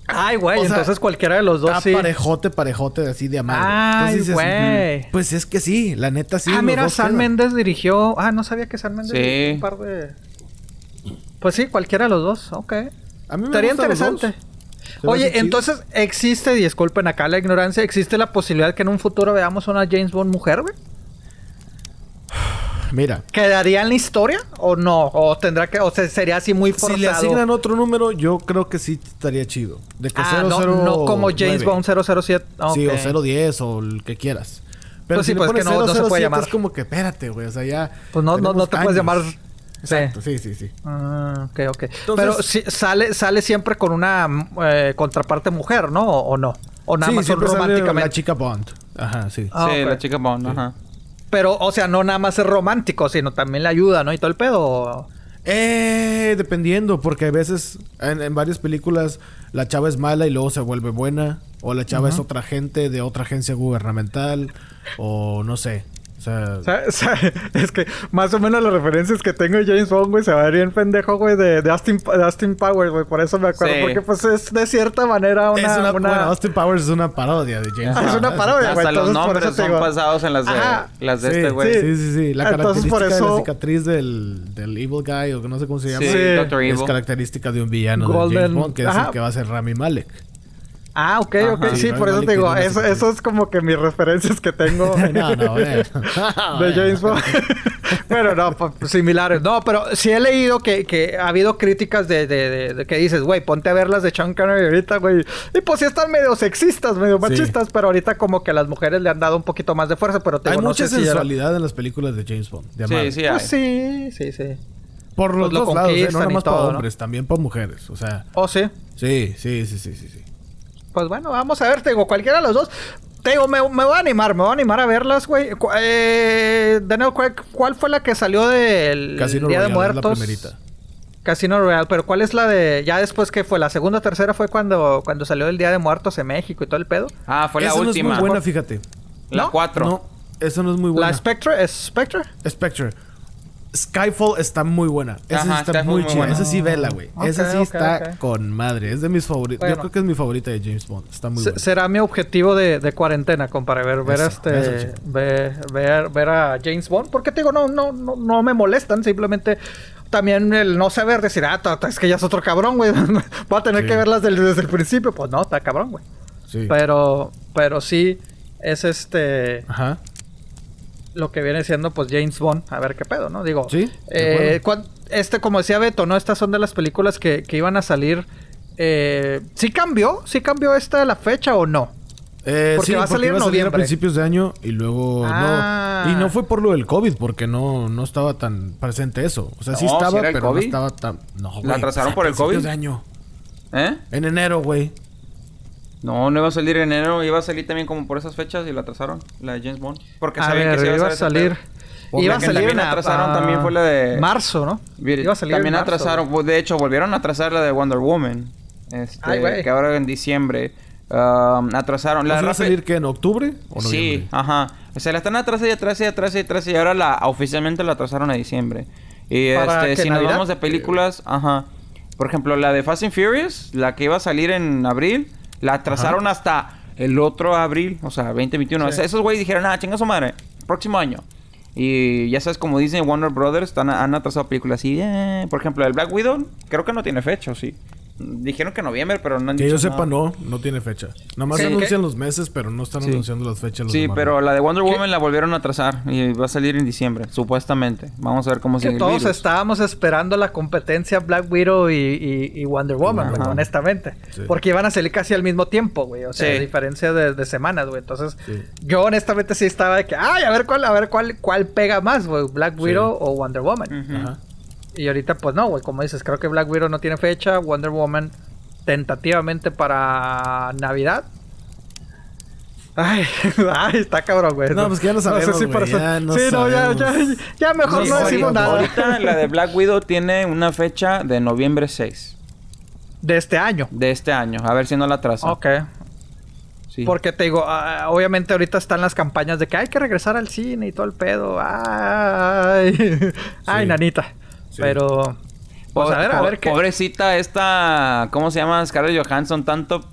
Ay, güey, o sea, entonces cualquiera de los dos Está sí. parejote, parejote, así de amable. Ay, dices, güey. "Mm, Pues es que sí, la neta sí. ah, los mira, dos San quedan". Méndez dirigió. Ah, no sabía que San Méndez Sí. dirigió un par de. Pues sí, cualquiera de los dos, ok. A mí me Estaría los interesante. dos. Oye, entonces existe, y disculpen acá la ignorancia, ¿existe la posibilidad que en un futuro veamos una James Bond mujer, güey? Mira, ¿Quedaría en la historia o no? ¿O tendrá que, o sea, sería así muy si forzado? le asignan otro número, yo creo que sí estaría chido. De que Ah, no, 009. no como James Bond 007. Sí, Ok. o 010 o el que quieras. Pero Pues si sí, le pues pones que no- no se puede 007 llamar. es como que espérate, güey. O sea, ya. Pues no, no, no te puedes años. llamar Exacto, sí, sí, sí. Ah, ok, ok. Pero si, sale, sale siempre con una eh, contraparte mujer, ¿no? ¿O, no? ¿O nada sí, más son siempre sale románticamente? La chica Bond. Ajá, sí. Ah, sí, ok. la chica Bond, ajá. Pero, o sea, no nada más es romántico, sino también le ayuda, ¿no? Y todo el pedo. Eh, dependiendo, porque a veces en, en varias películas la chava es mala y luego se vuelve buena. O la chava es otra gente de otra agencia gubernamental. O no sé. O sea, O sea, o sea, es que más o menos las referencias que tengo de James Bond, güey, se va a ver bien pendejo, güey, de, de, Austin, de Austin Powers, güey. Por eso me acuerdo. Sí. Porque, pues, es de cierta manera una... es una, una- bueno, Austin Powers es una parodia de James Ah, es Bond. una parodia, güey. Hasta los entonces, por nombres eso son digo- basados en las de, Ajá. las de Sí, este güey. sí, sí, sí. La Entonces, por característica de eso- la cicatriz del, del Evil Guy, o que no sé cómo se llama, Sí, Sí. Doctor es Evil. característica de un villano de Golden- James Bond, que es Ajá. el que va a ser Rami Malek. Ah, ok, ok. Ajá. Sí, Sí, por eso te digo, eso, eso es como que mis referencias que tengo [laughs] no, no, [laughs] [laughs] de James Bond. pero no, pues, similares. No, pero sí he leído que, que ha habido críticas de, de, de- de que dices, güey, ponte a ver las de Sean Connery ahorita, güey. Y pues sí están medio sexistas, medio Sí. machistas, pero ahorita como que las mujeres le han dado un poquito más de fuerza, pero te Hay digo, no mucha sé si era- sensualidad en las películas de James Bond. De. Sí, sí. Pues sí, sí, sí. Por los Pues lo dos lados, ¿eh? no conquistan nada y más para todo, ¿no? hombres, también para mujeres. O sea, Oh, sí. sí, sí, sí, sí, sí. sí. Pues bueno, vamos a ver, te digo, cualquiera de los dos. Te digo, me, me voy a animar, me voy a animar a verlas, güey. Eh, Daniel Craig, ¿cuál fue la que salió del Casino Día de Royale es la Muertos? primerita. Casino Royale, pero ¿cuál es la de ya después que fue? ¿La segunda o tercera fue cuando, cuando salió el Día de Muertos en México y todo el pedo? Ah, fue la Esa última. no es muy buena, fíjate. La ¿No? 4. No, esa no es muy buena. ¿La Spectre? ¿Es Spectre? Spectre. Skyfall está muy buena. Esa Ajá, sí está Skyfall muy muy chida. Esa sí vela, güey. Ok, Esa sí está con madre. Es de mis favoritas. Bueno. Yo creo que es mi favorita de James Bond. Está muy buena. Será mi objetivo de, de cuarentena, compadre, ver, ver Eso, este, eso, ver, ver, ver a James Bond, porque te digo, no, no, no, no me molestan, simplemente también el no saber decir, ah, es que ya es otro cabrón, güey, [laughs] voy a tener Sí. que verlas del- desde el principio, pues no, está cabrón, güey. Sí. Pero, pero sí, es este, Ajá. Lo que viene siendo, pues James Bond, a ver qué pedo, ¿no? Digo, Sí, eh, este, como decía Beto, ¿no? Estas son de las películas que, que iban a salir. Eh, ¿Sí cambió? ¿Sí cambió esta la fecha o no? Eh, Porque sí, va a salir iba en a salir a noviembre. principios de año y luego Ah. no. Y no fue por lo del COVID, porque no, no estaba tan presente eso. O sea, sí No, estaba, ¿sí era el pero no estaba tan. No, güey. atrasaron a por el principios COVID? de año. ¿Eh? En enero, güey. No, no iba a salir en enero, iba a salir también como por esas fechas y la atrasaron, la de James Bond. Porque A ver, que se iba, iba a salir. Iba a la que salir también en a- atrasaron a- también fue la de- Marzo, ¿no? Iba a salir también en marzo, atrasaron, pues, de hecho volvieron a atrasar la de Wonder Woman. Este, Ay, güey. que ahora en diciembre um, atrasaron ¿La va a salir qué? ¿En octubre o Sí, ajá. O sea, la están atrasando y atrás y atrás y atrás y ahora la oficialmente la atrasaron a diciembre. Y ¿Para este, si nos vamos de películas, ajá. Por ejemplo, la de Fast and Furious, la que iba a salir en abril, la atrasaron hasta el otro abril, o sea, 2021. Sí. Esos güeyes dijeron, ah, chinga su madre, próximo año. Y ya sabes, como dicen Warner Brothers, están, han atrasado películas así. eh, Por ejemplo, el Black Widow, creo que no tiene fecha, ¿o sí. Dijeron que noviembre, pero no han Que dicho yo sepa, nada. no, no tiene fecha. Nada más Sí, anuncian los meses, pero no están Sí. anunciando las fechas. los Sí, pero la de Wonder Woman la volvieron a atrasar y va a salir en diciembre, supuestamente. Vamos a ver cómo sigue todos virus. estábamos esperando la competencia Black Widow y, y- y Wonder Woman, honestamente. Sí. Porque iban a salir casi al mismo tiempo, güey. O sea, Sí. a diferencia de, de semanas, güey. Entonces, Sí. yo honestamente sí estaba de que, ay, a ver cuál, a ver cuál, cuál pega más, güey. Black Sí. Widow o Wonder Woman. Ajá. Y ahorita, pues no, güey. Como dices, creo que Black Widow no tiene fecha. Wonder Woman tentativamente para Navidad. Ay, [laughs] ay, está cabrón, güey. No, pues que ya lo sabemos, si güey, eso- ya no Sí, no, ya, ya, sabemos. ya mejor no decimos nada. Ahorita la de Black Widow tiene una fecha de noviembre 6 De este año. de este año. A ver si no la atrasa. Ok. Sí. Porque te digo, ah, obviamente ahorita están las campañas de que hay que regresar al cine y todo el pedo. Ay, [laughs] ay, nanita. Sí. Pero, pues a ver, a ver qué. Pobrecita esta... ¿Cómo se llama? Scarlett Johansson. Tanto...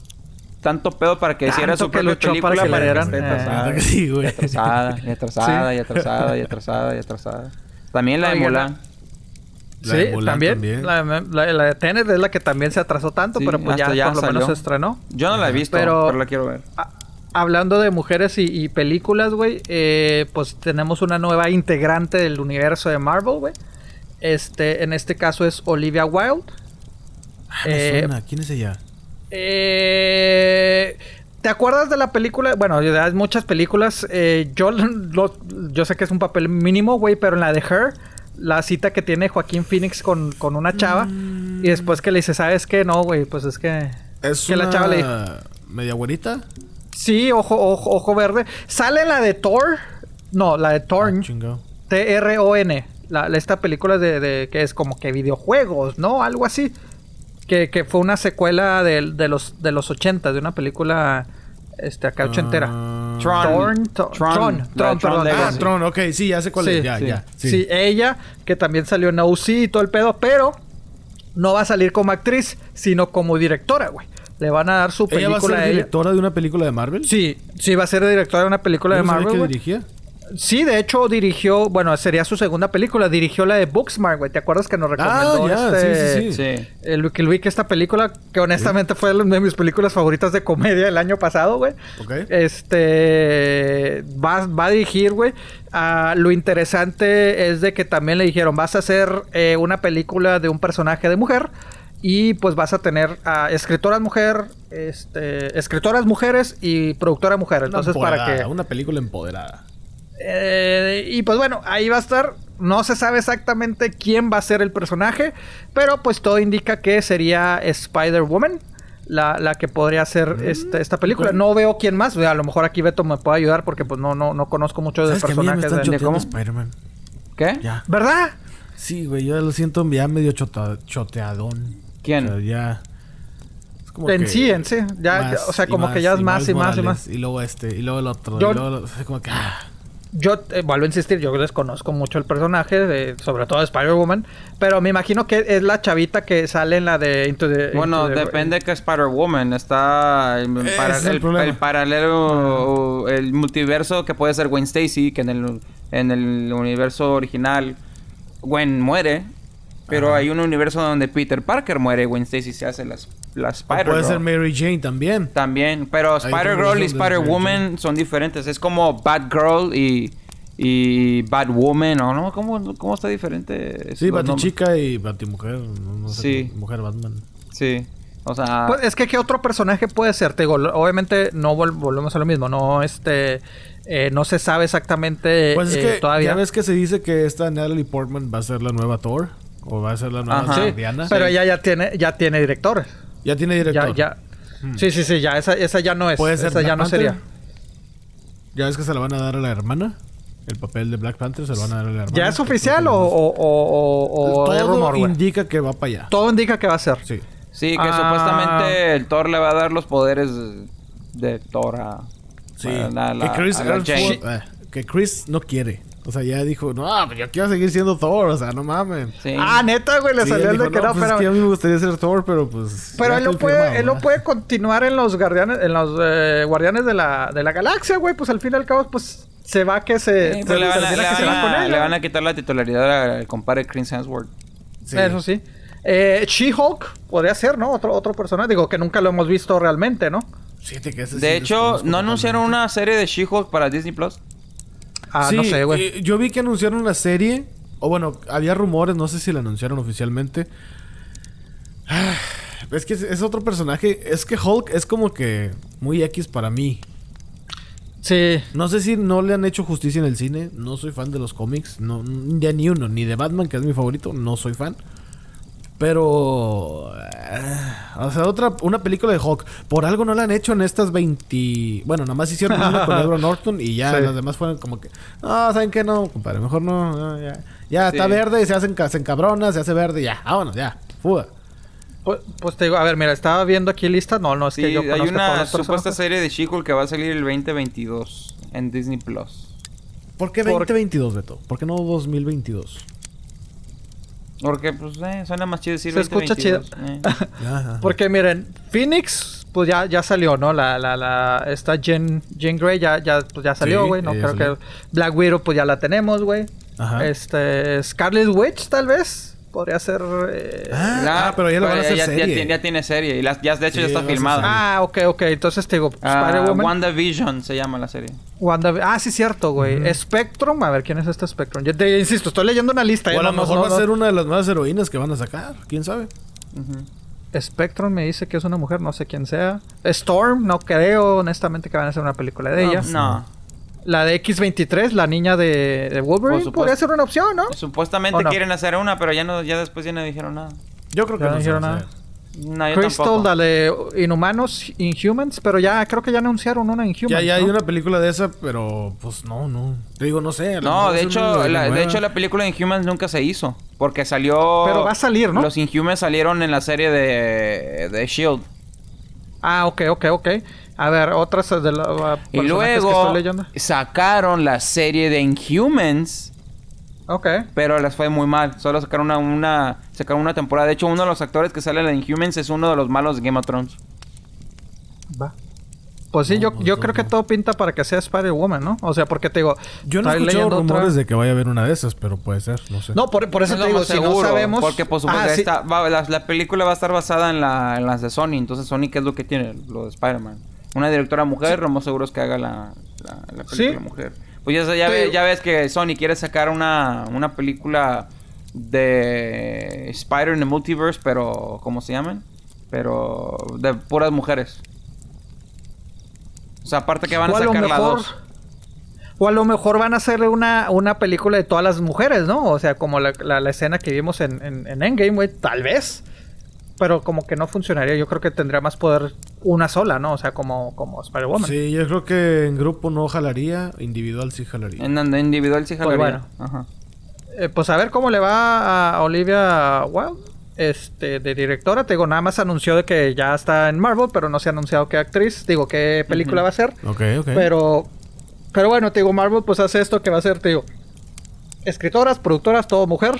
Tanto pedo para que hiciera su que propia luchó película para que le para dieran, esté eh. La atrasada. verdad que sí, güey. atrasada, y atrasada, y atrasada, y atrasada, y atrasada. También la de Mulan. La de sí, Mulan también. también. La, la- la de Tenet es la que también se atrasó tanto, Sí, pero pues ya, por lo menos se estrenó. Yo no la he visto, Pero- pero, la quiero ver. Hablando de mujeres y, y películas, güey, eh, pues tenemos una nueva integrante del universo de Marvel, güey. Este, en este caso es Olivia Wilde. Ah, me Eh, suena. ¿Quién es ella? Eh, ¿Te acuerdas de la película? Bueno, hay muchas películas. eh, yo, lo- yo sé que es un papel mínimo, güey, pero en la de Her la cita que tiene Joaquín Phoenix con, con una chava. Y después que le dice, ¿sabes qué? No, güey, pues es que... Es que una la chava le media güerita. sí, ojo, ojo, ojo verde. Sale la de Thor. No, la de Thorn. Chingo. T-R-O-N. La, la- esta película de, de- que es como que videojuegos, ¿no? Algo así. Que, que fue una secuela de, de los de los 80, de una película este acá ochentera. Ah. Tron. Tron. Tron, Tron, perdón. Ah. Tron, ok, sí, ya sé cuál Sí, es. Ya, sí. ya. Sí. Sí. ella, que también salió en OC y todo el pedo, pero no va a salir como actriz, sino como directora, güey. Le van a dar su ¿Ella va a película ser a ella. directora de una película de Marvel? Sí, sí, va a ser directora de una película de ¿No sabía Marvel. que güey. dirigía? Sí, de hecho dirigió, bueno, sería su segunda película, dirigió la de Booksmart, güey. ¿Te acuerdas que nos recomendó Ah, este, sí, sí, sí. El que esta película, que honestamente fue una de mis películas favoritas de comedia el año pasado, güey. Ok. Este va, va a dirigir, güey. Ah, lo interesante es de que también le dijeron, vas a hacer eh, una película de un personaje de mujer. Y pues vas a tener a escritoras mujer, este, escritoras mujeres y productora mujer. Entonces, para que. Una película empoderada. Eh, y pues bueno, ahí va a estar. No se sabe exactamente quién va a ser el personaje, pero pues todo indica que sería Spider-Woman. La, la que podría hacer este- esta película. ok. No veo quién más. A lo mejor aquí Beto me puede ayudar porque pues no, no, no conozco mucho de ¿Sabes que a mí ya me personajes. de- cómo? Spider-Man? ¿Qué? Ya. ¿Verdad? Sí, güey, yo lo siento ya medio chota- choteadón. ¿Quién? O sea, ya... es como En que sí, en sí. Ya, más ya, o sea, como que ya es más y más y más. Y luego este, y luego el otro. Yo- y luego... sea, como que... ah. Yo eh, vuelvo a insistir, yo desconozco mucho el personaje, de- sobre todo de Spider-Woman, pero me imagino que es la chavita que sale en la de Into the... Bueno, Into the- depende que Spider-Woman. Está el, Ese para- es el el- problema. el paralelo, el multiverso que puede ser Gwen Stacy, que en el, en el universo original Gwen muere. Pero hay un universo donde Peter Parker muere, Gwen Stacy se hace las, Spider-Girl. puede ser Mary Jane también. También, pero Spider-Girl y Spider-Woman son diferentes. Es como Batgirl y, y Batwoman, ¿o no? ¿Cómo, cómo está diferente? Sí? Batichica y Batimujer. No, no sé Sí. Mujer Batman. Sí. O sea... Pues es que qué otro personaje puede ser, te digo, obviamente no vol- volvemos a lo mismo, no este eh, no se sabe exactamente Pues es eh, que todavía. ya ves que se dice que esta Natalie Portman va a ser la nueva Thor. O va a ser la nueva Ajá. Sí, Diana. pero ella ya tiene ya tiene directores. Ya tiene Ya director. ya Sí, sí, sí, ya esa, esa ya no es, Puede ser esa ya no sería. Ya ves que se la van a dar a la hermana. El papel de Black Panther se lo van a dar a la hermana. ¿Ya es oficial o, o, o, o- o es Todo rumor, indica que va para allá. Todo indica que va a ser. Sí. Sí, que Ah. supuestamente el Thor le va a dar los poderes de Thor a, Sí. a la- la- que, Chris a la Jane. Hemsworth, eh, que Chris no quiere. O sea, ya dijo, no, pues yo quiero seguir siendo Thor. O sea, no mames. Sí. Ah, neta, güey, le Sí, salió el de que no, pues es pero que a mí me gustaría ser Thor, pero pues... Pero él lo puede, firmado, él lo ¿verdad? puede continuar en los guardianes, en los eh, guardianes de la, de la galaxia, güey. Pues al fin y al cabo, pues se va que se, Sí, se pues le, van a, le van le van quitar la titularidad al compadre Chris Hemsworth. Sí. Eso sí. Eh, She-Hulk podría ser, ¿no? Otro, otro personaje. Digo que nunca lo hemos visto realmente, ¿no? Sí De hecho, ¿no anunciaron una serie de She-Hulk para Disney Plus? Ah, sí, no sé, güey. eh, yo vi que anunciaron una serie. O bueno, había rumores, no sé si la anunciaron oficialmente. Ah, Es que es, es otro personaje. Es que Hulk es como que muy X para mí. Sí. No sé si no le han hecho justicia en el cine. No soy fan de los cómics. No, ya ni uno. Ni de Batman, que es mi favorito. No soy fan. Pero... ah, o sea, otra... Una película de Hulk. Por algo no la han hecho en estas 20... Bueno, nada más hicieron una con [laughs] Edward Norton. Y ya Sí. las demás fueron como que... No, ¿saben qué? No, compadre. Mejor no. no, ya ya está verde y se hacen, se encabrona. Se hace verde y ya. Vámonos, ya. Fuga. Pues, pues te digo, a ver, mira, estaba viendo aquí lista. No, no, es Sí, que yo hay una supuesta personajes. serie de She-Hulk que va a salir el 2022 en Disney Plus. ¿Por qué Por- 2022, Beto? ¿Por qué no 2022? Porque, pues, eh, suena más chido decir Se escucha 2022. eh. [laughs] Porque miren, Phoenix, pues ya, ya salió, ¿no? La, la, la, esta Jen, Jen Grey ya, ya, pues ya salió, Sí, güey. no creo salió. que Black Widow, pues ya la tenemos, güey. Ajá. Este, Scarlet Witch, tal vez. Podría ser. eh, Ah, La- ah, pero ya lo van a hacer ya, serie. tiene- ya tiene serie. Y la- ya, de hecho, Sí, ya está filmada. Ah, ok, ok. Entonces te digo, Ah, Spider-Woman. WandaVision se llama la serie. Wanda- Ah, sí, cierto, güey. Spectrum. A ver, ¿quién es este Spectrum? Yo te insisto, estoy leyendo una lista. O eh, a lo no- mejor no- va a ser una de las nuevas heroínas que van a sacar. ¿Quién sabe? Spectrum me dice que es una mujer, no sé quién sea. Storm, no creo, honestamente, que van a hacer una película de ella. No. La de X23, la niña de, de Wolverine, Por podría ser una opción, ¿no? Supuestamente ¿O no? quieren hacer una, pero ya no, ya después ya no dijeron nada. Yo creo que Ya no dijeron nada. No, yo Crystal, tampoco. la de Inhumanos, Inhumans, pero ya creo que ya anunciaron una Inhumans. Ya, ya hay ¿no? una película de esa, pero pues no, no. Te digo, no sé. No, de hecho, la, de hecho la película Inhumans nunca se hizo. Porque salió... Pero va a salir, ¿no? Los Inhumans salieron en la serie de, de S.H.I.E.L.D. Ah, ok, ok, ok. A ver, otras de las Y luego estoy leyendo. sacaron la serie de Inhumans, Ok. pero les fue muy mal. Solo sacaron una, una, sacaron una temporada. De hecho, uno de los actores que sale en la Inhumans es uno de los malos de Game of Thrones. Va. Pues sí, No, yo, no, yo no, creo que todo pinta para que sea Spider-Woman, ¿no? O sea, porque te digo... Yo no he estoy escuchado otra- rumores de que vaya a haber una de esas, pero puede ser, no sé. No, por, por eso Es te lo digo, si no sabemos... Porque, por supuesto, Ah, sí. esta- va- la, la película va a estar basada en, la, en las de Sony. Entonces, Sony, ¿qué es lo que tiene? Lo de Spider-Man. Una directora mujer, lo más seguro es que haga la, la, la película Sí. mujer. Pues ya, ya, Te ve- digo- ya ves que Sony quiere sacar una, una película de Spider in the Multiverse, pero... ¿Cómo se llaman? Pero de puras mujeres. O sea, aparte que van a sacar la 2. O a lo mejor van a hacer una, una película de todas las mujeres, ¿no? O sea, como la, la- la escena que vimos en, en, en Endgame, güey, tal vez. Pero como que no funcionaría. Yo creo que tendría más poder una sola, ¿no? O sea, como, como Spider-Woman. Sí, yo creo que en grupo no jalaría, individual sí jalaría. En, en individual sí Pues jalaría. bueno. Ajá. Eh, pues a ver cómo le va a Olivia Wilde, este, de directora. Te digo, nada más anunció de que ya está en Marvel, pero no se ha anunciado qué actriz, digo, qué película va a ser. Ok, ok. Pero, pero bueno, te digo, Marvel pues hace esto que va a ser, te digo, escritoras, productoras, todo mujer.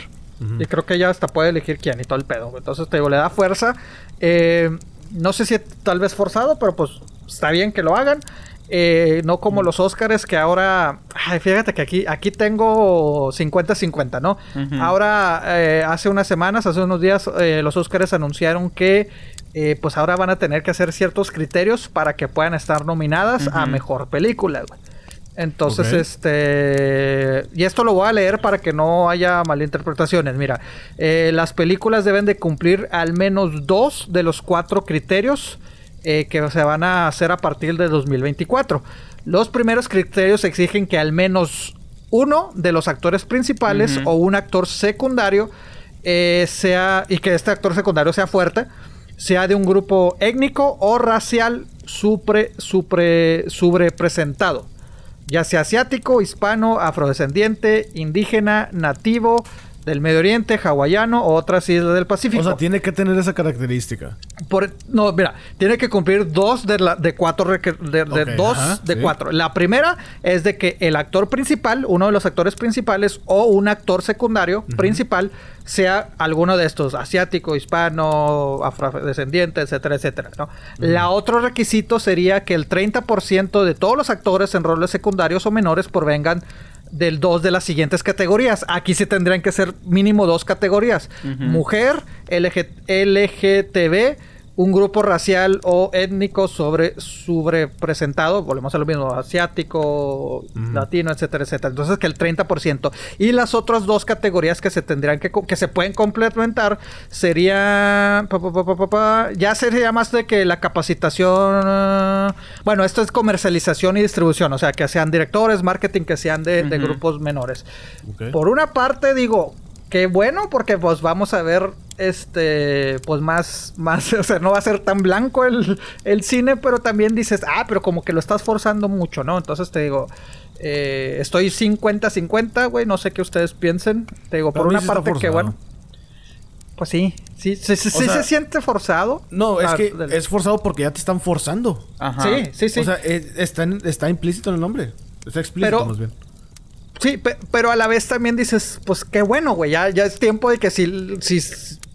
Y creo que ella hasta puede elegir quién y todo el pedo. Entonces, te digo, le da fuerza. Eh, no sé si tal vez forzado, pero pues está bien que lo hagan. Eh, no como los Oscars que ahora... Ay, fíjate que aquí, aquí tengo 50-50, ¿no? Ahora, eh, hace unas semanas, hace unos días, eh, los Oscars anunciaron que eh, pues ahora van a tener que hacer ciertos criterios para que puedan estar nominadas a. Mejor Película, güey. Entonces, este... Y esto lo voy a leer para que no haya malinterpretaciones. Mira, eh, las películas deben de cumplir al menos dos de los cuatro criterios eh, que se van a hacer a partir de 2024. Los primeros criterios exigen que al menos uno de los actores principales o un actor secundario eh, sea... Y que este actor secundario sea fuerte sea de un grupo étnico o racial supre, supre, sobrepresentado, ya sea asiático, hispano, afrodescendiente, indígena, nativo, del Medio Oriente, hawaiano o otras islas del Pacífico. O sea, tiene que tener esa característica. Por- no, mira, tiene que cumplir dos de, la, de cuatro, de, de dos ajá, de sí. cuatro. La primera es de que el actor principal, uno de los actores principales o un actor secundario principal sea alguno de estos, asiático, hispano, afrodescendiente, etcétera, etcétera. ¿no? La otro requisito sería que el 30% de todos los actores en roles secundarios o menores provengan del dos de las siguientes categorías. Aquí sí tendrían que ser mínimo dos categorías. Mujer, LG LGTB, un grupo racial o étnico sobre sobrepresentado, volvemos a lo mismo, asiático, latino, etcétera, etcétera. Entonces que el 30%. Y las otras dos categorías que se tendrían que, que se pueden complementar sería pa, pa, pa, ya sería más de que la capacitación bueno, esto es comercialización y distribución, o sea, que sean directores, marketing, que sean de, de grupos menores. Por una parte digo, qué bueno porque pues vamos a ver este pues más más [laughs] o sea, no va a ser tan blanco el, el cine, pero también dices, ah, pero como que lo estás forzando mucho, ¿no? Entonces te digo, eh, estoy 50-50, güey, no sé qué ustedes piensen. Te digo, por una parte que bueno, pues sí, sí, sí, sí, O sí sea, se siente forzado. No, es Ah, que del- es forzado porque ya te están forzando. Ajá. Sí, sí, sí. O sea, es- está, en- está implícito en el nombre. Está explícito Pero- más bien. Sí, pe- pero a la vez también dices, pues qué bueno, güey, ya, ya es tiempo de que si, si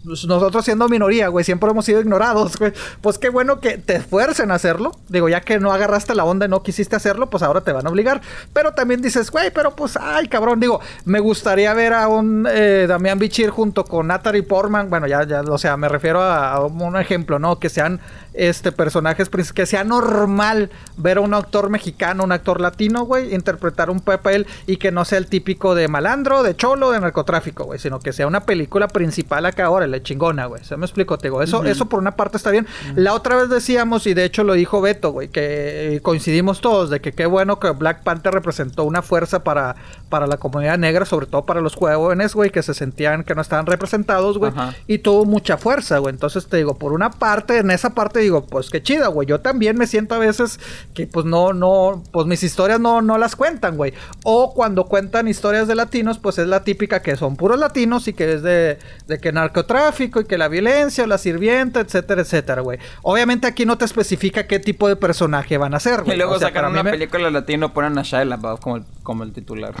nosotros siendo minoría, güey, siempre hemos sido ignorados, güey, pues qué bueno que te esfuercen a hacerlo. Digo, ya que no agarraste la onda y no quisiste hacerlo, pues ahora te van a obligar. Pero también dices, güey, pero pues, ay, cabrón, digo, me gustaría ver a un eh, Damián Bichir junto con Natalie Portman, bueno, ya, ya, o sea, me refiero a, un ejemplo, ¿no? Que sean este personajes, que sea normal ver a un actor mexicano, un actor latino, güey, interpretar un papel y que no sea el típico de malandro, de cholo, de narcotráfico, güey, sino que sea una película principal acá, órale. Órale, chingona, güey. Se me explico, te digo. Eso, eso por una parte está bien. La otra vez decíamos, y de hecho lo dijo Beto, güey, que coincidimos todos de que qué bueno que Black Panther representó una fuerza para, para la comunidad negra, sobre todo para los jóvenes, güey, que se sentían que no estaban representados, güey. Y tuvo mucha fuerza, güey. Entonces te digo, por una parte, en esa parte digo, pues qué chida, güey. Yo también me siento a veces que pues no, no, pues mis historias no, no las cuentan, güey. O cuando cuentan historias de latinos, pues es la típica que son puros latinos y que es de, de que narcotráfico y que la violencia o la sirvienta, etcétera, etcétera, güey. Obviamente aquí no te especifica qué tipo de personaje van a ser, güey. Y luego sacan una película latino ponen a Shia LaBeouf como el, como el titular.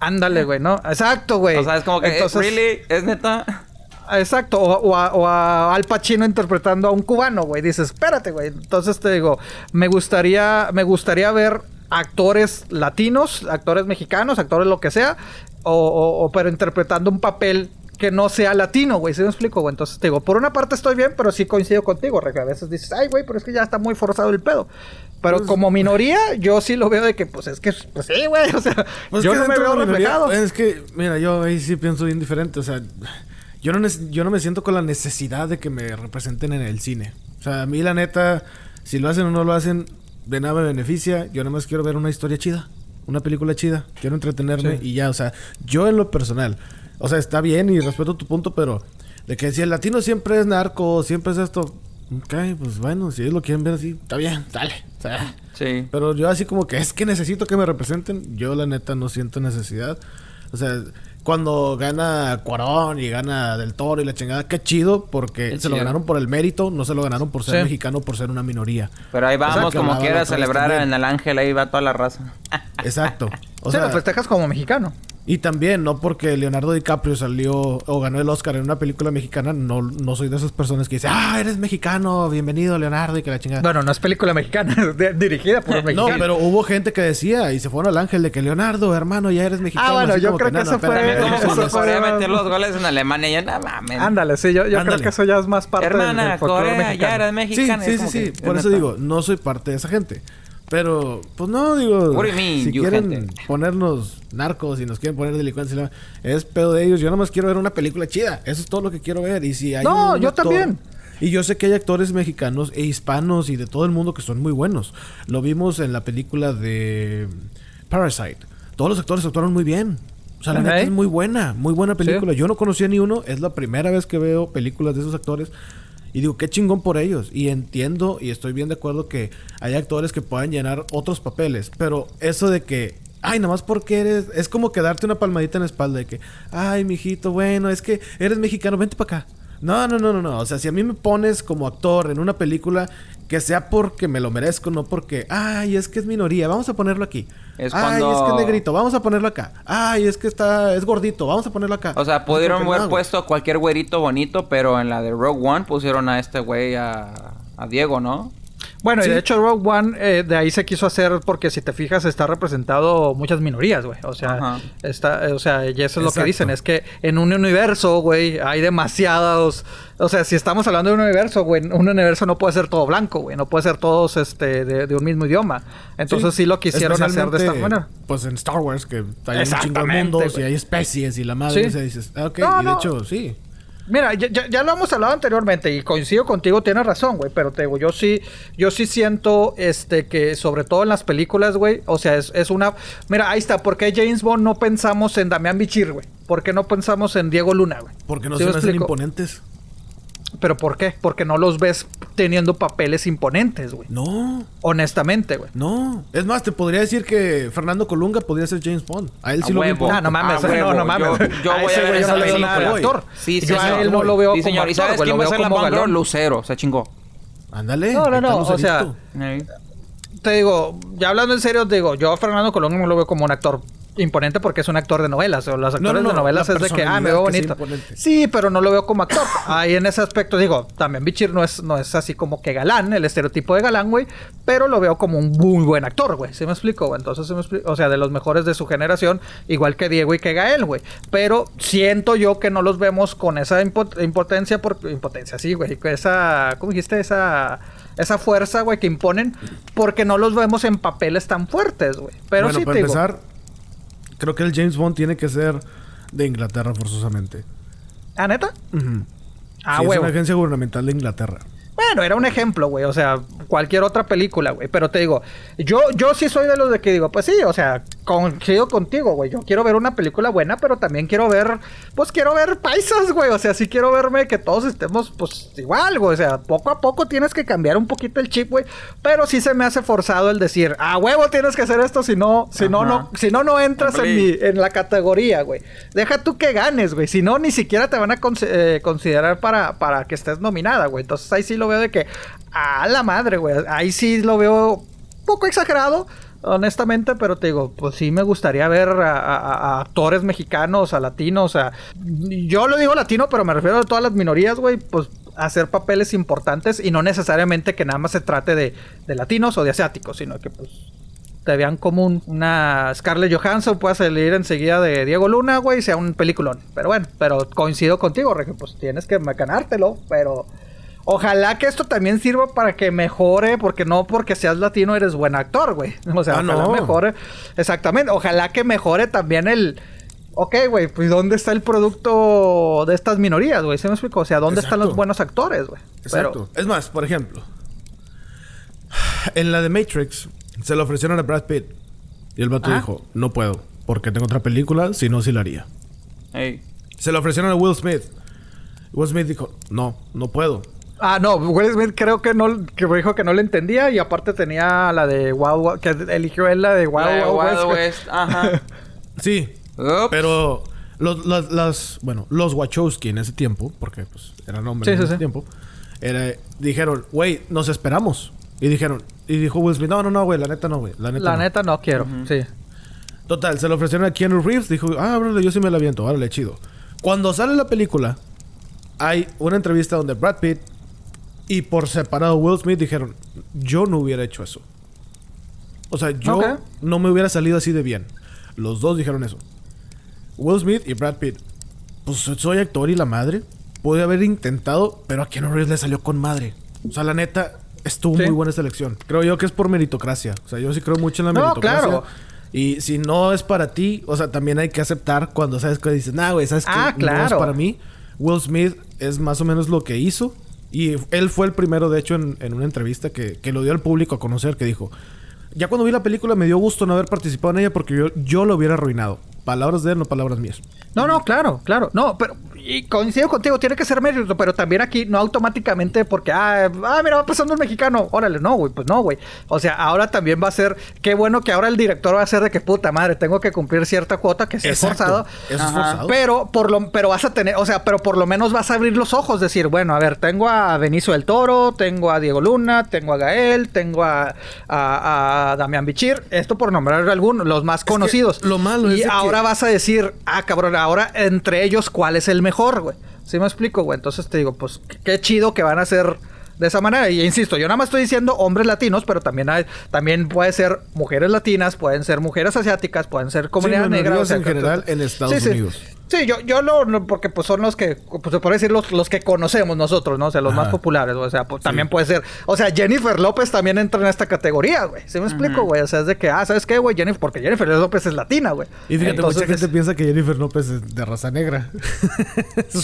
Ándale, güey, ¿no? Exacto, güey. O sea, es como que, Entonces, ¿really? ¿Es neta? Exacto, o, a, Al Pacino interpretando a un cubano, güey. Dices, espérate, güey. Entonces te digo, me gustaría, me gustaría ver actores latinos, actores mexicanos, actores lo que sea, o, pero interpretando un papel que no sea latino, güey. ¿Sí me explico, güey? Entonces te digo, por una parte estoy bien, pero sí coincido contigo, que a veces dices, ay, güey, pero es que ya está muy forzado el pedo. Pero pues, como minoría, yo sí lo veo de que, pues es que, pues sí, güey, [laughs] o sea, pues yo no me veo reflejado. Es que, mira, yo ahí sí pienso bien diferente, o sea, yo no, yo no me siento con la necesidad de que me representen en el cine. O sea, a mí la neta, si lo hacen o no lo hacen, de nada me beneficia. Yo nada más quiero ver una historia chida, una película chida. Quiero entretenerme y ya, o sea, yo en lo personal, o sea, está bien y respeto tu punto, pero de que si el latino siempre es narco, siempre es esto, ok, pues bueno, si ellos lo quieren ver así, está bien, dale. O sea, sí. Pero yo así como que es que necesito que me representen, yo la neta no siento necesidad. O sea, cuando gana Cuarón y gana Del Toro y la chingada, qué chido, porque se lo ganaron por el mérito, no se lo ganaron por ser mexicano, por ser una minoría. Pero ahí vamos, como quiera celebrar en el Ángel, ahí va toda la raza. Exacto. [laughs] O sea, lo festejas como mexicano. Y también, no porque Leonardo DiCaprio salió o ganó el Oscar en una película mexicana, no, no soy de esas personas que dicen, ah, eres mexicano, bienvenido Leonardo y que la chingada. Bueno, no es película mexicana, [laughs] dirigida por un mexicano. No, pero hubo gente que decía y se fueron al ángel de que Leonardo, hermano, ya eres mexicano. Ah, bueno, yo creo que, eso fue. Como Corea meter los goles en Alemania y ya nada mames. Ándale, sí, yo, yo creo que eso ya es más parte Hermana, del, Corea, mexicano. ya eres mexicana. Sí, sí, sí, sí. Por eso digo, no soy parte de esa gente. Pero, pues no, digo, si quieren ponernos narcos y nos quieren poner delincuentes, es pedo de ellos. Yo nomás quiero ver una película chida. Eso es todo lo que quiero ver. Y si hay No, yo también. Y yo sé que hay actores mexicanos e hispanos y de todo el mundo que son muy buenos. Lo vimos en la película de Parasite. Todos los actores actuaron muy bien. O sea, la neta es muy buena, muy buena película. Yo no conocía ni uno, es la primera vez que veo películas de esos actores. Y digo, qué chingón por ellos. Y entiendo y estoy bien de acuerdo que hay actores que puedan llenar otros papeles. Pero eso de que, ay, nada más porque eres. Es como que darte una palmadita en la espalda de que, ay, mijito, bueno, es que eres mexicano, vente para acá. No, no, no, no, no. O sea, si a mí me pones como actor en una película, que sea porque me lo merezco, no porque, ay, es que es minoría, vamos a ponerlo aquí. Es ay, es que es negrito, vamos a ponerlo acá. Ay, es que está, es gordito, vamos a ponerlo acá. O sea, pudieron haber puesto a cualquier güerito bonito, pero en la de Rogue One pusieron a este güey a, a Diego, ¿no? Bueno, y de hecho Rogue One eh, de ahí se quiso hacer porque si te fijas está representado muchas minorías, güey. O sea, está, o sea, y eso es lo que dicen, es que en un universo, güey, hay demasiados, o sea, si estamos hablando de un universo, güey, un universo no puede ser todo blanco, güey, no puede ser todos este de, un mismo idioma. Entonces sí, lo quisieron hacer de esta manera. Pues en Star Wars que hay un chingo de mundos y hay especies y la madre, ¿Sí? dices, ah, ok, y de hecho, sí. Mira, ya, lo hemos hablado anteriormente y coincido contigo, tienes razón, güey, pero te digo, yo sí, yo sí siento, este, que sobre todo en las películas, güey, o sea, es, una... Mira, ahí está, ¿por qué James Bond no pensamos en Damián Bichir, güey? ¿Por qué no pensamos en Diego Luna, güey? Porque no se hacen imponentes. ¿Pero por qué? Porque no los ves teniendo papeles imponentes, güey. No. Honestamente, güey. No. Es más, te podría decir que Fernando Colunga podría ser James Bond. A él sí lo veo. Ah, no mames. no, no mames. Yo, voy a, ver esa película. Actor. Sí, sí, yo a él no lo veo sí, señor. ¿Y sabes quién va a ser la Bond? Lucero. Se chingó. Ándale. No, no, no. O sea... Te digo, ya hablando en serio, te digo, yo a Fernando Colunga no lo veo como un actor imponente porque es un actor de novelas. O los actores de novelas es de que, ah, me veo bonito. Sí, pero no lo veo como actor. Ahí en ese aspecto digo, también Bichir no es, no es así como que galán, el estereotipo de galán, güey. Pero lo veo como un muy buen actor, güey. ¿Sí me explico? Entonces, ¿sí me explico? o sea, de los mejores de su generación, igual que Diego y que Gael, güey. Pero siento yo que no los vemos con esa impotencia, por impotencia, sí, güey. Esa, ¿cómo dijiste? Esa esa fuerza, güey, que imponen, porque no los vemos en papeles tan fuertes, güey. Pero sí para empezar, creo que el James Bond tiene que ser de Inglaterra forzosamente. ¿Ah, neta? Ah, Sí, es una agencia gubernamental de Inglaterra. Bueno, era un ejemplo, güey. O sea, cualquier otra película, güey. Pero te digo, yo, yo sí soy de los de que digo, pues sí, o sea, coincido contigo, güey. Yo quiero ver una película buena, pero también quiero ver, pues quiero ver paisas, güey. O sea, sí quiero verme que todos estemos, pues igual, güey. O sea, poco a poco tienes que cambiar un poquito el chip, güey. Pero sí se me hace forzado el decir, ah, huevo, tienes que hacer esto, si no, si no, Ajá. no, si no, no entras en, mi, en la categoría, güey. Deja tú que ganes, güey. Si no, ni siquiera te van a cons- eh, considerar para, para que estés nominada, güey. Entonces ahí sí lo veo de que, a la madre, güey. Ahí sí lo veo poco exagerado. Honestamente, pero te digo, pues sí me gustaría ver a, actores mexicanos, a latinos, a... Yo lo digo latino, pero me refiero a todas las minorías, güey, pues hacer papeles importantes y no necesariamente que nada más se trate de, de latinos o de asiáticos, sino que pues te vean como un- una Scarlett Johansson pueda salir enseguida de Diego Luna, güey, sea un peliculón. Pero bueno, pero coincido contigo, pues tienes que ganártelo, pero ojalá que esto también sirva para que mejore, porque no porque seas latino eres buen actor, güey. [laughs] O sea, Ah, ojalá no. mejore. Exactamente, ojalá que mejore también el... Ok, güey, pues ¿dónde está el producto de estas minorías, güey? ¿Se me explico? O sea, ¿dónde están los buenos actores, güey? Exacto. Es más, por ejemplo, en la de Matrix se le ofrecieron a Brad Pitt y el vato Ah. dijo, no puedo, porque tengo otra película, si no, sí la haría. Ey. Se le ofrecieron a Will Smith. Will Smith dijo, no, no puedo. Ah, no, Will Smith creo que no, que dijo que no le entendía y aparte tenía la de Wild, Wild- que eligió él la de Wild, La de Wild Wild West. West, ajá. [laughs] Sí, pero los, las, las- bueno, los Wachowski en ese tiempo, porque pues eran hombres Sí, en sí, ese sí. tiempo, era- dijeron, güey, nos esperamos. Y dijeron, y dijo Will Smith, no, no, no, güey, la neta no, güey, la neta La no". neta no quiero, sí. Total, se lo ofrecieron a Keanu Reeves. Dijo, ah, bro, yo sí me la aviento. Órale, chido. Cuando sale la película, hay una entrevista donde Brad Pitt y por separado Will Smith dijeron, yo no hubiera hecho eso. O sea, yo no me hubiera salido así de bien. Los dos dijeron eso. Will Smith y Brad Pitt. Pues soy actor y la madre. Pude haber intentado, pero a Keanu Reeves le salió con madre. O sea, la neta, estuvo Sí. muy buena esa elección. Creo yo que es por meritocracia. O sea, yo sí creo mucho en la No, meritocracia. claro. Y si no es para ti, o sea, también hay que aceptar cuando sabes que dices, nah, güey, sabes que Ah, no es para mí. Will Smith es más o menos lo que hizo. Y él fue el primero, de hecho, en, en una entrevista que, que lo dio al público a conocer, que dijo, ya cuando vi la película me dio gusto no haber participado en ella porque yo, yo lo hubiera arruinado. Palabras de él, no palabras mías. No, no, claro, claro. No, pero y coincido contigo, tiene que ser mérito, pero también aquí no automáticamente porque, ah, ah mira, va pasando un mexicano. Órale, no, güey, pues no, güey. O sea, ahora también va a ser, qué bueno que ahora el director va a ser de que puta madre, tengo que cumplir cierta cuota que Exacto. forzado. Eso es forzado. Pero por lo, pero vas a tener, o sea, pero por lo menos vas a abrir los ojos, decir, bueno, a ver, tengo a Benicio del Toro, tengo a Diego Luna, tengo a Gael, tengo a, a, a Damián Bichir, esto por nombrar algunos, los más conocidos. lo malo y es que- ahora vas a decir, ah, cabrón, ahora entre ellos, ¿cuál es el mejor, güey? ¿Sí me explico, güey? Entonces te digo, pues qué- chido que van a ser de esa manera. Y insisto, yo nada más estoy diciendo hombres latinos, pero también hay, también puede ser mujeres latinas, pueden ser mujeres asiáticas, pueden ser comunidad negra. minorías en general en Estados Sí, sí. Unidos. Sí, yo, yo lo, lo- porque pues son los que, pues se puede decir los, los que conocemos nosotros, ¿no? O sea, los Ajá. más populares, o sea, pues, también puede ser, o sea, Jennifer López también entra en esta categoría, güey. ¿Sí me explico, güey? O sea, es de que, ah, ¿sabes qué, güey? Jennifer, porque Jennifer López es latina, güey. Y fíjate, Entonces, mucha gente es- piensa que Jennifer López es de raza negra. [laughs]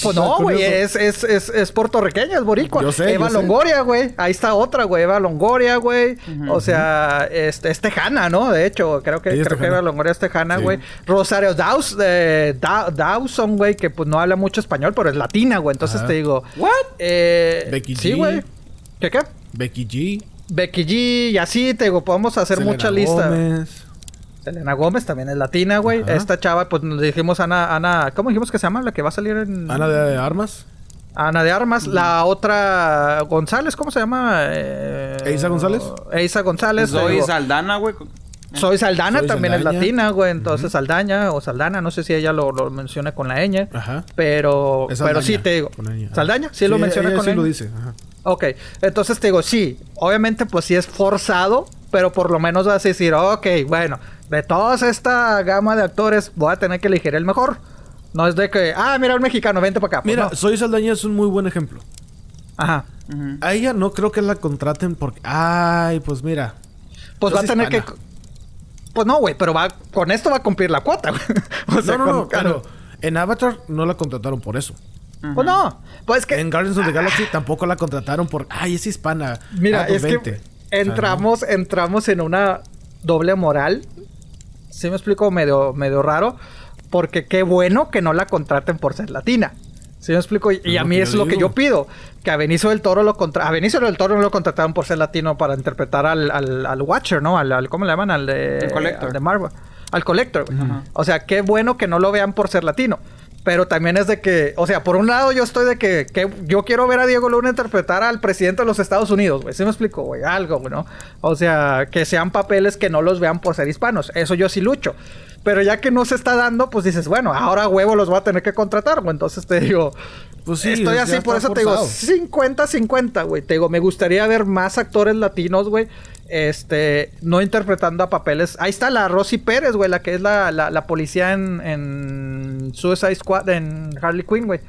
Pues [laughs] no, güey, es, es, es, es puertorriqueña, es boricua. Yo sé, Eva yo. Longoria, güey. Ahí está otra, güey. Eva Longoria, güey. O sea, este, es tejana, ¿no? De hecho, creo que, creo que. Eva Longoria es tejana, Sí. güey. Rosario Daus, eh, Da- Dawson, güey, que pues no habla mucho español, pero es latina, güey. Entonces Ajá. te digo, ¿What? Eh, Becky Sí, G. güey. ¿Qué qué? Becky G. Becky G y así, te digo, podemos hacer Selena mucha lista. Gómez. Selena Gómez también es latina, güey. Ajá. Esta chava, pues nos dijimos Ana, Ana, ¿cómo dijimos que se llama? La que va a salir en... Ana de Armas. Ana de Armas, la otra González, ¿cómo se llama? Eh, ¿Eisa González? Eisa González. Zoe digo, Saldana, güey. Soy Saldana, también Saldaña. es latina, güey. Entonces Saldaña o Saldana, no sé si ella lo, lo menciona con la ñ. Ajá. Pero, pero sí te digo. ¿Saldaña? Sí, lo menciona ella con sí ñ. lo dice. Ajá. Ok, entonces te digo, sí, obviamente pues sí es forzado, pero por lo menos vas a decir, ok, bueno, de toda esta gama de actores voy a tener que elegir el mejor. No es de que, ah, mira, un mexicano, vente para acá. Pues Mira, no. Soy Saldaña es un muy buen ejemplo. Ajá. Ujú. A ella no creo que la contraten porque... Ay, pues mira. Pues va a tener que... Pues no, güey, pero va con esto va a cumplir la cuota, güey. [laughs] O sea, no, no, pero en Avatar no la contrataron por eso. Pues no. Pues es que. En Guardians of the Galaxy tampoco la contrataron por. Ay, es hispana. Mira, Ah, es que O sea, entramos, entramos en una doble moral. ¿Sí me explico? Medio, medio raro. Porque qué bueno que no la contraten por ser latina. ¿Sí me explico? Y, y Es a mí que es lo que yo pido. Que a Benicio del Toro lo contra... A Benicio del Toro no lo contrataron por ser latino para interpretar al, al, al Watcher, ¿no? Al, al- ¿Cómo le llaman? Al de... El Collector. al de Marvel. Al Collector. O sea, qué bueno que no lo vean por ser latino. Pero también es de que, o sea, por un lado yo estoy de que, que yo quiero ver a Diego Luna interpretar al presidente de los Estados Unidos, güey. ¿Sí me explico, güey? Algo, güey, ¿no? O sea, que sean papeles que no los vean por ser hispanos. Eso yo sí lucho. Pero ya que no se está dando, pues dices, bueno, ahora huevo los voy a tener que contratar, güey. Entonces te digo, Pues sí, estoy así, por eso te digo, forzado. 50-50, güey. Te digo, me gustaría ver más actores latinos, güey. Este, no interpretando a papeles. Ahí está la Rosy Pérez, güey, la que es la, la, la policía en, en Suicide Squad, en Harley Quinn, güey.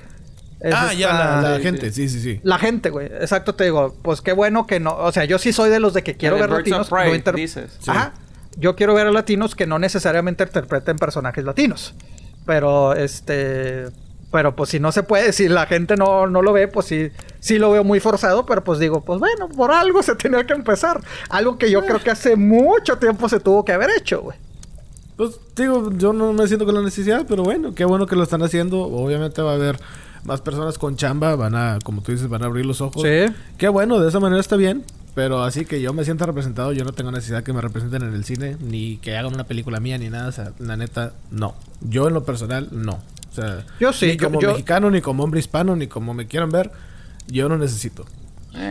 Es Ah, ya, la, la gente, sí, sí, sí. la gente, güey. Exacto, te digo. Pues qué bueno que no. O sea, yo sí soy de los de que quiero ver latinos. No dices. Sí. Ajá. Yo quiero ver a latinos que no necesariamente interpreten personajes latinos. Pero, este. Pero pues si no se puede, si la gente no, no lo ve, pues sí, sí lo veo muy forzado, pero pues digo, pues bueno, por algo se [laughs] tenía que empezar. Algo que yo creo que hace mucho tiempo se tuvo que haber hecho, güey. Pues digo, yo no me siento con la necesidad, pero bueno, qué bueno que lo están haciendo. Obviamente va a haber más personas con chamba, van a, como tú dices, van a abrir los ojos. Sí. Qué bueno, de esa manera está bien. Pero así que yo me sienta representado, yo no tengo necesidad que me representen en el cine, ni que hagan una película mía, ni nada. O sea, la neta, no. Yo en lo personal, no. O sea, Yo sí, ni como yo- mexicano, ni como hombre hispano, ni como me quieran ver, yo no necesito.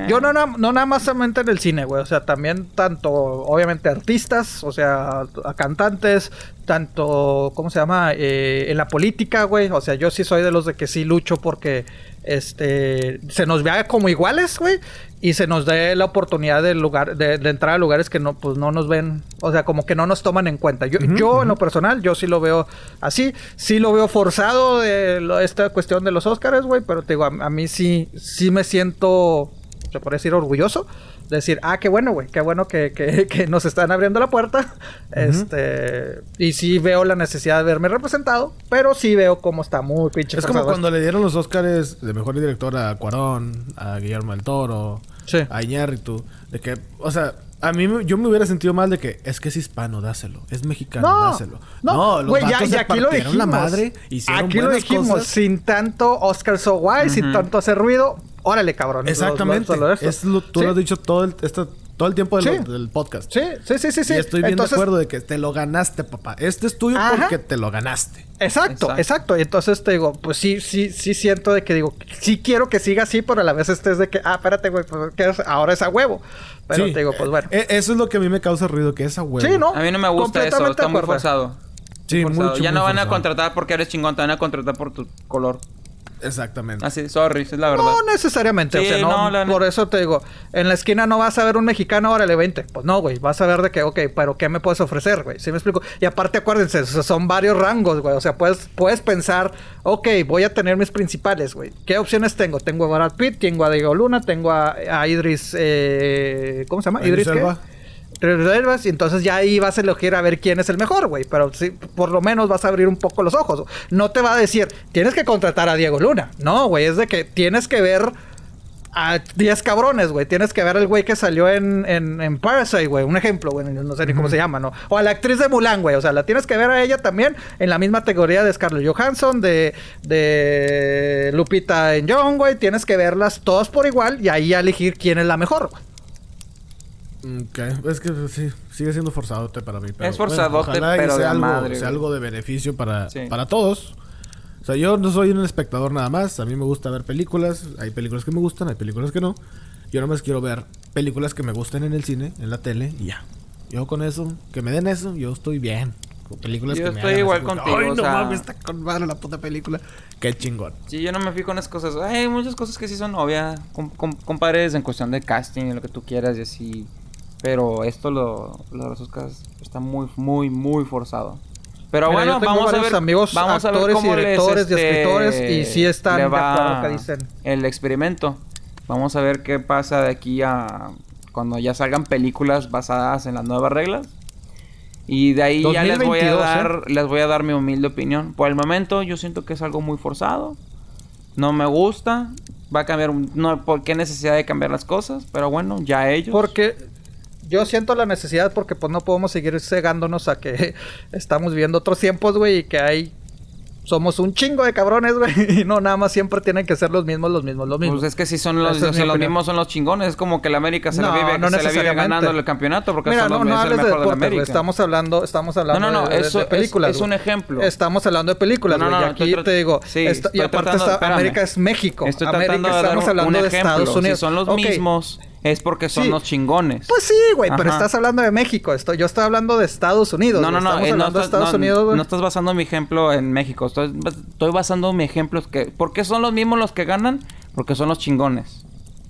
Yo no, no nada más solamente en el cine, güey. O sea, también tanto, obviamente, artistas, o sea, a cantantes, tanto, ¿cómo se llama? Eh, en la política, güey. O sea, yo sí soy de los de que sí lucho porque, este, se nos vea como iguales, güey. Y se nos dé la oportunidad de, lugar, de, de entrar a lugares que no, pues no nos ven, o sea, como que no nos toman en cuenta. Yo, yo en lo personal, yo sí lo veo así. Sí lo veo forzado de lo- esta cuestión de los Oscars, güey. Pero te digo, a, a mí sí, sí me siento se puede decir orgulloso. De Decir, ah, qué bueno, güey, qué bueno que, que- [laughs] que nos están abriendo la puerta. Este, y sí veo la necesidad de verme representado, pero sí veo cómo está muy pinche Es como cuando le dieron los Oscars de mejor director a Cuarón, a Guillermo del Toro, Sí. a Iñárritu, de que, o sea, a mí me- yo me hubiera sentido mal de que es que es hispano, dáselo, es mexicano, No, dáselo. no, los güey, ya, vatos y se aquí lo dijimos. la madre, hicieron aquí lo dijimos, cosas. sin tanto Oscar So White, sin tanto hacer ruido. Órale, cabrón. Exactamente. Lo- lo- solo Es lo- tú Sí. lo has dicho todo el, todo el tiempo Sí. del podcast. Sí, sí, sí, sí. sí. Y estoy bien Entonces, de acuerdo de que te lo ganaste, papá. Este es tuyo Ajá. porque te lo ganaste. Exacto, Exacto. exacto. Y entonces te digo, pues sí, sí, sí siento de que digo, sí quiero que siga así, pero a la vez estés de que, ah, espérate, güey, pues es- ahora es a huevo. Pero Sí. te digo, pues bueno. Eh, eso es lo que a mí me causa ruido, que esa huevo. Sí, ¿no? A mí no me gusta eso, está muy forzado. Sí, mucho, ya no van a contratar porque eres chingón, te van a contratar por tu color. Exactamente. Así, sorry, es la verdad. No necesariamente, o Sí, sea, no, no, la por eso te digo, en la esquina no vas a ver un mexicano, órale, 20. Pues no, güey, vas a ver de que, ok, pero ¿qué me puedes ofrecer, güey? ¿Sí me explico? Y aparte, acuérdense, o sea, son varios rangos, güey, o sea, puedes, puedes pensar, ok, voy a tener mis principales, güey. ¿Qué opciones tengo? Tengo a Brad Pitt, tengo a Diego Luna, tengo a, a Idris, eh, ¿cómo se llama? Idris ¿qué? Reservas y entonces ya ahí vas a elegir a ver quién es el mejor, güey. Pero sí, por lo menos vas a abrir un poco los ojos. No te va a decir, tienes que contratar a Diego Luna. No, güey, es de que tienes que ver a 10 cabrones, güey. Tienes que ver al güey que salió en, en, en Parasite, güey. Un ejemplo, güey. No sé ni cómo se llama, ¿no? O a la actriz de Mulan, güey. O sea, la tienes que ver a ella también en la misma categoría de Scarlett Johansson, de, de Lupita en John, güey. Tienes que verlas todas por igual y ahí elegir quién es la mejor, güey. Ok, es que sí, sigue siendo forzadote para mí. Pero, Es forzadote, y pero sea de algo, madre, sea algo de beneficio para, Sí. para todos. O sea, yo no soy un espectador nada más. A mí me gusta ver películas. Hay películas que me gustan, hay películas que no. Yo nomás quiero ver películas que me gusten en el cine, en la tele, y ya. Yo con eso, que me den eso, yo estoy bien. Con películas Yo que me estoy hagan igual contigo, Ay, o no sea- mames, está con madre la puta película. Qué chingón. Sí, yo no me fijo en las cosas. Hay muchas cosas que sí son obvias. Com com compadres en cuestión de casting lo que tú quieras y así. Pero esto, lo, lo de los Oscars, está muy, muy, muy forzado. Pero Mira, bueno, vamos a ver. amigos vamos a ver actores y cómo les, directores y este, escritores, y sí están de acuerdo va que dicen. El experimento. Vamos a ver qué pasa de aquí a cuando ya salgan películas basadas en las nuevas reglas. Y de ahí ya les voy a 2022, dar, les voy a dar mi humilde opinión. Por el momento, yo siento que es algo muy forzado. no me gusta, va a cambiar, no, ¿por qué necesidad de cambiar las cosas? Pero bueno, ya ellos. Porque yo siento la necesidad porque pues no podemos seguir cegándonos a que [laughs] estamos viviendo otros tiempos, güey, y que hay somos un chingo de cabrones, güey. [laughs] Y no, nada más siempre tienen que ser los mismos, los mismos, los mismos. Pues es que si son los, mismos son los chingones. Es como que la América se, la, vive, se la vive ganando el campeonato porque Mira, son no, los, no es el hables de de la. América. Estamos hablando, estamos hablando No, no, no, de, eso de es- películas. es un ejemplo. Estamos hablando de películas, No, no, güey. no, y aquí te digo, sí, y aparte tratando- está-. América es México. Estoy América, estamos hablando de. Estados Unidos. Si son los mismos, es porque son Sí. los chingones. Pues sí, güey, pero estás hablando de México. Estoy, yo estoy hablando de Estados Unidos. No, no, no, eh, no, de Estados no, Unidos, güey. no estás basando mi ejemplo en México. Estoy, estoy basando mi ejemplo que... ¿Por qué son los mismos los que ganan? Porque son los chingones.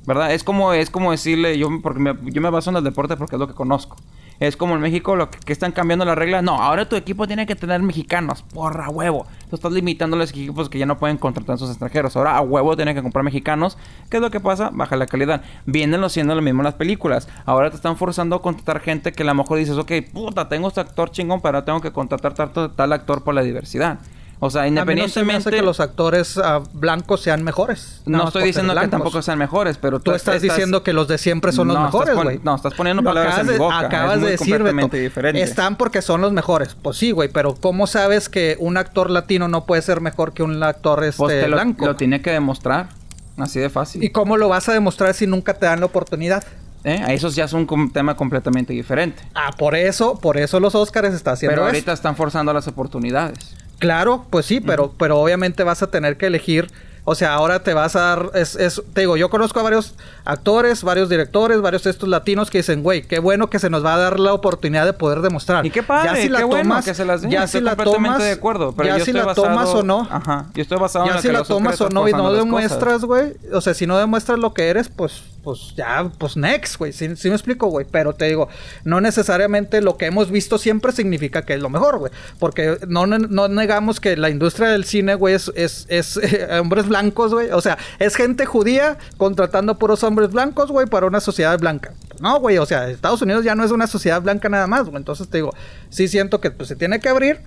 ¿Verdad? Es como, es como decirle... Yo, porque me, yo me baso en el deporte porque es lo que conozco. Es como en México lo que, están cambiando la regla. No, ahora tu equipo tiene que tener mexicanos. Porra, huevo. Tú estás limitando a los equipos que ya no pueden contratar a sus extranjeros. Ahora a huevo tienen que comprar mexicanos. ¿Qué es lo que pasa? Baja la calidad. Vienen lo siendo lo mismo en las películas. Ahora te están forzando a contratar gente que a lo mejor dices, ok, puta, tengo este actor chingón, pero tengo que contratar tal actor por la diversidad. O sea, A mí no se me independientemente... hace que los actores ah, blancos sean mejores. No estoy diciendo que tampoco sean mejores, pero Tú estás, diciendo que los de siempre son los No, mejores, güey. no, estás poniendo Lo palabras acabas en mi de- boca. Acabas Es de decir, completamente Beto, diferente. están porque son los mejores. Pues sí, güey, pero ¿cómo sabes que un actor latino no puede ser mejor que un actor este, Pues te lo, blanco? lo tiene que demostrar. Así de fácil. ¿Y cómo lo vas a demostrar si nunca te dan la oportunidad? ¿Eh? Eso ya es un com- tema completamente diferente. Ah, por eso, por eso los Oscars está haciendo Pero ahorita están forzando las oportunidades. Claro, pues sí, pero, pero obviamente vas a tener que elegir. O sea, ahora te vas a dar. Es, es- te digo, yo conozco a varios actores, varios directores, varios estos latinos que dicen, güey, qué bueno que se nos va a dar la oportunidad de poder demostrar. Y qué padre, ya si la bueno tomas, que se las den. ya Estoy si la tomas, de acuerdo. Pero ya yo si estoy la basado- tomas o no. Ajá. Yo estoy basado en Ya si que la los Oscars tomas o no y no demuestras, güey. O sea, si no demuestras lo que eres, pues, pues ya, pues next, güey. Sí, sí me explico, güey. Pero te digo, no necesariamente lo que hemos visto siempre significa que es lo mejor, güey. Porque no, no, negamos que la industria del cine, güey, es, es, es, [laughs] hombres blancos, güey. O sea, es gente judía contratando puros hombres blancos, güey, para una sociedad blanca. No, güey, o sea, Estados Unidos ya no es una sociedad blanca nada más, güey. Entonces te digo, sí siento que pues, se tiene que abrir.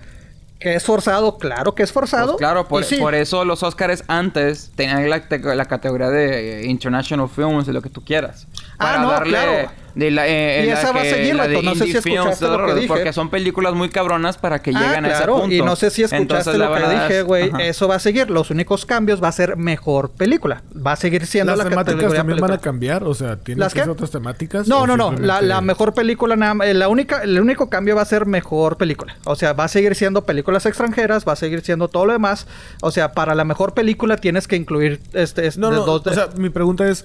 Que es forzado, claro que es forzado. Pues claro, por, y sí. por eso los Oscars antes tenían la, te- la categoría de International Films, de lo que tú quieras. Ah, Para no, darle claro. De la, eh, Y la esa va a seguir, la de. No sé si escuchaste lo que dije. Porque son películas muy cabronas para que Ah, lleguen a ese claro, punto. y no sé si escuchaste Entonces, lo que dije, güey. Eso va a seguir. Los únicos cambios va a ser mejor película. Va a seguir siendo ¿Las la temáticas categoría también van película. a cambiar? O sea, ¿tienen ¿Las que otras temáticas? No, no, no. La, mejor película, nada más- eh, la única, el único cambio va a ser mejor película. O sea, va a seguir siendo películas extranjeras, va a seguir siendo todo lo demás. O sea, para la mejor película tienes que incluir este, este No, no, dos de- o sea, mi pregunta es...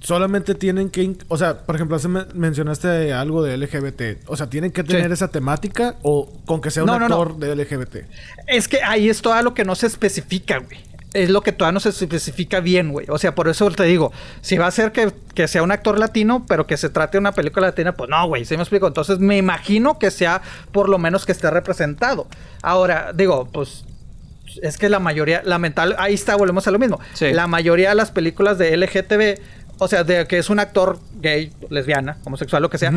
Solamente tienen que... O sea, por ejemplo, hace me- mencionaste algo de LGBT. O sea, ¿tienen que tener Sí. esa temática o con que sea un No, no, no. actor de LGBT? Es que ahí es todo lo que no se especifica, güey. Es lo que todavía no se especifica bien, güey. O sea, por eso te digo, si va a ser que, que sea un actor latino, pero que se trate de una película latina, pues no, güey, ¿sí me explico? Entonces me imagino que sea por lo menos que esté representado. Ahora, digo, pues es que la mayoría, lamentable, ahí está, volvemos a lo mismo. Sí. La mayoría de las películas de LGTB, o sea, de que es un actor gay, lesbiana, homosexual, lo que sea,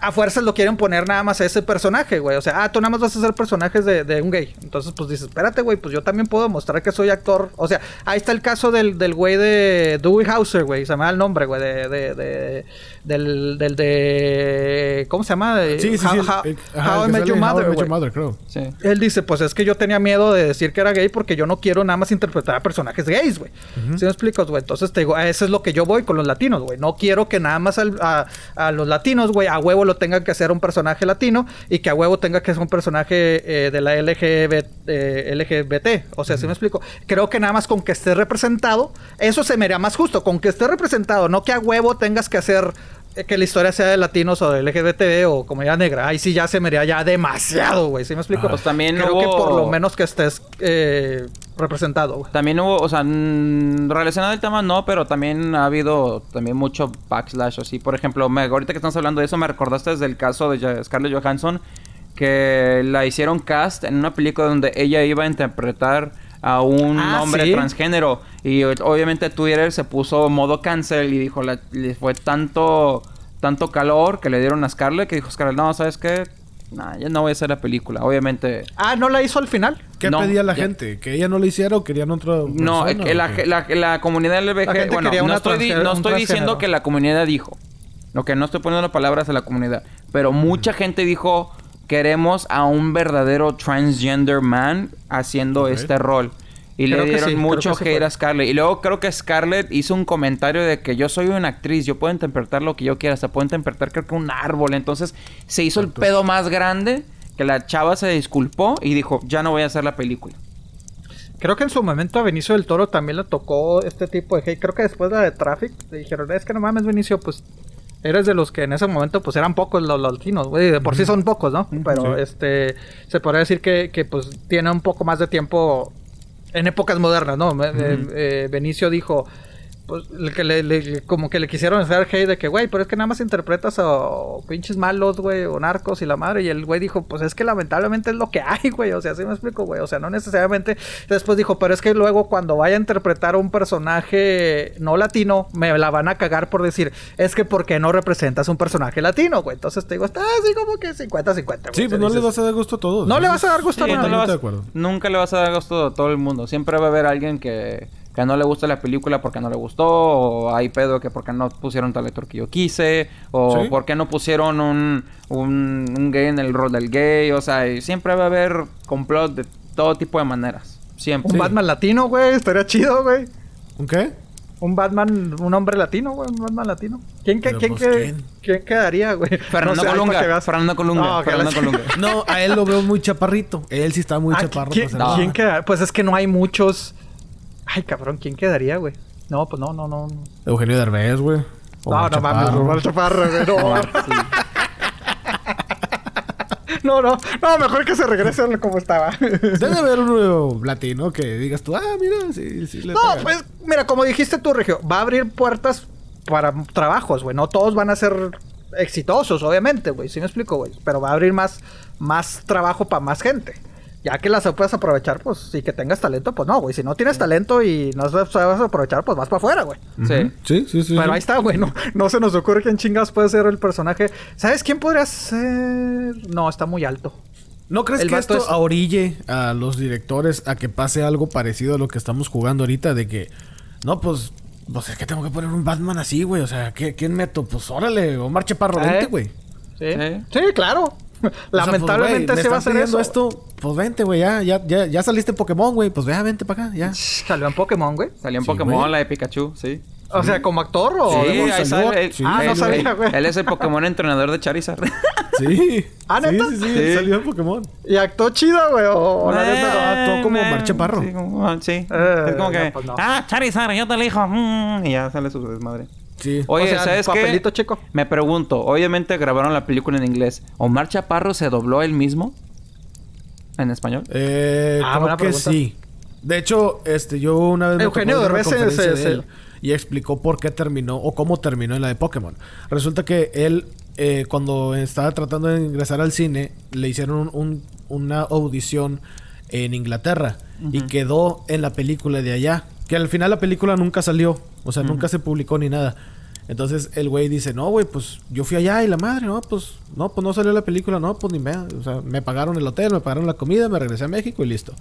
a fuerzas lo quieren poner nada más a ese personaje, güey. O sea, ah, tú nada más vas a hacer personajes de, de un gay. Entonces, pues dices, espérate, güey, pues yo también puedo mostrar que soy actor. O sea, ahí está el caso del, del güey de Dewey Hauser, güey. Se me da el nombre, güey, de, de, de- del, del de... ¿Cómo se llama? De- Sí, sí, How, sí. How- el- ajá, How I Met Your en How I Mother, Met Your güey. Mother, creo. Sí. Él dice, pues es que yo tenía miedo de decir que era gay porque yo no quiero nada más interpretar a personajes gays, güey. ¿Sí me explico, güey? Entonces te digo, a eso es lo que yo voy con los latinos, güey. No quiero que nada más al- a, a los latinos, güey, a huevo lo tengan que hacer un personaje latino y que a huevo tenga que ser un personaje eh, de la LGBT, eh, LGBT. O sea, ¿sí me explico? Creo que nada más con que esté representado, eso se me haría más justo. Con que esté representado, no que a huevo tengas que hacer eh, que la historia sea de latinos o de LGBT o comunidad negra. Ahí sí ya se me haría ya demasiado, güey. ¿Sí me explico? Pues también Creo que por lo menos que estés eh, representado, güey. También hubo, o sea, relacionado al tema no, pero también ha habido también mucho backslash así. Por ejemplo, me, ahorita que estamos hablando de eso, me recordaste desde el caso de Scarlett Johansson, que la hicieron cast en una película donde ella iba a interpretar a un Ah, hombre ¿sí? transgénero. Y obviamente Twitter se puso modo cancel y dijo, la- le fue tanto, tanto calor que le dieron a Scarlett que dijo Scarlett, no, ¿sabes qué? Nah, ya no voy a hacer la película. Obviamente. Ah, ¿no la hizo al final? ¿Qué No, pedía la ya. gente? ¿Que ella no lo hiciera o querían otro No, persona, eh, o la, la- la comunidad La LBG, bueno, no estoy, no estoy diciendo que la comunidad dijo. Lo que no estoy poniendo palabras a la comunidad. Pero mucha gente dijo, queremos a un verdadero transgender man haciendo este rol. Y Creo le que dieron sí, mucho que sí hate fue. a Scarlett. Y luego creo que Scarlett hizo un comentario de que yo soy una actriz, yo puedo interpretar lo que yo quiera, hasta puedo interpretar creo que un árbol. Entonces se hizo el pedo más grande que la chava se disculpó y dijo, ya no voy a hacer la película. Creo que en su momento a Benicio del Toro también le tocó este tipo de hate. Creo que después de la de Traffic le dijeron, es que no mames, Benicio, pues eres de los que en ese momento pues eran pocos los, los latinos, güey. De por sí son pocos, ¿no? Pero Sí. este, se podría decir que, que pues tiene un poco más de tiempo en épocas modernas, ¿no? Eh, eh, Benicio dijo, pues el que le, le- como que le quisieron hacer hate de que, güey, pero es que nada más interpretas a pinches malos, güey, o narcos y la madre. Y el güey dijo, pues es que lamentablemente es lo que hay, güey. O sea, así me explico, güey. O sea, no necesariamente. Después dijo, pero es que luego cuando vaya a interpretar a un personaje no latino, me la van a cagar por decir, es que ¿por qué no representas un personaje latino, güey? Entonces te digo, está así como que 50-50, Sí, pues no le vas a dar gusto a todos. No le vas a dar gusto Sí, a nadie. Nunca le vas a dar gusto a todo el mundo. Siempre va a haber alguien que, que no le gusta la película porque no le gustó. O hay pedo que porque no pusieron tal actor que yo quise. O Sí. porque no pusieron un, un, un gay en el rol del gay. O sea, y siempre va a haber complot de todo tipo de maneras. Siempre. Un Batman latino, güey, estaría chido, güey. ¿Un qué? Un Batman, un hombre latino, güey, un Batman latino. ¿Quién, que- quién, pues, que- ¿quién? ¿quién quedaría, güey? [laughs] Fernando No sé, Colunga. que veas. Fernando Colunga. No, Fernando Colunga. No, a él lo veo muy chaparrito. Él sí está muy Ah, chaparro. ¿quién, queda? Pues es que no hay muchos. Ay, cabrón, ¿quién quedaría, güey? No, pues no, no, no. Eugenio Derbez, güey. no, no mames. Omar Chaparro, güey. No, [laughs] no, no, no, mejor que se regrese a como estaba. [laughs] Debe haber un nuevo [laughs] latino que digas tú, ah, mira, sí, sí le No, pega". pues, mira, como dijiste tú, Regio, va a abrir puertas para trabajos, güey. No todos van a ser exitosos, obviamente, güey. ¿Sí me explico, güey? Pero va a abrir más, más trabajo para más gente. Ya que las puedes aprovechar, pues, si que tengas talento, pues no, güey. Si no tienes talento y no sabes aprovechar, pues vas para afuera, güey. Sí. Sí, sí, sí. Pero sí. ahí está, güey. No, no se nos ocurre quién chingados puede ser el personaje. ¿Sabes quién podría ser? No, está muy alto. ¿No crees El que esto es- orille a los directores a que pase algo parecido a lo que estamos jugando ahorita? De que, no, pues, pues es que tengo que poner un Batman así, güey. O sea, ¿qué- ¿quién meto? Pues órale, Omar Chaparro, ¿Eh? vente, güey. Sí, Sí. sí, [laughs] claro. O sea, pues, Lamentablemente se va a hacer eso. esto, pues vente, güey, ya, ya, ya, ya saliste en Pokémon, güey. Pues vea, vente para acá, ya. Salió en Pokémon, güey. Salió en Sí, Pokémon, la de Pikachu, sí. O sea, como actor o. Sí, ahí sale. él- sí, Ah, no él- sabía, güey. Él es el Pokémon entrenador de Charizard. [laughs] Sí. ¿Ah, sí, neta? sí, sí, Sí. salió en Pokémon. Y actuó chido, güey. O, la neta actuó como Omar Chaparro. Sí, como- ah, sí. Eh, es como que. no, pues no. Ah, Charizard, yo te elijo. mm", y ya sale su desmadre. Sí. Oye, O sea, ¿sabes papelito qué? chico. Me pregunto, obviamente grabaron la película en inglés. ¿Omar Chaparro se dobló él mismo? ¿En español? Eh, Ah, creo que pregunta. sí. De hecho, este, yo una vez me Eugenio Derbez se- conferencia se- de él y explicó por qué terminó o cómo terminó en la de Pokémon. Resulta que él, eh, cuando estaba tratando de ingresar al cine, le hicieron un- un- una audición en Inglaterra y quedó en la película de allá. Que al final la película nunca salió, o sea, nunca se publicó ni nada. Entonces el güey dice, no, güey, pues yo fui allá y la madre, no, pues, no, pues no salió la película, no, pues ni me, o sea, me pagaron el hotel, me pagaron la comida, me regresé a México y listo.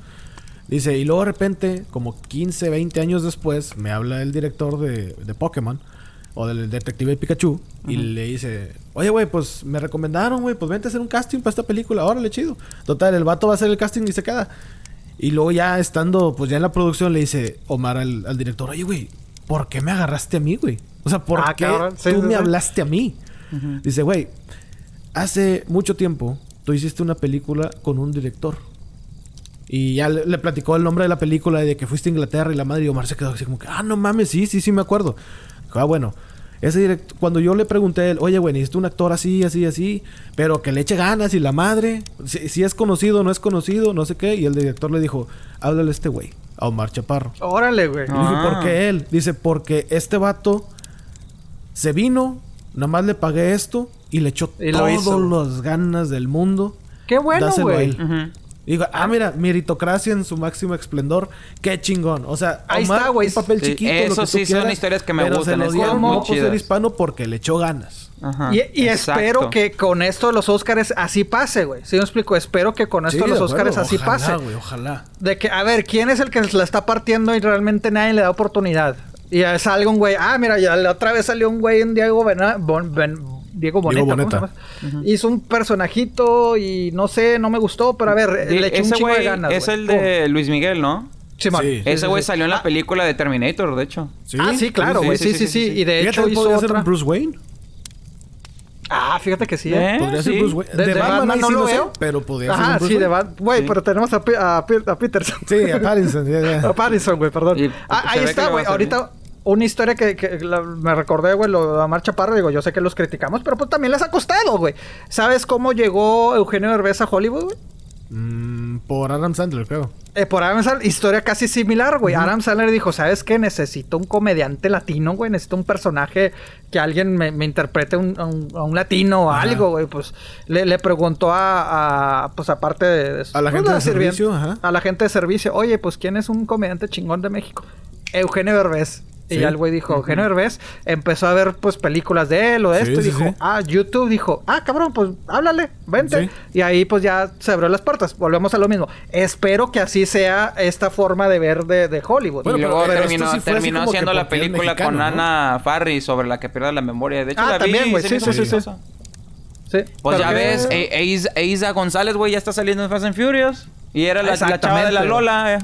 Dice, y luego de repente, como 15, 20 años después, me habla el director de, de Pokémon, o del detective Pikachu, y le dice, oye, güey, pues me recomendaron, güey, pues vente a hacer un casting para esta película, órale, chido. Total, el vato va a hacer el casting y se queda. Y luego ya estando, pues ya en la producción, le dice Omar al, al director, oye, güey, ¿por qué me agarraste a mí, güey? O sea, ¿por Ah, qué cabrón, sí, tú sí, me sí. hablaste a mí? Dice, güey, hace mucho tiempo tú hiciste una película con un director. Y ya le, le platicó el nombre de la película y de que fuiste a Inglaterra y la madre y Omar se quedó así como que, ah, no mames, sí, sí, sí, me acuerdo. Dijo, ah, bueno, ese director, cuando yo le pregunté a él, oye, güey, necesito un actor así, así, así, pero que le eche ganas y la madre, si, si es conocido, no es conocido, no sé qué. Y el director le dijo, háblale a este güey, a Omar Chaparro. Órale, güey. Ah. ¿por qué él? Dice, porque este vato se vino, nada más le pagué esto y le echó Y lo todas hizo. las ganas del mundo. Qué bueno, güey. Ujú. Y digo, ah, mira, meritocracia en su máximo esplendor. Qué chingón. O sea, Ahí Omar, está, güey. Un papel Sí, chiquito, eso lo que sí tú son historias que me pero gustan, Se lo dieron muy no por ser hispano porque le echó ganas. Ajá, Y, espero que con esto de los Oscars así pase, güey. ¿Sí me explico? Espero que con esto Sí, de los acuerdo. así ojalá, pase. güey, ojalá. De que, a ver, ¿quién es el que la está partiendo y realmente nadie le da oportunidad? Y ya sale un güey, ah, mira, ya la otra vez salió un güey en Diego Bena- Bon- Ben- Diego Boneta. ¿cómo Boneta. se llama? Hizo un personajito y no sé, no me gustó, pero a ver, Di- le eché un de güey ganas. es güey. el de Luis Miguel, ¿no? Simón. Sí. Ese güey sí. salió en la Ah, película de Terminator, de hecho. ¿Sí? Ah, sí, claro, Sí, güey. sí, Sí, sí, sí, sí, sí. sí. Y de hecho hizo podría ser otra. un Bruce Wayne. Ah, fíjate que sí. ¿eh? ¿Eh? Podría ser sí. Bruce Wayne. De, de Batman, ahí no sí lo veo. pero podría ser Ajá, Bruce sí, de Wayne. Batman. Güey, Sí. pero tenemos a, a, a Peterson. Sí, a Pattinson. ya, ya. A Pattinson, güey, perdón. Y, Ah, ahí está, güey. Ahorita una historia que, que la- me recordé, güey, lo de Chaparro. Digo, yo sé que los criticamos, pero pues también les ha costado, güey. ¿Sabes cómo llegó Eugenio Derbez a Hollywood, güey? Mm, por Adam Sandler, creo. Eh, por Adam Sandler, historia casi similar, güey. Adam Sandler dijo, ¿sabes qué? Necesito un comediante latino, güey. Necesito un personaje que alguien me, me interprete un- a, un, a un latino o algo, güey. Pues le, le preguntó a, a, pues aparte de... de- A la pues, gente de servicio, ajá. A la gente de servicio. Oye, pues ¿quién es un comediante chingón de México? Eugenio Derbez. Y ya el güey dijo, Eugenio Derbez empezó a ver pues películas de él o de Sí, esto y dijo, sí. ah, YouTube dijo, ah, cabrón, pues háblale, vente. Sí. Y ahí pues ya se abrió las puertas. Volvemos a lo mismo. Espero que así sea esta forma de ver de, de Hollywood. Bueno, y luego pero terminó, sí terminó haciendo la película mexicano, con ¿no? Ana Farri sobre la que pierde la memoria. De hecho, Ah, la también, güey. Sí, sí, sí, sí. Pues Pero ya que- ves, e- e Isa- e Isa González, güey, ya está saliendo en Fast and Furious. Y era la, la chava de la. Lola. eh.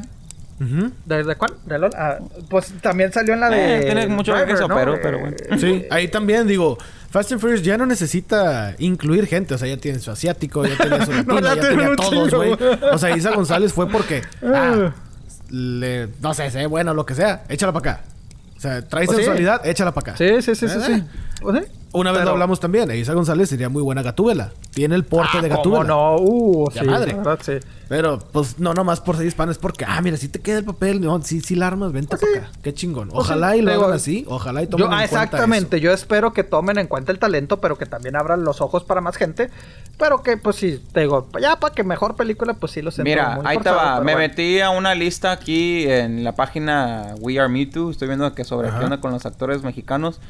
¿De, de cuál? ¿De LOL? Ah, pues también salió en la de... Eh, tiene mucho que ver eso, pero- pero bueno. [laughs] Sí, ahí también digo, Fast and Furious ya no necesita incluir gente, o sea, ya tiene su asiático, ya tiene su [laughs] latino, ya tiene todos, güey. O sea, Isa González fue porque, [laughs] ah, le, no sé, sé, bueno, lo que sea, échala para acá. O sea, trae Pues sí. sensualidad, échala para acá. Sí, sí, sí, sí, Eh, sí. Pues sí. Una vez Pero- lo hablamos también, Isa González sería muy buena gatúbela. Tiene el porte Ah, de ¿cómo gatúbela. no? Uh, Ya sí, madre. verdad, sí. Pero, pues, no nomás por ser hispano, es porque, ah, mira, si te queda el papel, no, si, si la armas, vente Pues para sí. acá. Qué chingón. Pues Ojalá sí, y lo hagan así, ojalá y tomen Yo, en ah, cuenta exactamente. eso. Yo espero que tomen en cuenta el talento, pero que también abran los ojos para más gente. Pero que, pues sí, te digo, ya para que mejor película, pues sí lo siento Mira, muy ahí te forzado, va. pero Me bueno. metí a una lista aquí en la página We Are Me Too. Estoy viendo que sobre Ajá. qué onda con los actores mexicanos.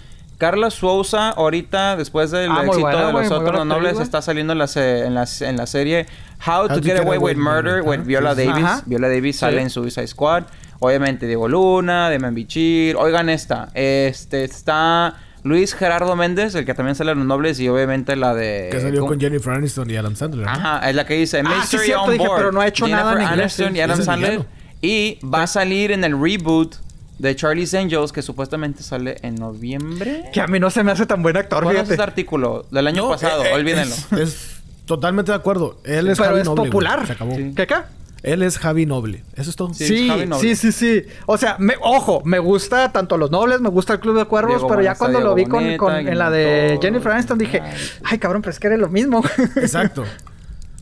Carla Souza, ahorita, después del Ah, éxito buena, de Los Otros Nobles, está saliendo en la, se- en la, en la serie How, to, Get, Away with Murder with Viola sí, sí. Davis. Ajá. Viola Davis sale Sí. en Suicide Squad. Obviamente Diego Luna, Demian Bichir. Oigan esta. Este está Luis Gerardo Méndez, el que también sale en Los Nobles. Y obviamente la de... Que salió ¿cómo? con Jennifer Aniston y Adam Sandler. ¿no? Ajá, es la que dice Ah, sí, Mystery cierto, on dije, Board. pero no ha hecho nada en Jennifer Aniston sí. y Adam Sandler. Y va a salir en el reboot de Charlie's Angels, que supuestamente sale en noviembre. Que a mí no se me hace tan buen actor, ¿Cuándo es fíjate. este artículo? Del año No, pasado, eh, eh, olvídenlo. Es, es totalmente de acuerdo. Él es Pero Javi es Noble. güey. popular. Se acabó. Sí. ¿Qué qué? Él es Javi Noble. Eso es todo. Sí, Sí, Javi Noble. sí, sí, sí. O sea, me, ojo, me gusta tanto Los Nobles, me gusta el Club de Cuervos, Diego pero ya cuando Diego lo vi con, en la de Jennifer. Aniston dije, Ay. cabrón, pero es que era lo mismo. [laughs] Exacto.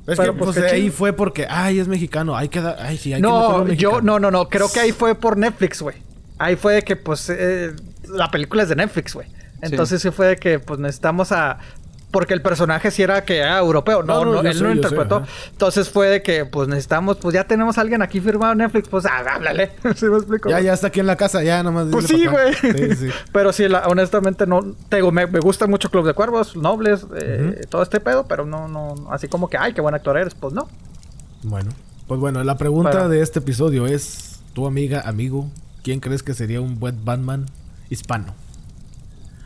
Es Pero, que pues, pues, de ahí fue porque, ay, es mexicano, hay que dar, ay, sí, hay que no, meterlo yo, no, no, no, creo que ahí fue por Netflix, güey. Ahí fue de que, pues, eh, la película es de Netflix, güey. Entonces sí. fue de que, pues, necesitamos a... Porque el personaje sí era que era europeo, no, No, no, no, él sé, no interpretó. sé. Entonces fue de que, pues, necesitamos, pues, ya tenemos a alguien aquí firmado en Netflix, pues, ah, háblale. [laughs] ¿Sí me explico? Ya, ya está aquí en la casa, ya nomás. Pues sí, güey. Sí, sí. [laughs] Pero sí, la- honestamente no. Te digo, me, me gusta mucho Club de Cuervos, Nobles, eh, todo este pedo, pero no, no, así como que, ay, qué buen actor eres, pues no. Bueno, pues bueno, la pregunta de este episodio es: tu amiga, amigo, ¿quién crees que sería un buen Batman hispano?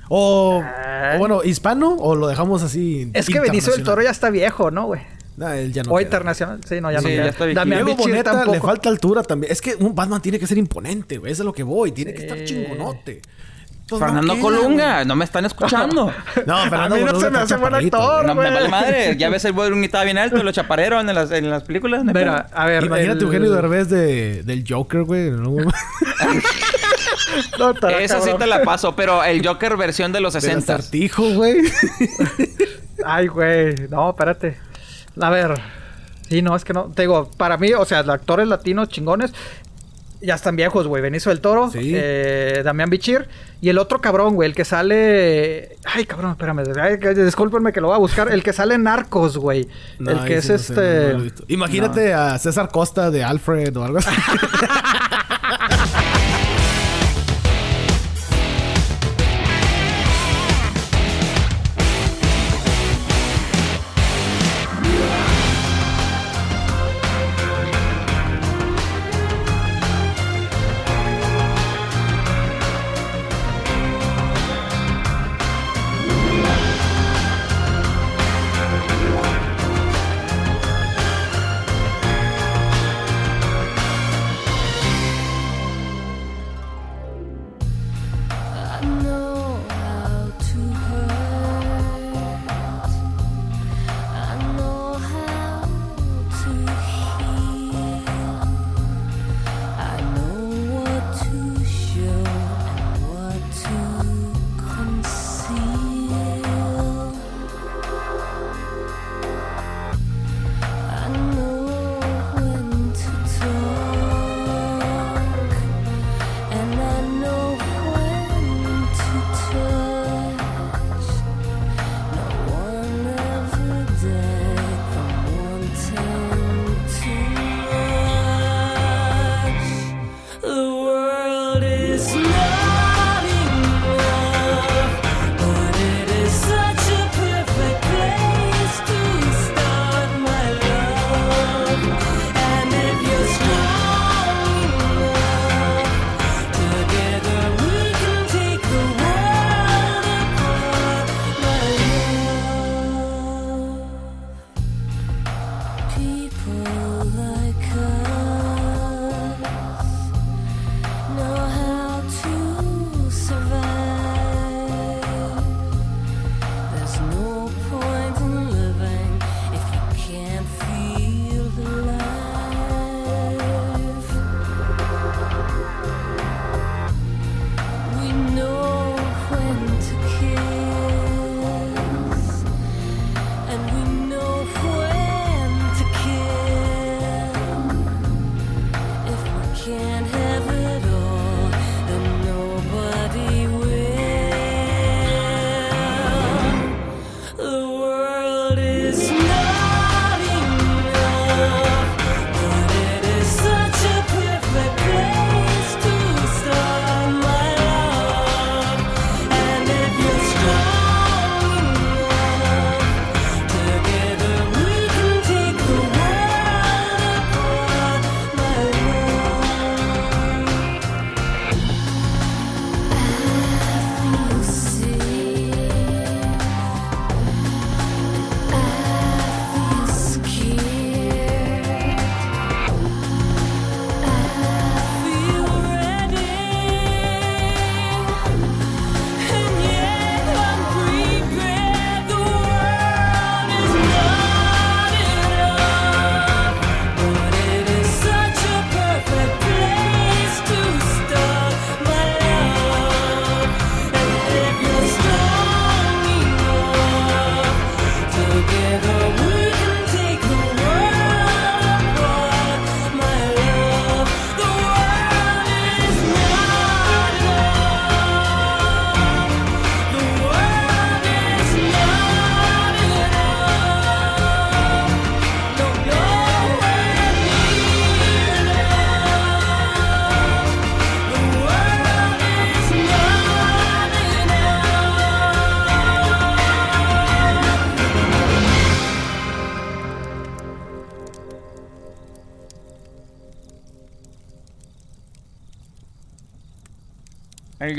O, Ah. o bueno, hispano o lo dejamos así. Es que Benicio del Toro ya está viejo, ¿no, güey? Nah, él ya no o queda. internacional. Sí, no, ya Sí, no. ya está Diego Bichir Boneta tampoco. le falta altura también. Es que un Batman tiene que ser imponente, güey. Eso es lo que voy. Tiene que estar chingonote. Pues no Fernando queda, Colunga, no me están escuchando. güey. [laughs] No, Fernando A mí no Colunga se me hace buen actor. güey. No me güey. vale madre. Ya ves el Wolverine estaba bien alto, lo [laughs] chapareron en las, en las películas. no Mira, a ver. Imagínate el- Eugenio Derbez de, del Joker, güey. ¿no? [laughs] No, pedo. Esa sí cabrón. te la paso, pero el Joker versión de los Del 60. acertijo, güey. Ay, güey. No, espérate. A ver. Sí, no, es que no. Te digo, para mí, o sea, los actores latinos chingones. Ya están viejos, güey. Benicio del Toro, Sí. eh, Damián Bichir. Y el otro cabrón, güey, el que sale. Ay, cabrón, espérame. ay, discúlpenme que lo voy a buscar. El que sale en Narcos, güey. No, el que es no este. no. Imagínate a César Costa de Alfred o algo así. [laughs]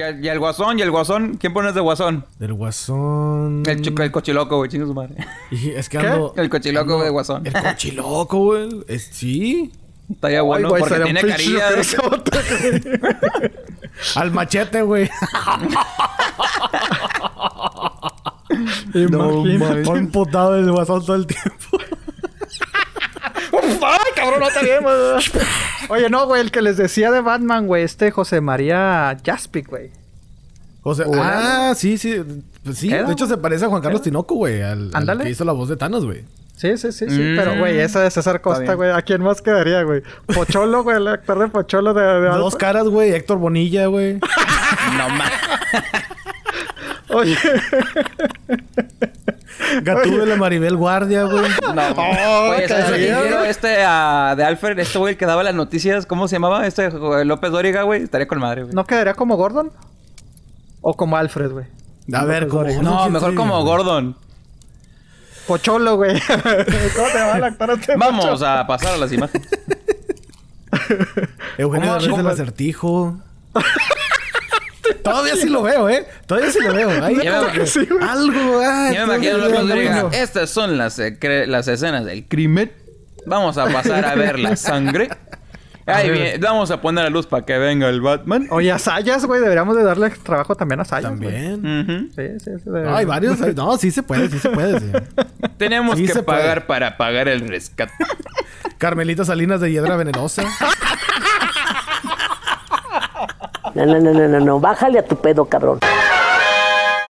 Y el, y el guasón, y el guasón, ¿quién pones de guasón? Del guasón. El, chico- el cochiloco, güey, chingue su madre. Y es que. El cochiloco de guasón. El cochiloco, güey. Es- Sí. Está ya bueno Ay, güey, porque tiene carilla. güey. Al machete, güey. Imagínate. Está emputado el guasón todo el tiempo. Ay, cabrón, no te vemos. Oye, no, güey, el que les decía de Batman, güey, este José María Jaspic, güey. Hola. ah, sí, sí. Pues sí, Era, de hecho se parece a Juan Carlos Tinoco, güey. Al, que hizo la voz de Thanos, güey. Sí, sí, sí, sí. Mm. Pero, güey, esa de César Costa, güey. ¿A quién más quedaría, güey? Pocholo, güey. El actor de Pocholo de... de De dos caras, güey. Héctor Bonilla, güey. [laughs] No más. Oye. Gatúbela Maribel Guardia, güey. No. Oye, ¿sabes? Este ah, de Alfred, este güey el que daba las noticias, ¿cómo se llamaba? Este eh, López Dóriga, güey. Estaría con madre, güey. ¿No quedaría como Gordon? ¿O como Alfred, güey? A ver, ¿cómo? No, ¿quién mejor como güey? Gordon. Pocholo, güey. [laughs] ¿Cómo se llama el actor este? Vamos a pasar a las imágenes. Eugenio ¿Cómo? Derbez del ¿Cómo? [laughs] Todavía sí lo veo, ¿eh? Todavía sí lo veo. [laughs] Que sí, güey. algo, ah, Yo me imagino a todavía López no. Dóriga. no. Estas son las, eh, las escenas del crimen. Vamos a pasar a ver la sangre. Ahí. Vamos a poner la luz para que venga el Batman. Oye, a Sayas, güey. Deberíamos de darle trabajo también a Sayas, güey. También. Ujú. Sí, sí, sí. No, hay varios. No, sí se puede, sí se puede. sí. [laughs] Tenemos Sí que puede. pagar para pagar el rescate. Carmelita Salinas de Hiedra Venenosa. [laughs] No, no, no, no, no, no. Bájale a tu pedo, cabrón.